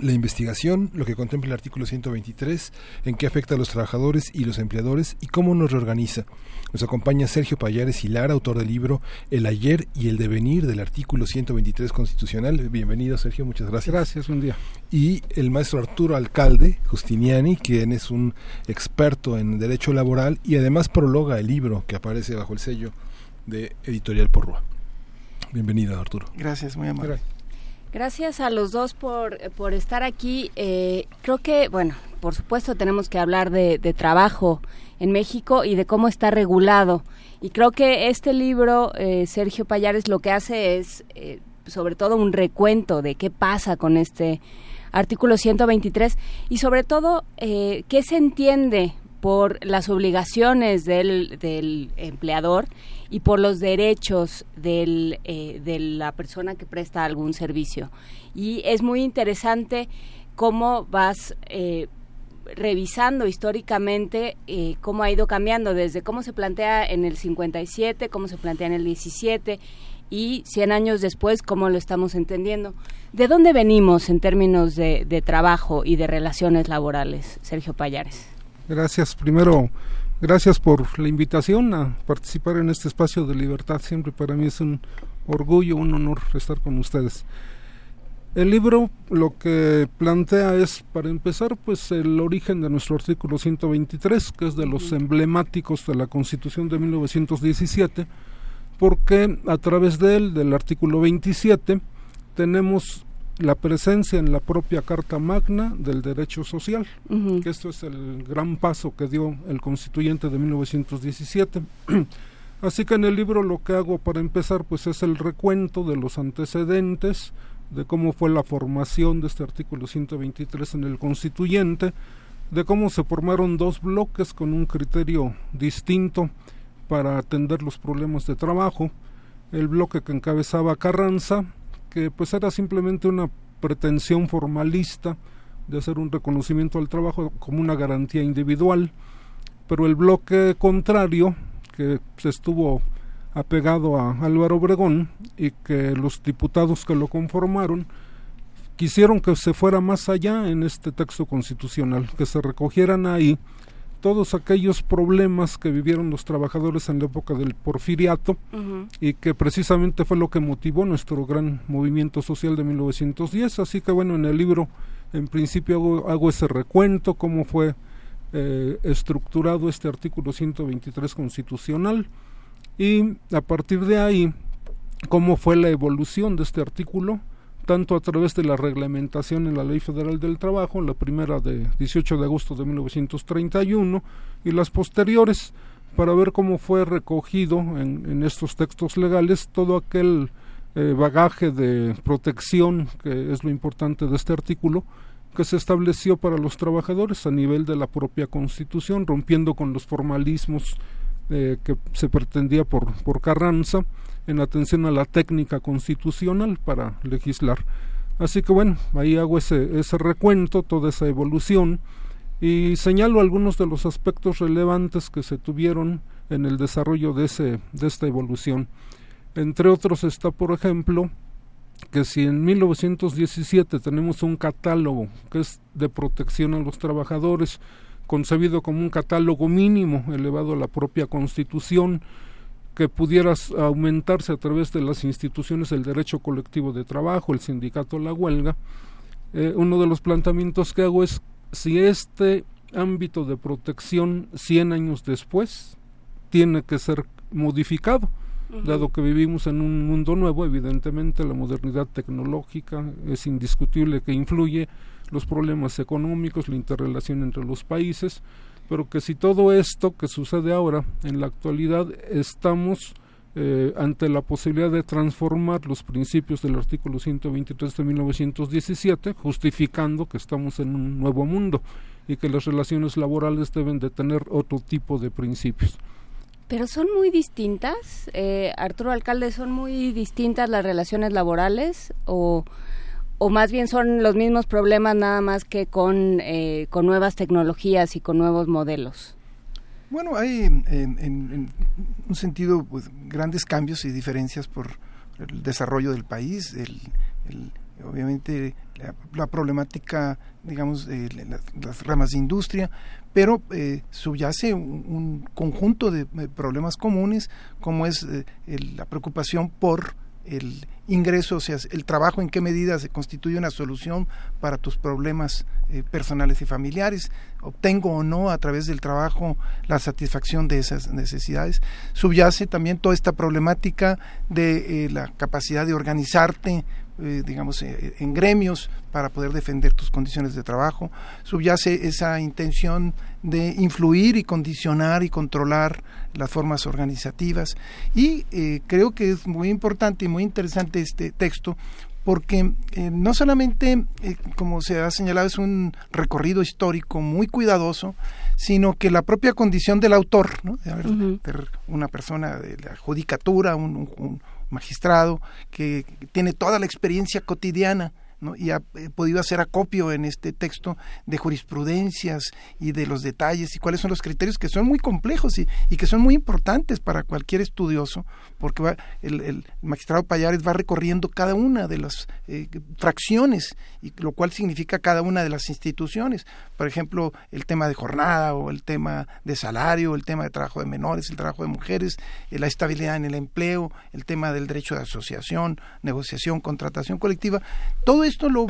la investigación, lo que contempla el artículo 123, en qué afecta a los trabajadores y los empleadores y cómo nos reorganiza. Nos acompaña Sergio Payares Hilar, autor del libro El ayer y el devenir del artículo 123 constitucional. Bienvenido, Sergio, muchas gracias. Gracias, un día. Y el maestro Arturo Alcalde Justiniani, quien es un experto en derecho laboral y además prologa el libro que aparece bajo el sello de Editorial Porrua. Bienvenido, Arturo. Gracias, muy amable. Gracias a los dos por, por estar aquí. Eh, creo que, bueno, por supuesto, tenemos que hablar de, trabajo en México y de cómo está regulado. Y creo que este libro, eh, Sergio Payares, lo que hace es, eh, sobre todo, un recuento de qué pasa con este artículo 123 y, sobre todo, qué se entiende por las obligaciones del, empleador y por los derechos del, de la persona que presta algún servicio. Y es muy interesante cómo vas eh, revisando históricamente eh, cómo ha ido cambiando, desde cómo se plantea en el 57, cómo se plantea en el 17 y 100 años después, cómo lo estamos entendiendo. ¿De dónde venimos en términos de, de trabajo y de relaciones laborales, Sergio Payares? Gracias. Primero, gracias por la invitación a participar en este espacio de libertad. Siempre para mí es un orgullo, un honor estar con ustedes. El libro lo que plantea es, para empezar, pues el origen de nuestro artículo 123, que es de los emblemáticos de la Constitución de 1917, porque a través de él, del artículo 27, tenemos la presencia en la propia Carta Magna del derecho social, que esto es el gran paso que dio el constituyente de 1917. *clears throat* Así que en el libro lo que hago para empezar pues es el recuento de los antecedentes, de cómo fue la formación de este artículo 123 en el constituyente, de cómo se formaron dos bloques con un criterio distinto para atender los problemas de trabajo, el bloque que encabezaba Carranza, que pues era simplemente una pretensión formalista de hacer un reconocimiento al trabajo como una garantía individual, pero el bloque contrario, que se estuvo apegado a Álvaro Obregón y que los diputados que lo conformaron quisieron que se fuera más allá en este texto constitucional, que se recogieran ahí todos aquellos problemas que vivieron los trabajadores en la época del porfiriato y que precisamente fue lo que motivó nuestro gran movimiento social de 1910. Así que bueno, en el libro en principio hago, ese recuento, cómo fue eh, estructurado este artículo 123 constitucional y a partir de ahí cómo fue la evolución de este artículo tanto a través de la reglamentación en la Ley Federal del Trabajo, la primera de 18 de agosto de 1931 y las posteriores, para ver cómo fue recogido en, estos textos legales todo aquel eh, bagaje de protección, que es lo importante de este artículo, que se estableció para los trabajadores a nivel de la propia Constitución, rompiendo con los formalismos eh, que se pretendía por, por Carranza en atención a la técnica constitucional para legislar. Así que bueno, ahí hago ese, recuento, toda esa evolución y señalo algunos de los aspectos relevantes que se tuvieron en el desarrollo de esta evolución. Entre otros está, por ejemplo, que si en 1917 tenemos un catálogo que es de protección a los trabajadores, concebido como un catálogo mínimo elevado a la propia Constitución, que pudiera aumentarse a través de las instituciones del derecho colectivo de trabajo, el sindicato, la huelga. Eh, uno de los planteamientos que hago es si este ámbito de protección 100 años después tiene que ser modificado, dado que vivimos en un mundo nuevo, evidentemente la modernidad tecnológica es indiscutible que influye los problemas económicos, la interrelación entre los países, pero que si todo esto que sucede ahora, en la actualidad, estamos eh, ante la posibilidad de transformar los principios del artículo 123 de 1917, justificando que estamos en un nuevo mundo y que las relaciones laborales deben de tener otro tipo de principios. Pero son muy distintas, eh, Arturo Alcalde, son muy distintas las relaciones laborales o o más bien son los mismos problemas nada más que con, eh, con nuevas tecnologías y con nuevos modelos? Bueno, hay en, un sentido pues, grandes cambios y diferencias por el desarrollo del país, el, obviamente la, problemática, digamos, de las, ramas de industria, pero eh, subyace un, conjunto de problemas comunes como es eh, la preocupación por el ingreso, o sea, el trabajo, en qué medida se constituye una solución para tus problemas eh, personales y familiares, obtengo o no a través del trabajo la satisfacción de esas necesidades. Subyace también toda esta problemática de eh, la capacidad de organizarte eh, digamos, en gremios para poder defender tus condiciones de trabajo. Subyace esa intención de influir y condicionar y controlar las formas organizativas. Y eh, creo que es muy importante y muy interesante este texto porque eh, no solamente, eh, como se ha señalado, es un recorrido histórico muy cuidadoso, sino que la propia condición del autor, ¿no? de haber- una persona de la judicatura, un, un- un magistrado que tiene toda la experiencia cotidiana ¿no? y ha eh, podido hacer acopio en este texto de jurisprudencias y de los detalles y cuáles son los criterios que son muy complejos y, que son muy importantes para cualquier estudioso, porque va, el, el magistrado Payares va recorriendo cada una de las eh, fracciones, y lo cual significa cada una de las instituciones. Por ejemplo, el tema de jornada o el tema de salario, el tema de trabajo de menores, el trabajo de mujeres, eh, la estabilidad en el empleo, el tema del derecho de asociación, negociación, contratación colectiva. Todo esto lo,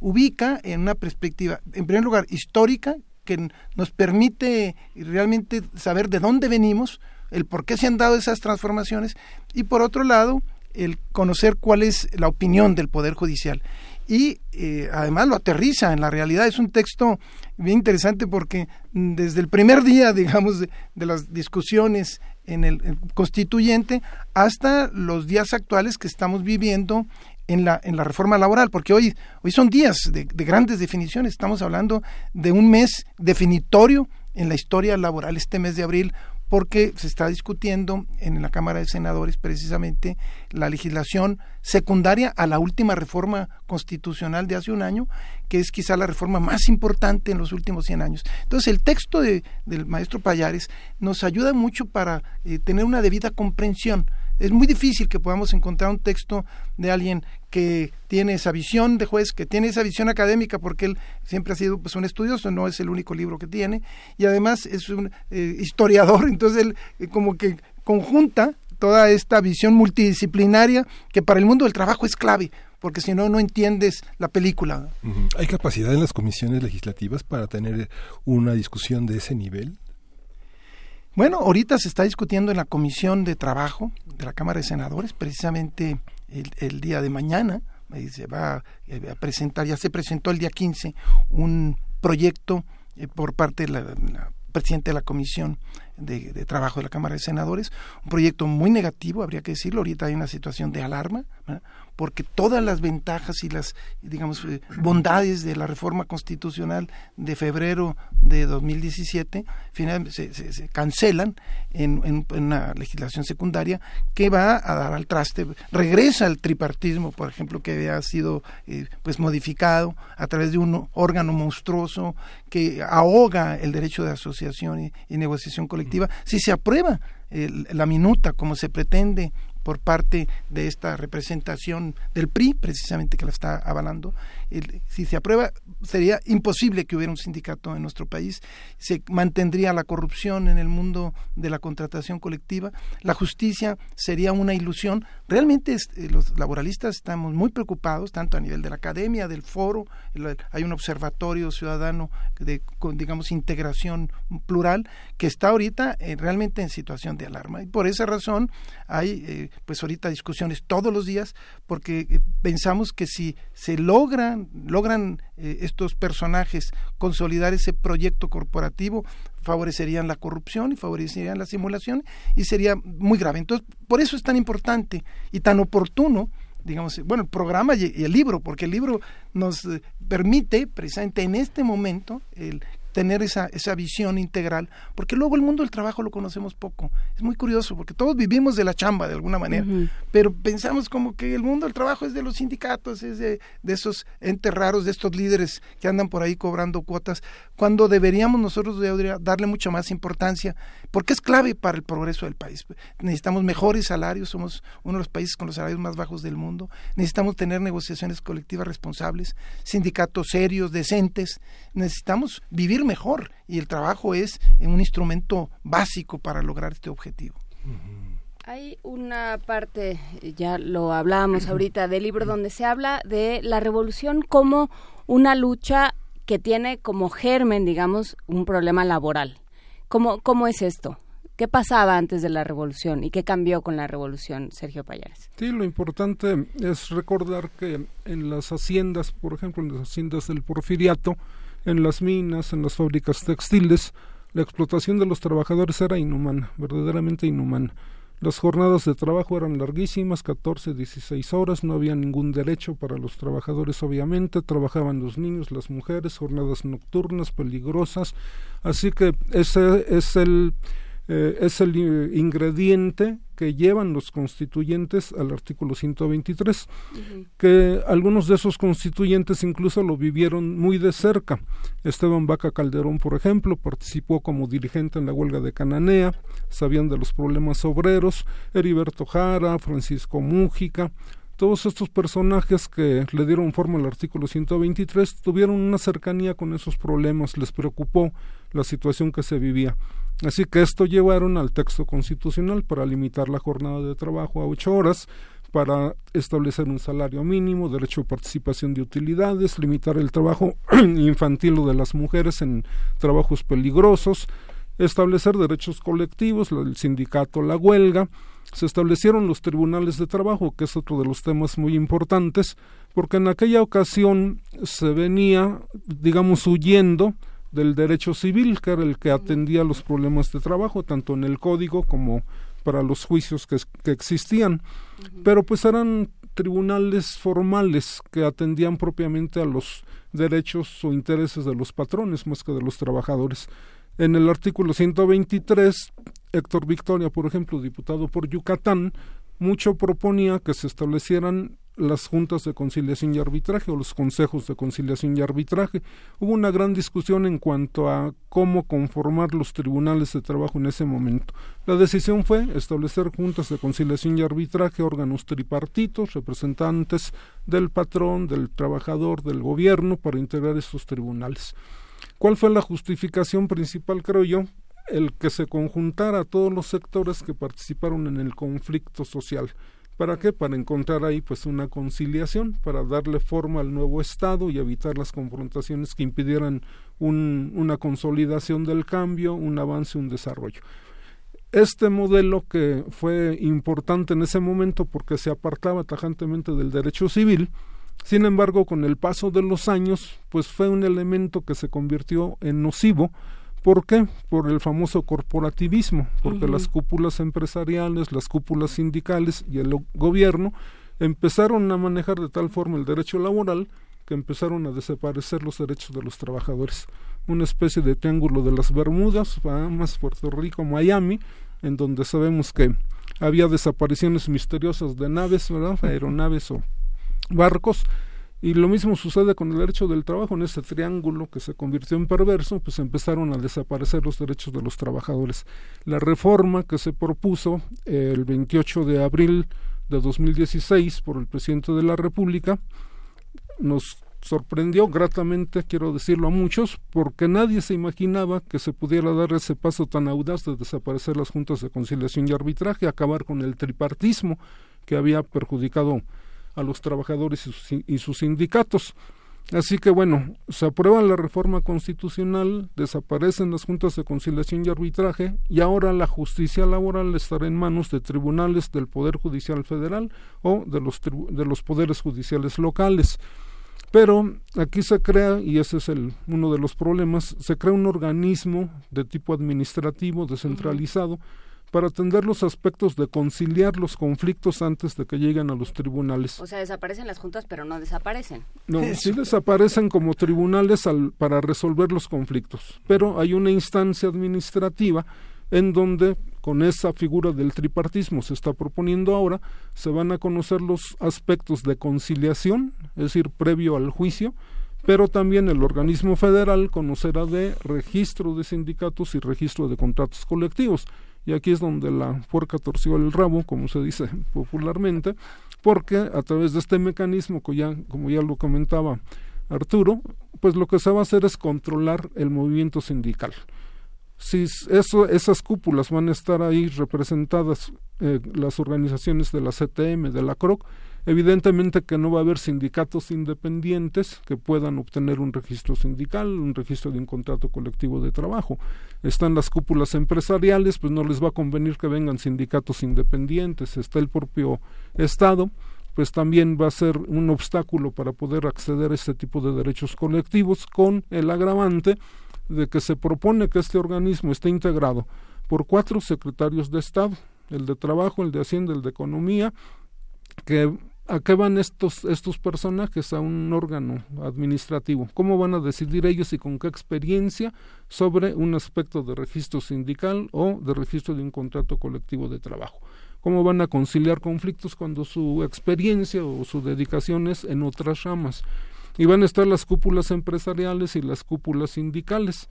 ubica en una perspectiva, en primer lugar, histórica, que nos permite realmente saber de dónde venimos, el por qué se han dado esas transformaciones, y por otro lado, el conocer cuál es la opinión del Poder Judicial. Y eh, además lo aterriza en la realidad. Es un texto bien interesante porque mm, desde el primer día, *laughs* digamos, de, las discusiones en el constituyente hasta los días actuales que estamos viviendo en la, en la reforma laboral, porque hoy, hoy son días de, de grandes definiciones, estamos hablando de un mes definitorio en la historia laboral, este mes de abril, porque se está discutiendo en la Cámara de Senadores precisamente la legislación secundaria a la última reforma constitucional de hace un año, que es quizá la reforma más importante en los últimos 100 años. Entonces el texto de, del maestro Payares nos ayuda mucho para eh, tener una debida comprensión. Es muy difícil que podamos encontrar un texto de alguien que tiene esa visión de juez, que tiene esa visión académica, porque él siempre ha sido pues, un estudioso, no es el único libro que tiene, y además es un eh, historiador, *laughs* entonces él eh, como que conjunta toda esta visión multidisciplinaria que para el mundo del trabajo es clave, porque si no, no entiendes la película. ¿Hay capacidad en las comisiones legislativas para tener una discusión de ese nivel? Bueno, ahorita se está discutiendo en la Comisión de Trabajo de la Cámara de Senadores, precisamente el, día de mañana, se va eh, a presentar, ya se presentó el día 15, un proyecto eh, por parte de la, la presidenta de la Comisión de, Trabajo de la Cámara de Senadores, un proyecto muy negativo, habría que decirlo, ahorita hay una situación de alarma, porque todas las ventajas y las, digamos, eh, bondades de la reforma constitucional de febrero de 2017 finalmente se, se- se cancelan en, una legislación secundaria que va a dar al traste, regresa al tripartismo, por ejemplo, que había sido eh, pues modificado a través de un órgano monstruoso que ahoga el derecho de asociación y negociación colectiva. Si se aprueba el- la minuta como se pretende por parte de esta representación del PRI, precisamente que la está avalando. El- si se aprueba, sería imposible que hubiera un sindicato en nuestro país. Se mantendría la corrupción en el mundo de la contratación colectiva. La justicia sería una ilusión. Realmente es- eh, los laboralistas estamos muy preocupados, tanto a nivel de la academia, del foro. hay un observatorio ciudadano de, con, digamos, integración plural que está ahorita eh, realmente en situación de alarma. Y por esa razón hay eh, pues ahorita discusiones todos los días porque eh, pensamos que si se logran eh, estos personajes consolidar ese proyecto corporativo favorecerían la corrupción y favorecerían la simulación y sería muy grave. Entonces, por eso es tan importante y tan oportuno digamos, bueno, el programa y y el libro, porque el libro nos eh, permite precisamente en este momento el tener esa, esa visión integral, porque luego el mundo del trabajo lo conocemos poco. Es muy curioso, porque todos vivimos de la chamba de alguna manera, pero pensamos como que el mundo del trabajo es de los sindicatos, es de, de esos entes raros, de estos líderes que andan por ahí cobrando cuotas, cuando deberíamos nosotros debería darle mucha más importancia, porque es clave para el progreso del país. Necesitamos mejores salarios, somos uno de los países con los salarios más bajos del mundo, necesitamos tener negociaciones colectivas responsables, sindicatos serios, decentes, necesitamos vivir mejor y el trabajo es un instrumento básico para lograr este objetivo. Hay una parte, eh, ya lo hablábamos *clears throat* ahorita, del libro donde se habla de la revolución como una lucha que tiene como germen, digamos, un problema laboral. ¿Cómo, cómo es esto? ¿Qué pasaba antes de la revolución y qué cambió con la revolución, Sergio Payares? Sí, lo importante es recordar que en las haciendas, por ejemplo, en las haciendas del Porfiriato, en las minas, en las fábricas textiles, la explotación de los trabajadores era inhumana, verdaderamente inhumana. Las jornadas de trabajo eran larguísimas, 14, 16 horas, no había ningún derecho para los trabajadores, obviamente, trabajaban los niños, las mujeres, jornadas nocturnas, peligrosas, así que ese es el eh, es el eh, ingrediente que llevan los constituyentes al artículo 123, que algunos de esos constituyentes incluso lo vivieron muy de cerca. Esteban Vaca Calderón, por ejemplo, participó como dirigente en la huelga de Cananea, sabían de los problemas obreros, Heriberto Jara, Francisco Mújica, todos estos personajes que le dieron forma al artículo 123 tuvieron una cercanía con esos problemas, les preocupó la situación que se vivía. Así que esto llevaron al texto constitucional para limitar la jornada de trabajo a ocho horas, para establecer un salario mínimo, derecho a participación de utilidades, limitar el trabajo *clears throat* infantil o de las mujeres en trabajos peligrosos, establecer derechos colectivos, el sindicato, la huelga, se establecieron los tribunales de trabajo, que es otro de los temas muy importantes, porque en aquella ocasión se venía, digamos, huyendo del derecho civil, que era el que atendía los problemas de trabajo, tanto en el código como para los juicios que, que existían. Pero pues eran tribunales formales que atendían propiamente a los derechos o intereses de los patrones más que de los trabajadores. En el artículo 123, Héctor Victoria, por ejemplo, diputado por Yucatán, mucho proponía que se establecieran las juntas de conciliación y arbitraje o los consejos de conciliación y arbitraje. Hubo una gran discusión en cuanto a cómo conformar los tribunales de trabajo en ese momento. La decisión fue establecer juntas de conciliación y arbitraje, órganos tripartitos, representantes del patrón, del trabajador, del gobierno para integrar estos tribunales. ¿Cuál fue la justificación principal, creo yo? El que se conjuntara todos los sectores que participaron en el conflicto social ¿Para qué? Para encontrar ahí pues una conciliación, para darle forma al nuevo Estado y evitar las confrontaciones que impidieran un, una consolidación del cambio, un avance, un desarrollo. Este modelo que fue importante en ese momento porque se apartaba tajantemente del derecho civil, sin embargo, con el paso de los años, pues fue un elemento que se convirtió en nocivo ¿Por qué? Por el famoso corporativismo, porque las cúpulas empresariales, las cúpulas sindicales y el gobierno empezaron a manejar de tal forma el derecho laboral que empezaron a desaparecer los derechos de los trabajadores. Una especie de triángulo de las Bermudas, más Puerto Rico, Miami, en donde sabemos que había desapariciones misteriosas de naves, ¿verdad? aeronaves o barcos, y lo mismo sucede con el derecho del trabajo, en ese triángulo que se convirtió en perverso, pues empezaron a desaparecer los derechos de los trabajadores. La reforma que se propuso el 28 de abril de 2016 por el presidente de la República nos sorprendió gratamente, quiero decirlo a muchos, porque nadie se imaginaba que se pudiera dar ese paso tan audaz de desaparecer las juntas de conciliación y arbitraje, acabar con el tripartismo que había perjudicado a los trabajadores y sus, sindicatos. Así que bueno, se aprueba la reforma constitucional, desaparecen las juntas de conciliación y arbitraje y ahora la justicia laboral estará en manos de tribunales del Poder Judicial Federal o de los, de los poderes judiciales locales. Pero aquí se crea, y ese es el, uno de los problemas, se crea un organismo de tipo administrativo descentralizado para atender los aspectos de conciliar los conflictos antes de que lleguen a los tribunales. O sea, desaparecen las juntas, pero no desaparecen. No, sí desaparecen como tribunales al, para resolver los conflictos, pero hay una instancia administrativa en donde con esa figura del tripartismo se está proponiendo ahora, se van a conocer los aspectos de conciliación, es decir, previo al juicio, pero también el organismo federal conocerá de registro de sindicatos y registro de contratos colectivos y aquí es donde la puerca torció el rabo, como se dice popularmente, porque a través de este mecanismo, que ya, como ya lo comentaba Arturo, pues lo que se va a hacer es controlar el movimiento sindical. Si eso, esas cúpulas van a estar ahí representadas, eh, las organizaciones de la CTM, de la CROC, Evidentemente que no va a haber sindicatos independientes que puedan obtener un registro sindical, un registro de un contrato colectivo de trabajo. Están las cúpulas empresariales, pues no les va a convenir que vengan sindicatos independientes. Está el propio Estado, pues también va a ser un obstáculo para poder acceder a este tipo de derechos colectivos con el agravante de que se propone que este organismo esté integrado por cuatro secretarios de Estado, el de Trabajo, el de Hacienda, el de Economía, que ¿A qué van estos, estos personajes? A un órgano administrativo. ¿Cómo van a decidir ellos y con qué experiencia sobre un aspecto de registro sindical o de registro de un contrato colectivo de trabajo? ¿Cómo van a conciliar conflictos cuando su experiencia o su dedicación es en otras ramas? Y van a estar las cúpulas empresariales y las cúpulas sindicales.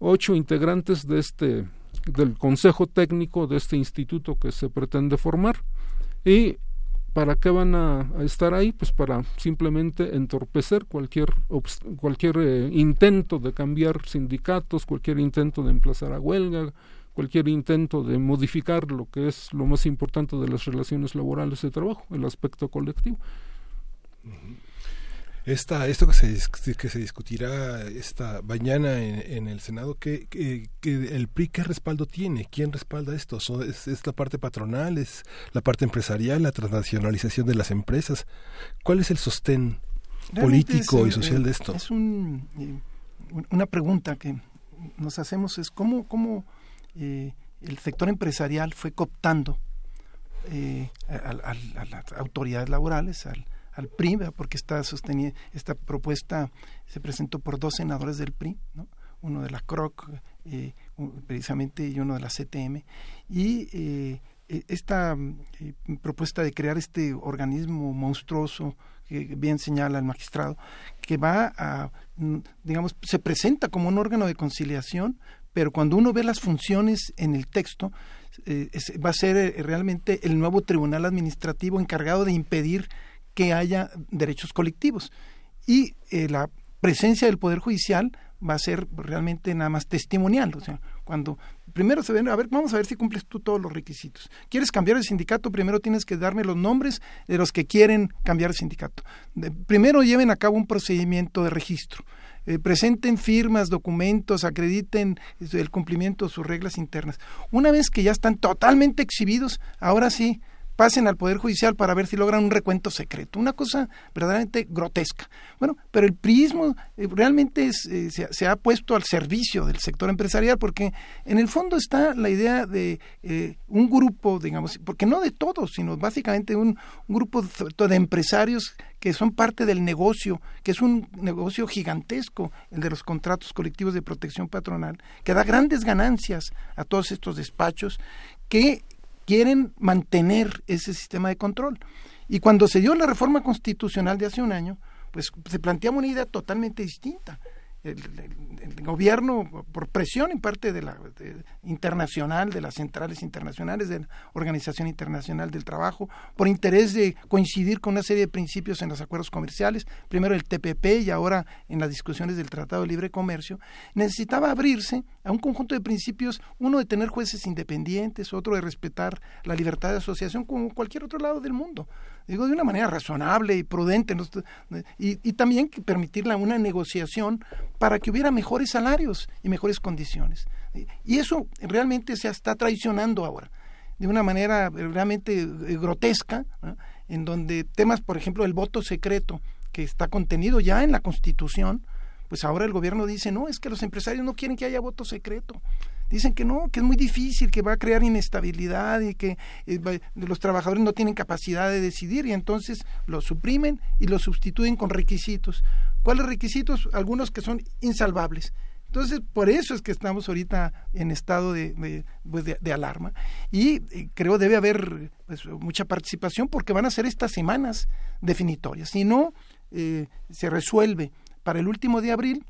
Ocho integrantes de este, del consejo técnico de este instituto que se pretende formar. Y ¿Para qué van a, estar ahí? Pues para simplemente entorpecer cualquier, cualquier eh, intento de cambiar sindicatos, cualquier intento de emplazar a huelga, cualquier intento de modificar lo que es lo más importante de las relaciones laborales de trabajo, el aspecto colectivo. Esta, esto que se, que se discutirá esta mañana en, el Senado, ¿qué, que, el PRI qué respaldo tiene? ¿Quién respalda esto? ¿Es, ¿Es, la parte patronal? ¿Es la parte empresarial? ¿La transnacionalización de las empresas? ¿Cuál es el sostén político y social de esto? Es un, eh, una pregunta que nos hacemos, es cómo, cómo eh, el sector empresarial fue cooptando eh, a, a, las autoridades laborales, al al PRI, porque esta, esta propuesta se presentó por dos senadores del PRI, uno de la CROC eh, precisamente y uno de la CTM, y eh, e, esta eh, propuesta de crear este organismo monstruoso que bien señala el magistrado, que va a, digamos, se presenta como un órgano de conciliación, pero cuando uno ve las funciones en el texto, va a ser realmente el nuevo tribunal administrativo encargado de impedir que haya derechos colectivos. Y eh, la presencia del Poder Judicial va a ser realmente nada más testimonial. O sea, cuando primero se ven, a ver, vamos a ver si cumples tú todos los requisitos. ¿Quieres cambiar el sindicato? Primero tienes que darme los nombres de los que quieren cambiar el sindicato. primero lleven a cabo un procedimiento de registro. Eh, presenten firmas, documentos, acrediten el cumplimiento de sus reglas internas. Una vez que ya están totalmente exhibidos, ahora sí, pasen al Poder Judicial para ver si logran un recuento secreto. Una cosa verdaderamente grotesca. Bueno, pero el priismo eh, realmente eh, se, ha puesto al servicio del sector empresarial porque en el fondo está la idea de eh, un grupo, digamos, porque no de todos, sino básicamente un, un grupo de empresarios que son parte del negocio, que es un negocio gigantesco, el de los contratos colectivos de protección patronal, que da grandes ganancias a todos estos despachos, que quieren mantener ese sistema de control. Y cuando se dio la reforma constitucional de hace un año, pues se planteaba una idea totalmente distinta el, gobierno, por presión en parte de la internacional, de las centrales internacionales, de la Organización Internacional del Trabajo, por interés de coincidir con una serie de principios en los acuerdos comerciales, primero el TPP y ahora en las discusiones del Tratado de Libre Comercio, necesitaba abrirse a un conjunto de principios, uno de tener jueces independientes, otro de respetar la libertad de asociación como cualquier otro lado del mundo digo, de una manera razonable y prudente, y, también permitirle una negociación para que hubiera mejores salarios y mejores condiciones. Y eso realmente se está traicionando ahora, de una manera realmente eh, grotesca, en donde temas, por ejemplo, el voto secreto, que está contenido ya en la Constitución, pues ahora el gobierno dice, no, es que los empresarios no quieren que haya voto secreto dicen que no, que es muy difícil, que va a crear inestabilidad y que eh, los trabajadores no tienen capacidad de decidir y entonces lo suprimen y lo sustituyen con requisitos. ¿Cuáles requisitos? Algunos que son insalvables. Entonces, por eso es que estamos ahorita en estado de, de, pues, alarma. Y eh, creo debe haber pues, mucha participación porque van a ser estas semanas definitorias. Si no eh, se resuelve para el último de abril,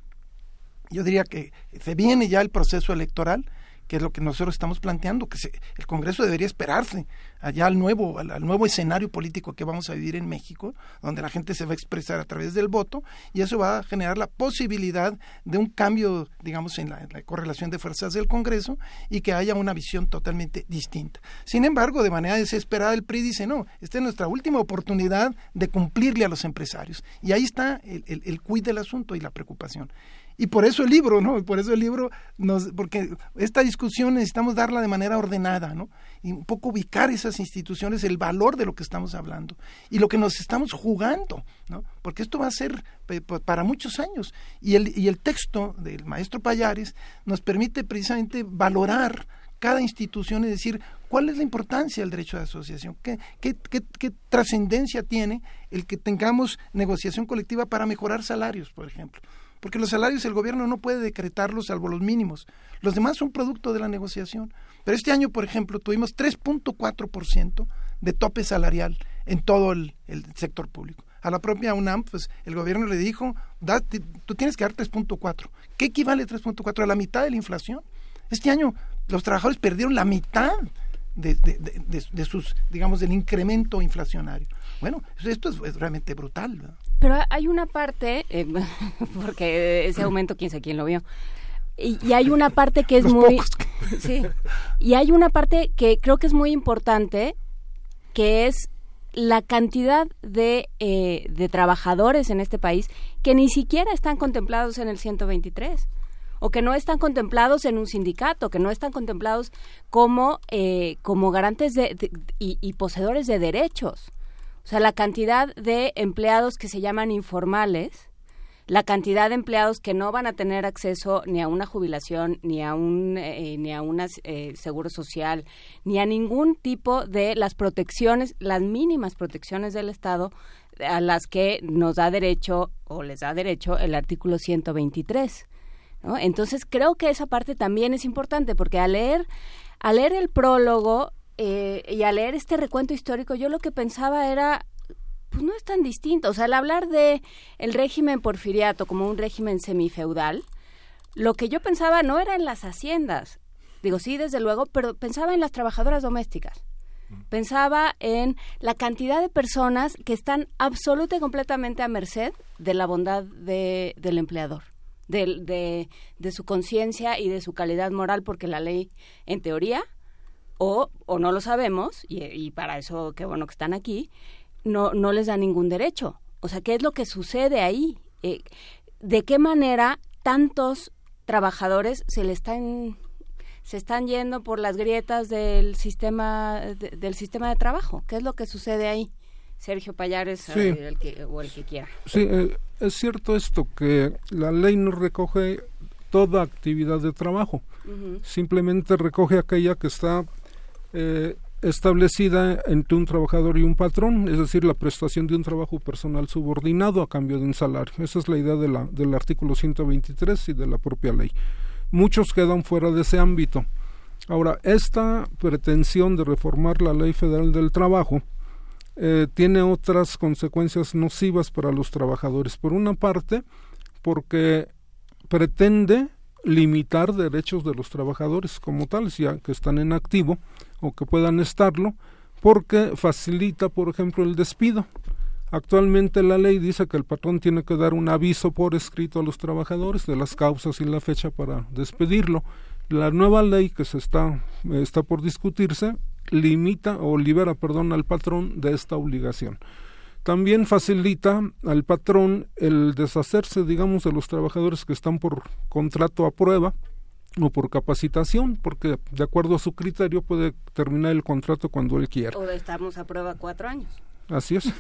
yo diría que se viene ya el proceso electoral, que es lo que nosotros estamos planteando, que se, el Congreso debería esperarse allá al nuevo, al, nuevo escenario político que vamos a vivir en México, donde la gente se va a expresar a través del voto, y eso va a generar la posibilidad de un cambio, digamos, en la, correlación de fuerzas del Congreso y que haya una visión totalmente distinta. Sin embargo, de manera desesperada, el PRI dice, no, esta es nuestra última oportunidad de cumplirle a los empresarios. Y ahí está el, el, el quid del asunto y la preocupación. Y por eso el libro, ¿no? Por eso el libro, nos, porque esta discusión necesitamos darla de manera ordenada, ¿no? Y un poco ubicar esas instituciones, el valor de lo que estamos hablando y lo que nos estamos jugando, ¿no? Porque esto va a ser para muchos años. Y el, y el texto del maestro Payares nos permite precisamente valorar cada institución y decir cuál es la importancia del derecho de asociación, qué, qué, qué, qué trascendencia tiene el que tengamos negociación colectiva para mejorar salarios, por ejemplo porque los salarios el gobierno no puede decretarlos salvo los mínimos. Los demás son producto de la negociación. Pero este año, por ejemplo, tuvimos 3.4% de tope salarial en todo el, sector público. A la propia UNAM, pues el gobierno le dijo, tú tienes que dar 3.4. ¿Qué equivale 3.4? A la mitad de la inflación. Este año los trabajadores perdieron la mitad de, sus, digamos, del incremento inflacionario. Bueno, esto es, realmente brutal. Pero hay una parte, eh, *laughs* porque ese aumento, quién sabe quién lo vio. Y, y hay una parte que es Los muy... pocos *laughs* Sí. Y hay una parte que creo que es muy importante, que es la cantidad de, eh, de trabajadores en este país que ni siquiera están contemplados en el 123 o que no están contemplados en un sindicato, que no están contemplados como, eh, como garantes de, de, y, y, poseedores de derechos. O sea, la cantidad de empleados que se llaman informales, la cantidad de empleados que no van a tener acceso ni a una jubilación, ni a un eh, ni a un eh, seguro social, ni a ningún tipo de las protecciones, las mínimas protecciones del Estado a las que nos da derecho o les da derecho el artículo 123. ¿no? Entonces creo que esa parte también es importante porque al leer al leer el prólogo eh, y al leer este recuento histórico yo lo que pensaba era pues no es tan distinto. O sea, al hablar de el régimen porfiriato como un régimen semifeudal, lo que yo pensaba no era en las haciendas, digo sí, desde luego, pero pensaba en las trabajadoras domésticas. Pensaba en la cantidad de personas que están absoluta y completamente a merced de la bondad de, del empleador. De, de, de su conciencia y de su calidad moral, porque la ley, en teoría, o, o no lo sabemos, y, y para eso qué bueno que están aquí, no, no les da ningún derecho. O sea, ¿qué es lo que sucede ahí? Eh, ¿De qué manera tantos trabajadores se le están se están yendo por las grietas del sistema de, del sistema de trabajo? ¿Qué es lo que sucede ahí? Sergio Payares Sí. el que, o el que quiera. Sí, eh, es cierto esto, que la ley no recoge toda actividad de trabajo, simplemente recoge aquella que está eh, establecida entre un trabajador y un patrón, es decir, la prestación de un trabajo personal subordinado a cambio de un salario. Esa es la idea del artículo 123 y de la propia ley. Muchos quedan fuera de ese ámbito. Ahora, esta pretensión de reformar la ley federal del trabajo eh, tiene otras consecuencias nocivas para los trabajadores. Por una parte, porque pretende limitar derechos de los trabajadores como tales, ya que están en activo o que puedan estarlo, porque facilita, por ejemplo, el despido. Actualmente la ley dice que el patrón tiene que dar un aviso por escrito a los trabajadores de las causas y la fecha para despedirlo. La nueva ley que se está, está por discutirse limita o libera, perdón, al patrón de esta obligación. También facilita al patrón el deshacerse, digamos, de los trabajadores que están por contrato a prueba o por capacitación, porque de acuerdo a su criterio puede terminar el contrato cuando él quiera. O estamos a prueba cuatro años. Así es.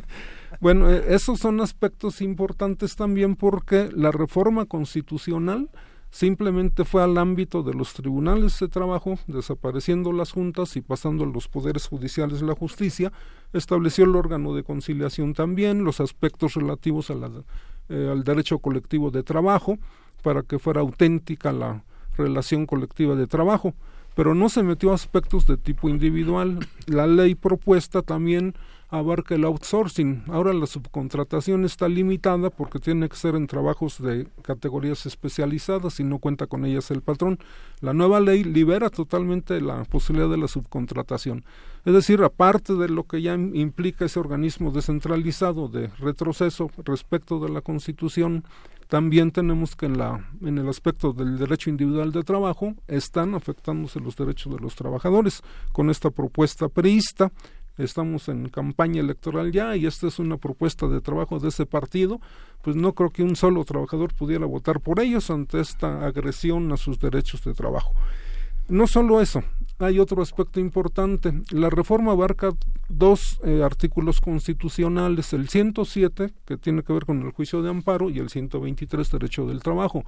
*laughs* bueno, eh, esos son aspectos importantes también porque la reforma constitucional simplemente fue al ámbito de los tribunales de trabajo, desapareciendo las juntas y pasando a los poderes judiciales la justicia, estableció el órgano de conciliación también, los aspectos relativos a la, eh, al derecho colectivo de trabajo, para que fuera auténtica la relación colectiva de trabajo pero no se metió a aspectos de tipo individual. La ley propuesta también abarca el outsourcing. Ahora la subcontratación está limitada porque tiene que ser en trabajos de categorías especializadas y no cuenta con ellas el patrón. La nueva ley libera totalmente la posibilidad de la subcontratación. Es decir, aparte de lo que ya implica ese organismo descentralizado de retroceso respecto de la Constitución, también tenemos que en, la, en el aspecto del derecho individual de trabajo están afectándose los derechos de los trabajadores con esta propuesta preista estamos en campaña electoral ya y esta es una propuesta de trabajo de ese partido, pues no creo que un solo trabajador pudiera votar por ellos ante esta agresión a sus derechos de trabajo. No solo eso, hay otro aspecto importante. La reforma abarca dos eh, artículos constitucionales, el 107, que tiene que ver con el juicio de amparo, y el 123, derecho del trabajo.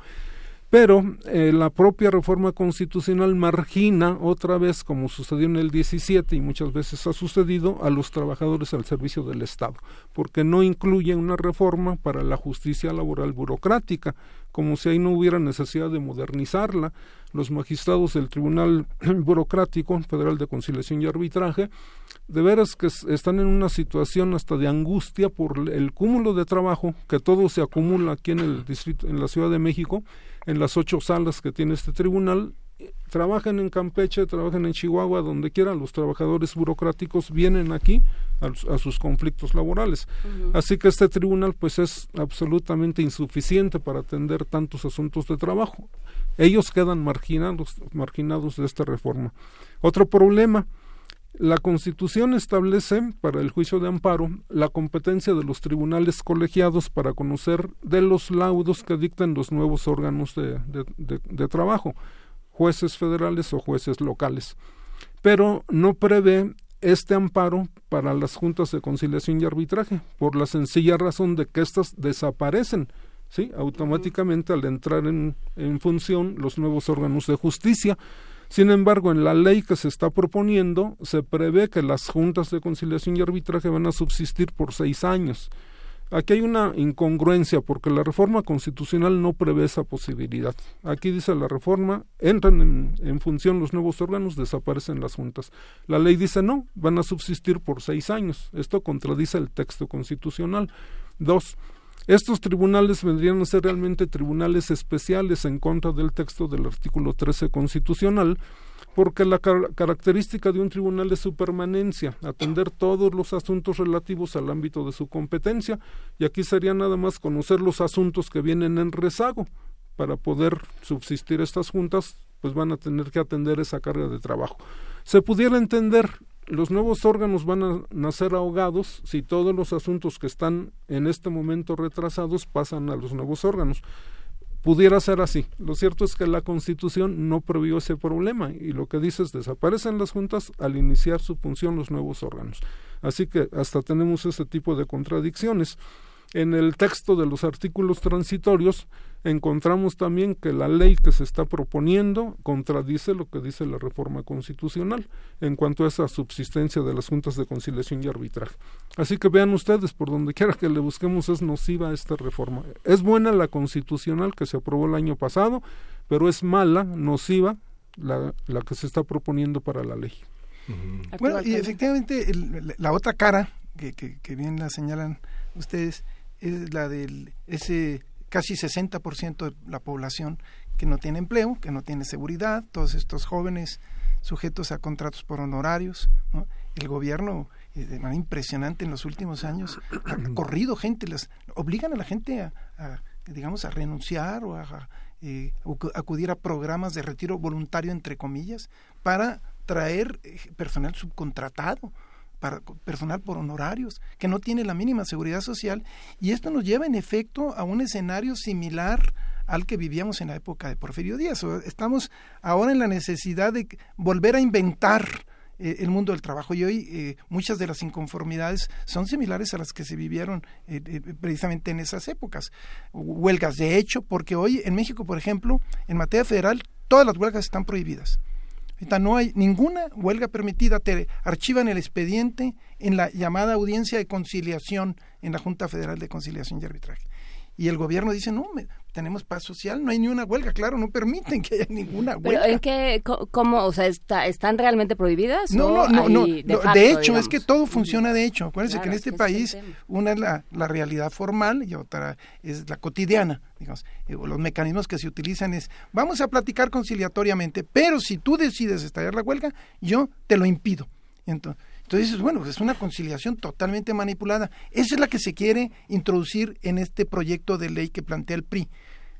Pero eh, la propia reforma constitucional margina otra vez, como sucedió en el 17 y muchas veces ha sucedido, a los trabajadores al servicio del Estado, porque no incluye una reforma para la justicia laboral burocrática, como si ahí no hubiera necesidad de modernizarla. Los magistrados del Tribunal *clears throat* Burocrático Federal de Conciliación y Arbitraje, de veras que están en una situación hasta de angustia por el cúmulo de trabajo que todo se acumula aquí en el distrito, en la Ciudad de México en las ocho salas que tiene este tribunal. Trabajan en Campeche, trabajan en Chihuahua, donde quiera, los trabajadores burocráticos vienen aquí a, sus conflictos laborales. Así que este tribunal pues es absolutamente insuficiente para atender tantos asuntos de trabajo. Ellos quedan marginados, marginados de esta reforma. Otro problema, la Constitución establece para el juicio de amparo la competencia de los tribunales colegiados para conocer de los laudos que dictan los nuevos órganos de, trabajo, jueces federales o jueces locales. Pero no prevé este amparo para las juntas de conciliación y arbitraje, por la sencilla razón de que éstas desaparecen ¿sí? automáticamente al entrar en, en función los nuevos órganos de justicia. Sin embargo, en la ley que se está proponiendo se prevé que las juntas de conciliación y arbitraje van a subsistir por seis años. Aquí hay una incongruencia porque la reforma constitucional no prevé esa posibilidad. Aquí dice la reforma, entran en, función los nuevos órganos, desaparecen las juntas. La ley dice no, van a subsistir por seis años. Esto contradice el texto constitucional. Dos, estos tribunales vendrían a ser realmente tribunales especiales en contra del texto del artículo 13 constitucional, porque la característica de un tribunal es su permanencia, atender todos los asuntos relativos al ámbito de su competencia, y aquí sería nada más conocer los asuntos que vienen en rezago. Para poder subsistir estas juntas, pues van a tener que atender esa carga de trabajo. Se pudiera entender los nuevos órganos van a nacer ahogados si todos los asuntos que están en este momento retrasados pasan a los nuevos órganos. Pudiera ser así. Lo cierto es que la Constitución no previó ese problema y lo que dice es desaparecen las juntas al iniciar su función los nuevos órganos. Así que hasta tenemos ese tipo de contradicciones. En el texto de los artículos transitorios encontramos también que la ley que se está proponiendo contradice lo que dice la reforma constitucional en cuanto a esa subsistencia de las juntas de conciliación y arbitraje. Así que vean ustedes, por donde quiera que le busquemos es nociva esta reforma. Es buena la constitucional que se aprobó el año pasado, pero es mala, nociva, la, la que se está proponiendo para la ley. Bueno, y efectivamente la otra cara, que, que, que bien la señalan ustedes, es la del ese casi 60% de la población que no tiene empleo, que no tiene seguridad, todos estos jóvenes sujetos a contratos por honorarios. El gobierno, eh, de manera impresionante en los últimos años, ha *clears throat* corrido gente, les obligan a la gente a, digamos, a renunciar o a, eh, acudir a programas de retiro voluntario, entre comillas, para traer eh, personal subcontratado para personal por honorarios, que no tiene la mínima seguridad social, y esto nos lleva en efecto a un escenario similar al que vivíamos en la época de Porfirio Díaz. Estamos ahora en la necesidad de volver a inventar eh, el mundo del trabajo y hoy eh, muchas de las inconformidades son similares a las que se vivieron eh, precisamente en esas épocas. Huelgas de hecho, porque hoy en México, por ejemplo, en materia federal, todas las huelgas están prohibidas no hay ninguna huelga permitida. Te archivan el expediente en la llamada audiencia de conciliación en la Junta Federal de Conciliación y Arbitraje. Y el gobierno dice, no, me- tenemos paz social, no hay ni una huelga, claro, no permiten que haya ninguna Pero huelga. en qué, co- cómo, o sea, está, ¿están realmente prohibidas? No, no, no, no, facto, de hecho digamos? es que todo funciona de hecho. Acuérdense Claro, que en es este que país es una es la, la realidad formal y otra es la cotidiana. Digamos, Eh, los mecanismos que se utilizan es, vamos a platicar conciliatoriamente, pero si tú decides estallar la huelga, yo te lo impido. Entonces, entonces bueno, es una conciliación totalmente manipulada. Esa es la que se quiere introducir en este proyecto de ley que plantea el PRI,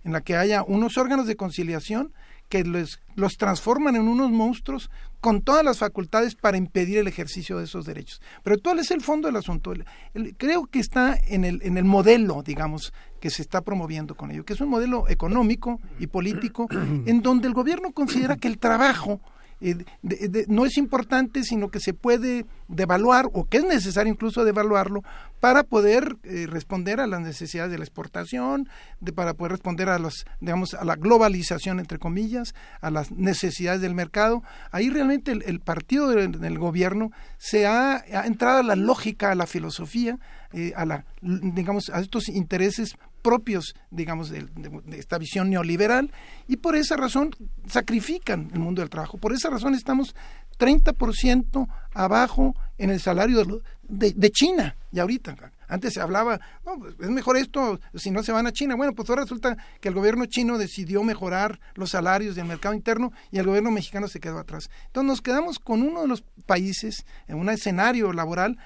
en la que haya unos órganos de conciliación que les- los transforman en unos monstruos con todas las facultades para impedir el ejercicio de esos derechos. Pero ¿cuál es el fondo del asunto? El- el- creo que está en el, en el modelo, digamos, que se está promoviendo con ello, que es un modelo económico y político *clears throat* en donde el gobierno considera que el trabajo eh, de- no es importante, sino que se puede devaluar o que es necesario incluso devaluarlo para poder eh, responder a las necesidades de la exportación, de, para poder responder a los, digamos, a la globalización entre comillas, a las necesidades del mercado. Ahí realmente el, el partido del, del gobierno se ha, ha entrado a la lógica, a la filosofía, eh, a la, digamos, a estos intereses propios, digamos, de, de- esta visión neoliberal y por esa razón sacrifican el mundo del trabajo. Por esa razón estamos 30% abajo en el salario de China. Y ahorita, antes se hablaba, no, pues, es mejor esto si no se van a China. Bueno, pues ahora resulta que el gobierno chino decidió mejorar los salarios del mercado interno y el gobierno mexicano se quedó atrás. Entonces nos quedamos con uno de los países en un escenario laboral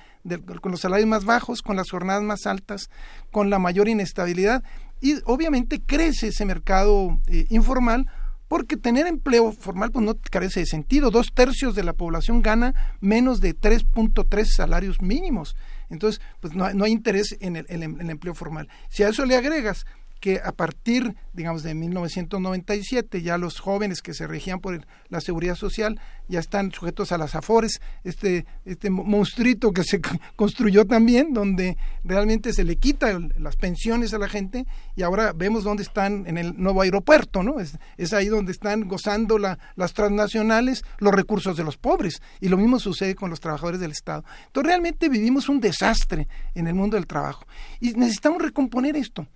con los salarios más bajos, con las jornadas más altas, con la mayor inestabilidad y obviamente crece ese mercado eh, informal porque tener empleo formal pues no carece de sentido. Dos tercios de la población gana menos de 3.3 salarios mínimos. Entonces, pues no, hay- interés en el- en el empleo formal. Si a eso le agregas que a partir, digamos, de 1997 ya los jóvenes que se regían por la seguridad social ya están sujetos a las afores, este, este mo- monstruito que se construyó también, donde realmente se le quita las pensiones a la gente y ahora vemos dónde están en el nuevo aeropuerto, ¿no? Es, es ahí donde están gozando la- las transnacionales los recursos de los pobres y lo mismo sucede con los trabajadores del Estado. Entonces realmente vivimos un desastre en el mundo del trabajo y necesitamos recomponer esto.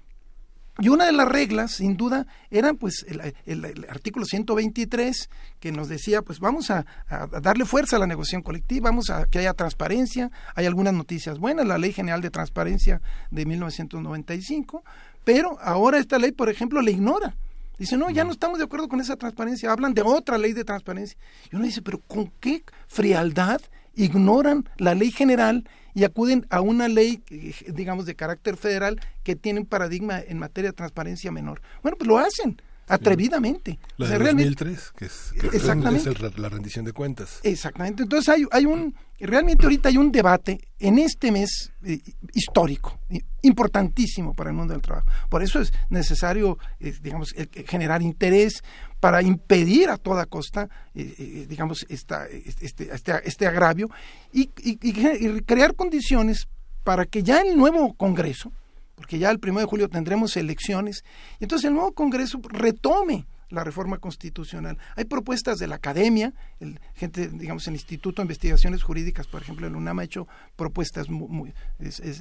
Y una de las reglas, sin duda, era pues el, el- el artículo 123 que nos decía, pues vamos a, a darle fuerza a la negociación colectiva, vamos a que haya transparencia, hay algunas noticias buenas, la Ley General de Transparencia de 1995, pero ahora esta ley, por ejemplo, le ignora. Dice, no, ya no estamos de acuerdo con esa transparencia, hablan de otra ley de transparencia. Y uno dice, pero ¿con qué frialdad ignoran la ley general y acuden a una ley, eh, digamos, de carácter federal que tiene un paradigma en materia de transparencia menor? Bueno, pues lo hacen atrevidamente. La O sea, de realmente- 2003, que es, que es- Exactamente. es el- la rendición de cuentas. Exactamente. Entonces hay, hay un, realmente ahorita hay un debate en este mes eh, histórico, i- importantísimo para el mundo del trabajo. Por eso es necesario, eh, digamos, generar interés para impedir a toda costa, eh, eh, digamos, esta, este, este, este agravio y crear condiciones para que ya el nuevo Congreso, porque ya el primero de julio tendremos elecciones, y entonces el nuevo Congreso retome la reforma constitucional. Hay propuestas de la academia, el, gente, digamos, el Instituto de Investigaciones Jurídicas, por ejemplo, el UNAM ha hecho propuestas muy,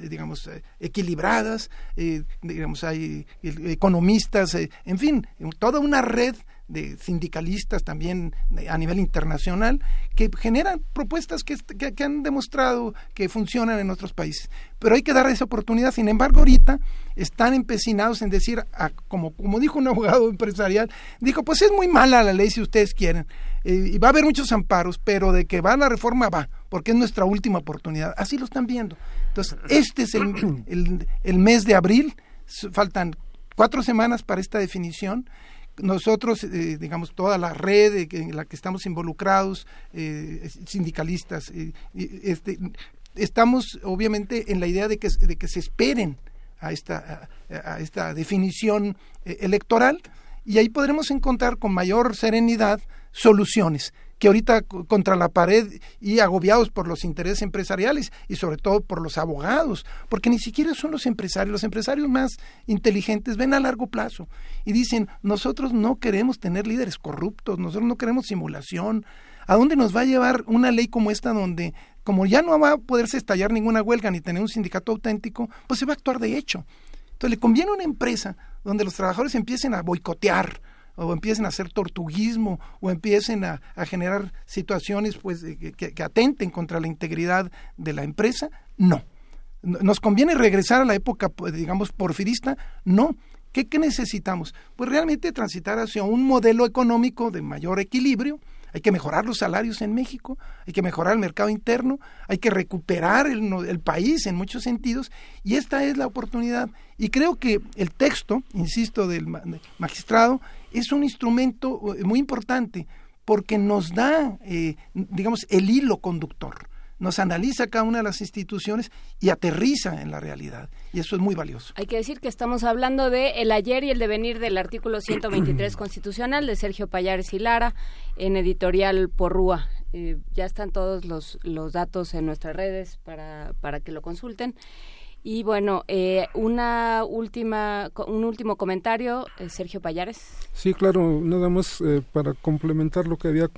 digamos, eh, equilibradas, eh, digamos, hay eh, economistas, en fin, toda una red de sindicalistas también a nivel internacional que generan propuestas que, que- que han demostrado que funcionan en otros países. Pero hay que dar esa oportunidad. Sin embargo, ahorita están empecinados en decir, ah, como, como dijo un abogado empresarial, dijo, pues es muy mala la ley si ustedes quieren. Eh, y va a haber muchos amparos, pero de que va la reforma va, porque es nuestra última oportunidad. Así lo están viendo. Entonces, este es el, el- el mes de abril, faltan cuatro semanas para esta definición nosotros, eh, digamos, toda la red en la que estamos involucrados, eh, sindicalistas, eh, este, estamos obviamente en la idea de que, de que se esperen a esta, a, esta definición electoral y ahí podremos encontrar con mayor serenidad soluciones que ahorita co- contra la pared y agobiados por los intereses empresariales y sobre todo por los abogados, porque ni siquiera son los empresarios, los empresarios más inteligentes ven a largo plazo y dicen, nosotros no queremos tener líderes corruptos, nosotros no queremos simulación, ¿a dónde nos va a llevar una ley como esta donde como ya no va a poderse estallar ninguna huelga ni tener un sindicato auténtico, pues se va a actuar de hecho? Entonces le conviene a una empresa donde los trabajadores empiecen a boicotear o empiecen a hacer tortuguismo o empiecen a, generar situaciones pues que, que atenten contra la integridad de la empresa, no. ¿Nos conviene regresar a la época, pues, digamos, porfirista? No. ¿Qué, ¿Qué, necesitamos? Pues realmente transitar hacia un modelo económico de mayor equilibrio. Hay que mejorar los salarios en México, hay que mejorar el mercado interno, hay que recuperar el, el país en muchos sentidos y esta es la oportunidad. Y creo que el texto, insisto, del magistrado es un instrumento eh, muy importante porque nos da, eh, digamos, el hilo conductor nos analiza cada una de las instituciones y aterriza en la realidad. Y eso es muy valioso. Hay que decir que estamos hablando de el ayer y el devenir del artículo *clears throat* 123 constitucional de Sergio Payares y Lara en editorial Porrúa. Eh, ya están todos los, los datos en nuestras redes para, para que lo consulten. Y bueno, eh, una última, un último comentario, eh, Sergio Payares. Sí, claro, nada más eh, para complementar lo que había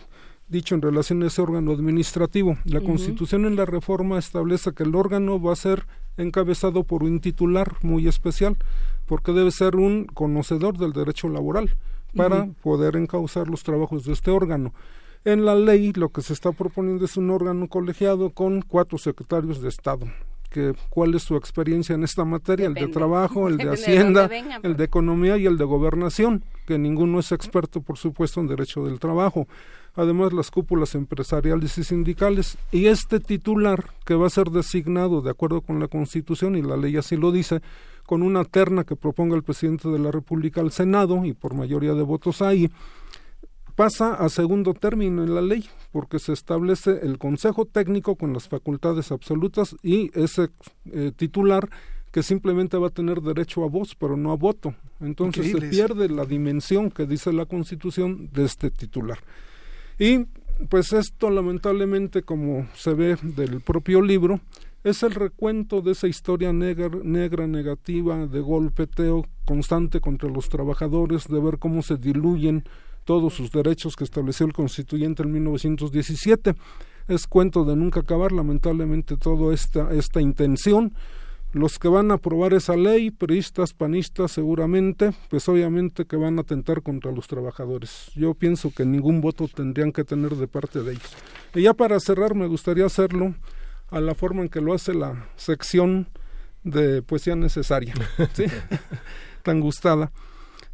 dicho en relación a ese órgano administrativo. La uh -huh. Constitución en la reforma establece que el órgano va a ser encabezado por un titular muy especial, porque debe ser un conocedor del derecho laboral para uh -huh. poder encauzar los trabajos de este órgano. En la ley lo que se está proponiendo es un órgano colegiado con cuatro secretarios de Estado. Que, ¿Cuál es su experiencia en esta materia? Depende. El de trabajo, el de *laughs* hacienda, de venga, el de economía y el de gobernación, que ninguno es experto, por supuesto, en derecho del trabajo además las cúpulas empresariales y sindicales. Y este titular, que va a ser designado de acuerdo con la Constitución, y la ley así lo dice, con una terna que proponga el presidente de la República al Senado, y por mayoría de votos ahí, pasa a segundo término en la ley, porque se establece el Consejo Técnico con las facultades absolutas y ese eh, titular que simplemente va a tener derecho a voz, pero no a voto. Entonces Increíble. se pierde la dimensión que dice la Constitución de este titular. Y pues esto lamentablemente, como se ve del propio libro, es el recuento de esa historia negra, negra, negativa, de golpeteo constante contra los trabajadores, de ver cómo se diluyen todos sus derechos que estableció el constituyente en 1917. Es cuento de nunca acabar, lamentablemente, toda esta, esta intención los que van a aprobar esa ley, priistas, panistas, seguramente, pues obviamente que van a atentar contra los trabajadores. Yo pienso que ningún voto tendrían que tener de parte de ellos. Y ya para cerrar, me gustaría hacerlo a la forma en que lo hace la sección de poesía necesaria, *laughs* ¿sí? tan gustada.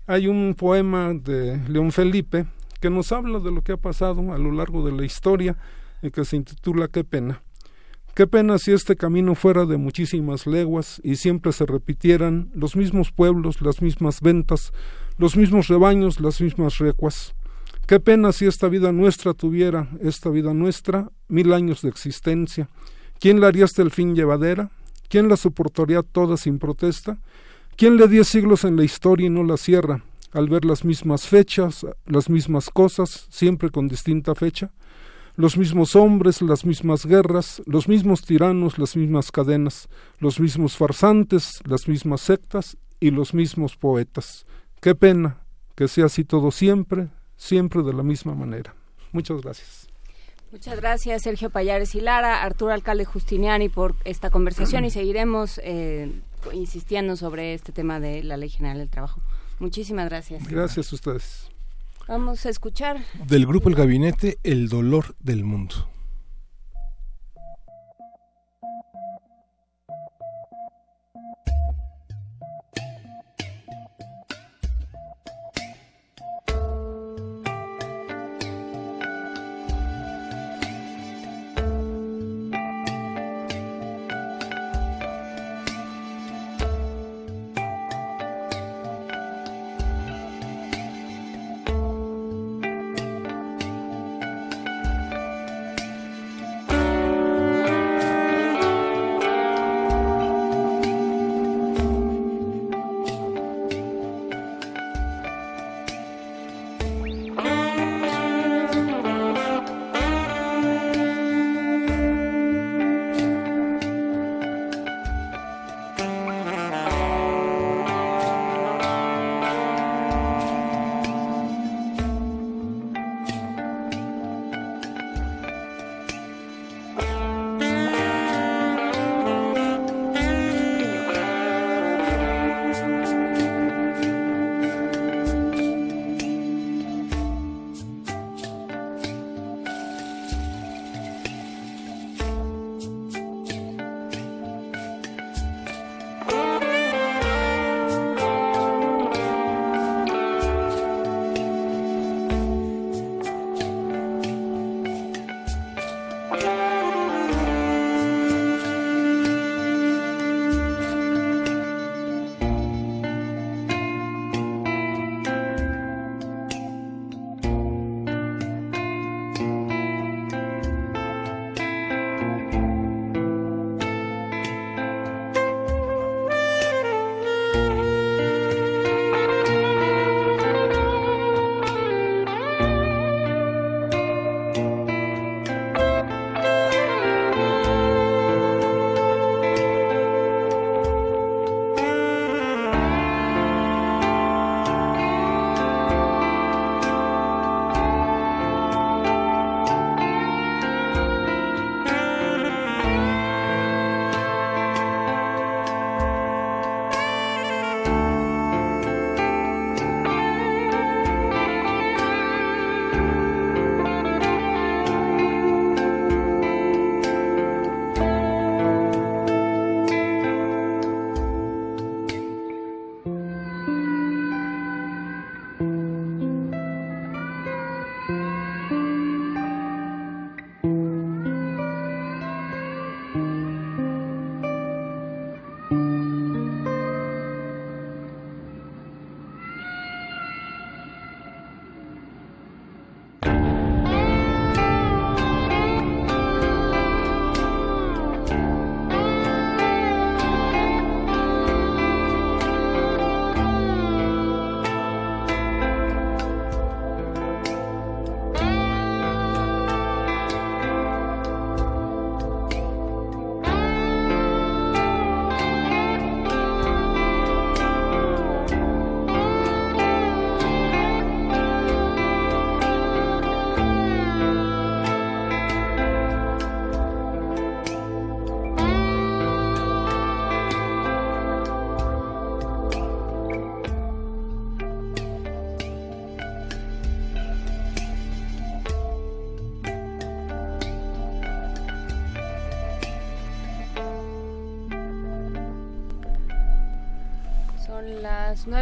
Hay un poema de León Felipe que nos habla de lo que ha pasado a lo largo de la historia y que se intitula Qué pena. Qué pena si este camino fuera de muchísimas leguas y siempre se repitieran los mismos pueblos, las mismas ventas, los mismos rebaños, las mismas recuas. Qué pena si esta vida nuestra tuviera, esta vida nuestra, mil años de existencia. ¿Quién la haría hasta el fin llevadera? ¿Quién la soportaría toda sin protesta? ¿Quién le diez siglos en la historia y no la cierra, al ver las mismas fechas, las mismas cosas, siempre con distinta fecha? los mismos hombres, las mismas guerras, los mismos tiranos, las mismas cadenas, los mismos farsantes, las mismas sectas y los mismos poetas. Qué pena que sea así todo siempre, siempre de la misma manera. Muchas gracias. Muchas gracias, Sergio Payares y Lara, Arturo Alcalde Justiniani, por esta conversación y seguiremos eh, insistiendo sobre este tema de la Ley General del Trabajo. Muchísimas gracias. Gracias a ustedes. Vamos a escuchar. Del grupo El Gabinete, El Dolor del Mundo.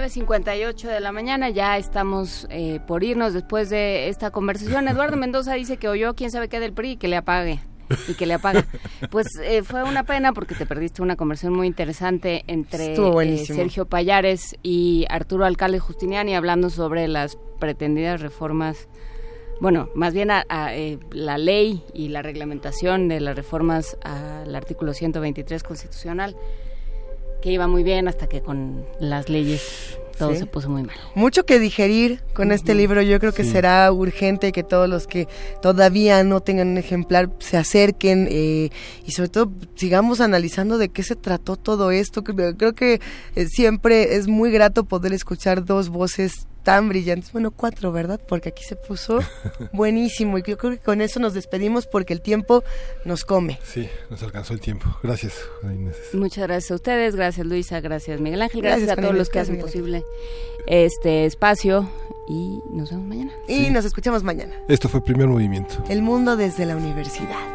9.58 de la mañana, ya estamos eh, por irnos después de esta conversación. Eduardo *laughs* Mendoza dice que oyó quién sabe qué del PRI y que le apague. Y que le apaga. *laughs* Pues eh, fue una pena porque te perdiste una conversación muy interesante entre eh. Sergio Payares y Arturo Alcalde Justiniani hablando sobre las pretendidas reformas bueno, más bien a, a, eh, la ley y la reglamentación de las reformas al artículo 123 constitucional, que iba muy bien hasta que con las leyes todo Sí. se puso muy mal. Mucho que digerir con este libro. Yo creo que Sí. será urgente que todos los que todavía no tengan un ejemplar se acerquen eh, y sobre todo sigamos analizando de qué se trató todo esto. Creo, creo que eh, siempre es muy grato poder escuchar dos voces tan brillantes. Bueno, cuatro, ¿verdad? Porque aquí se puso *laughs* buenísimo y yo creo que con eso nos despedimos porque el tiempo nos come. Sí, nos alcanzó el tiempo. Gracias, Inés. Muchas gracias a ustedes, gracias Luisa, gracias Miguel Ángel, Gracias, gracias, a todos Inés, los que gracias, hacen Miguel posible este espacio y nos vemos mañana. Y nos escuchamos mañana. Esto fue Primer Movimiento. El mundo desde la universidad.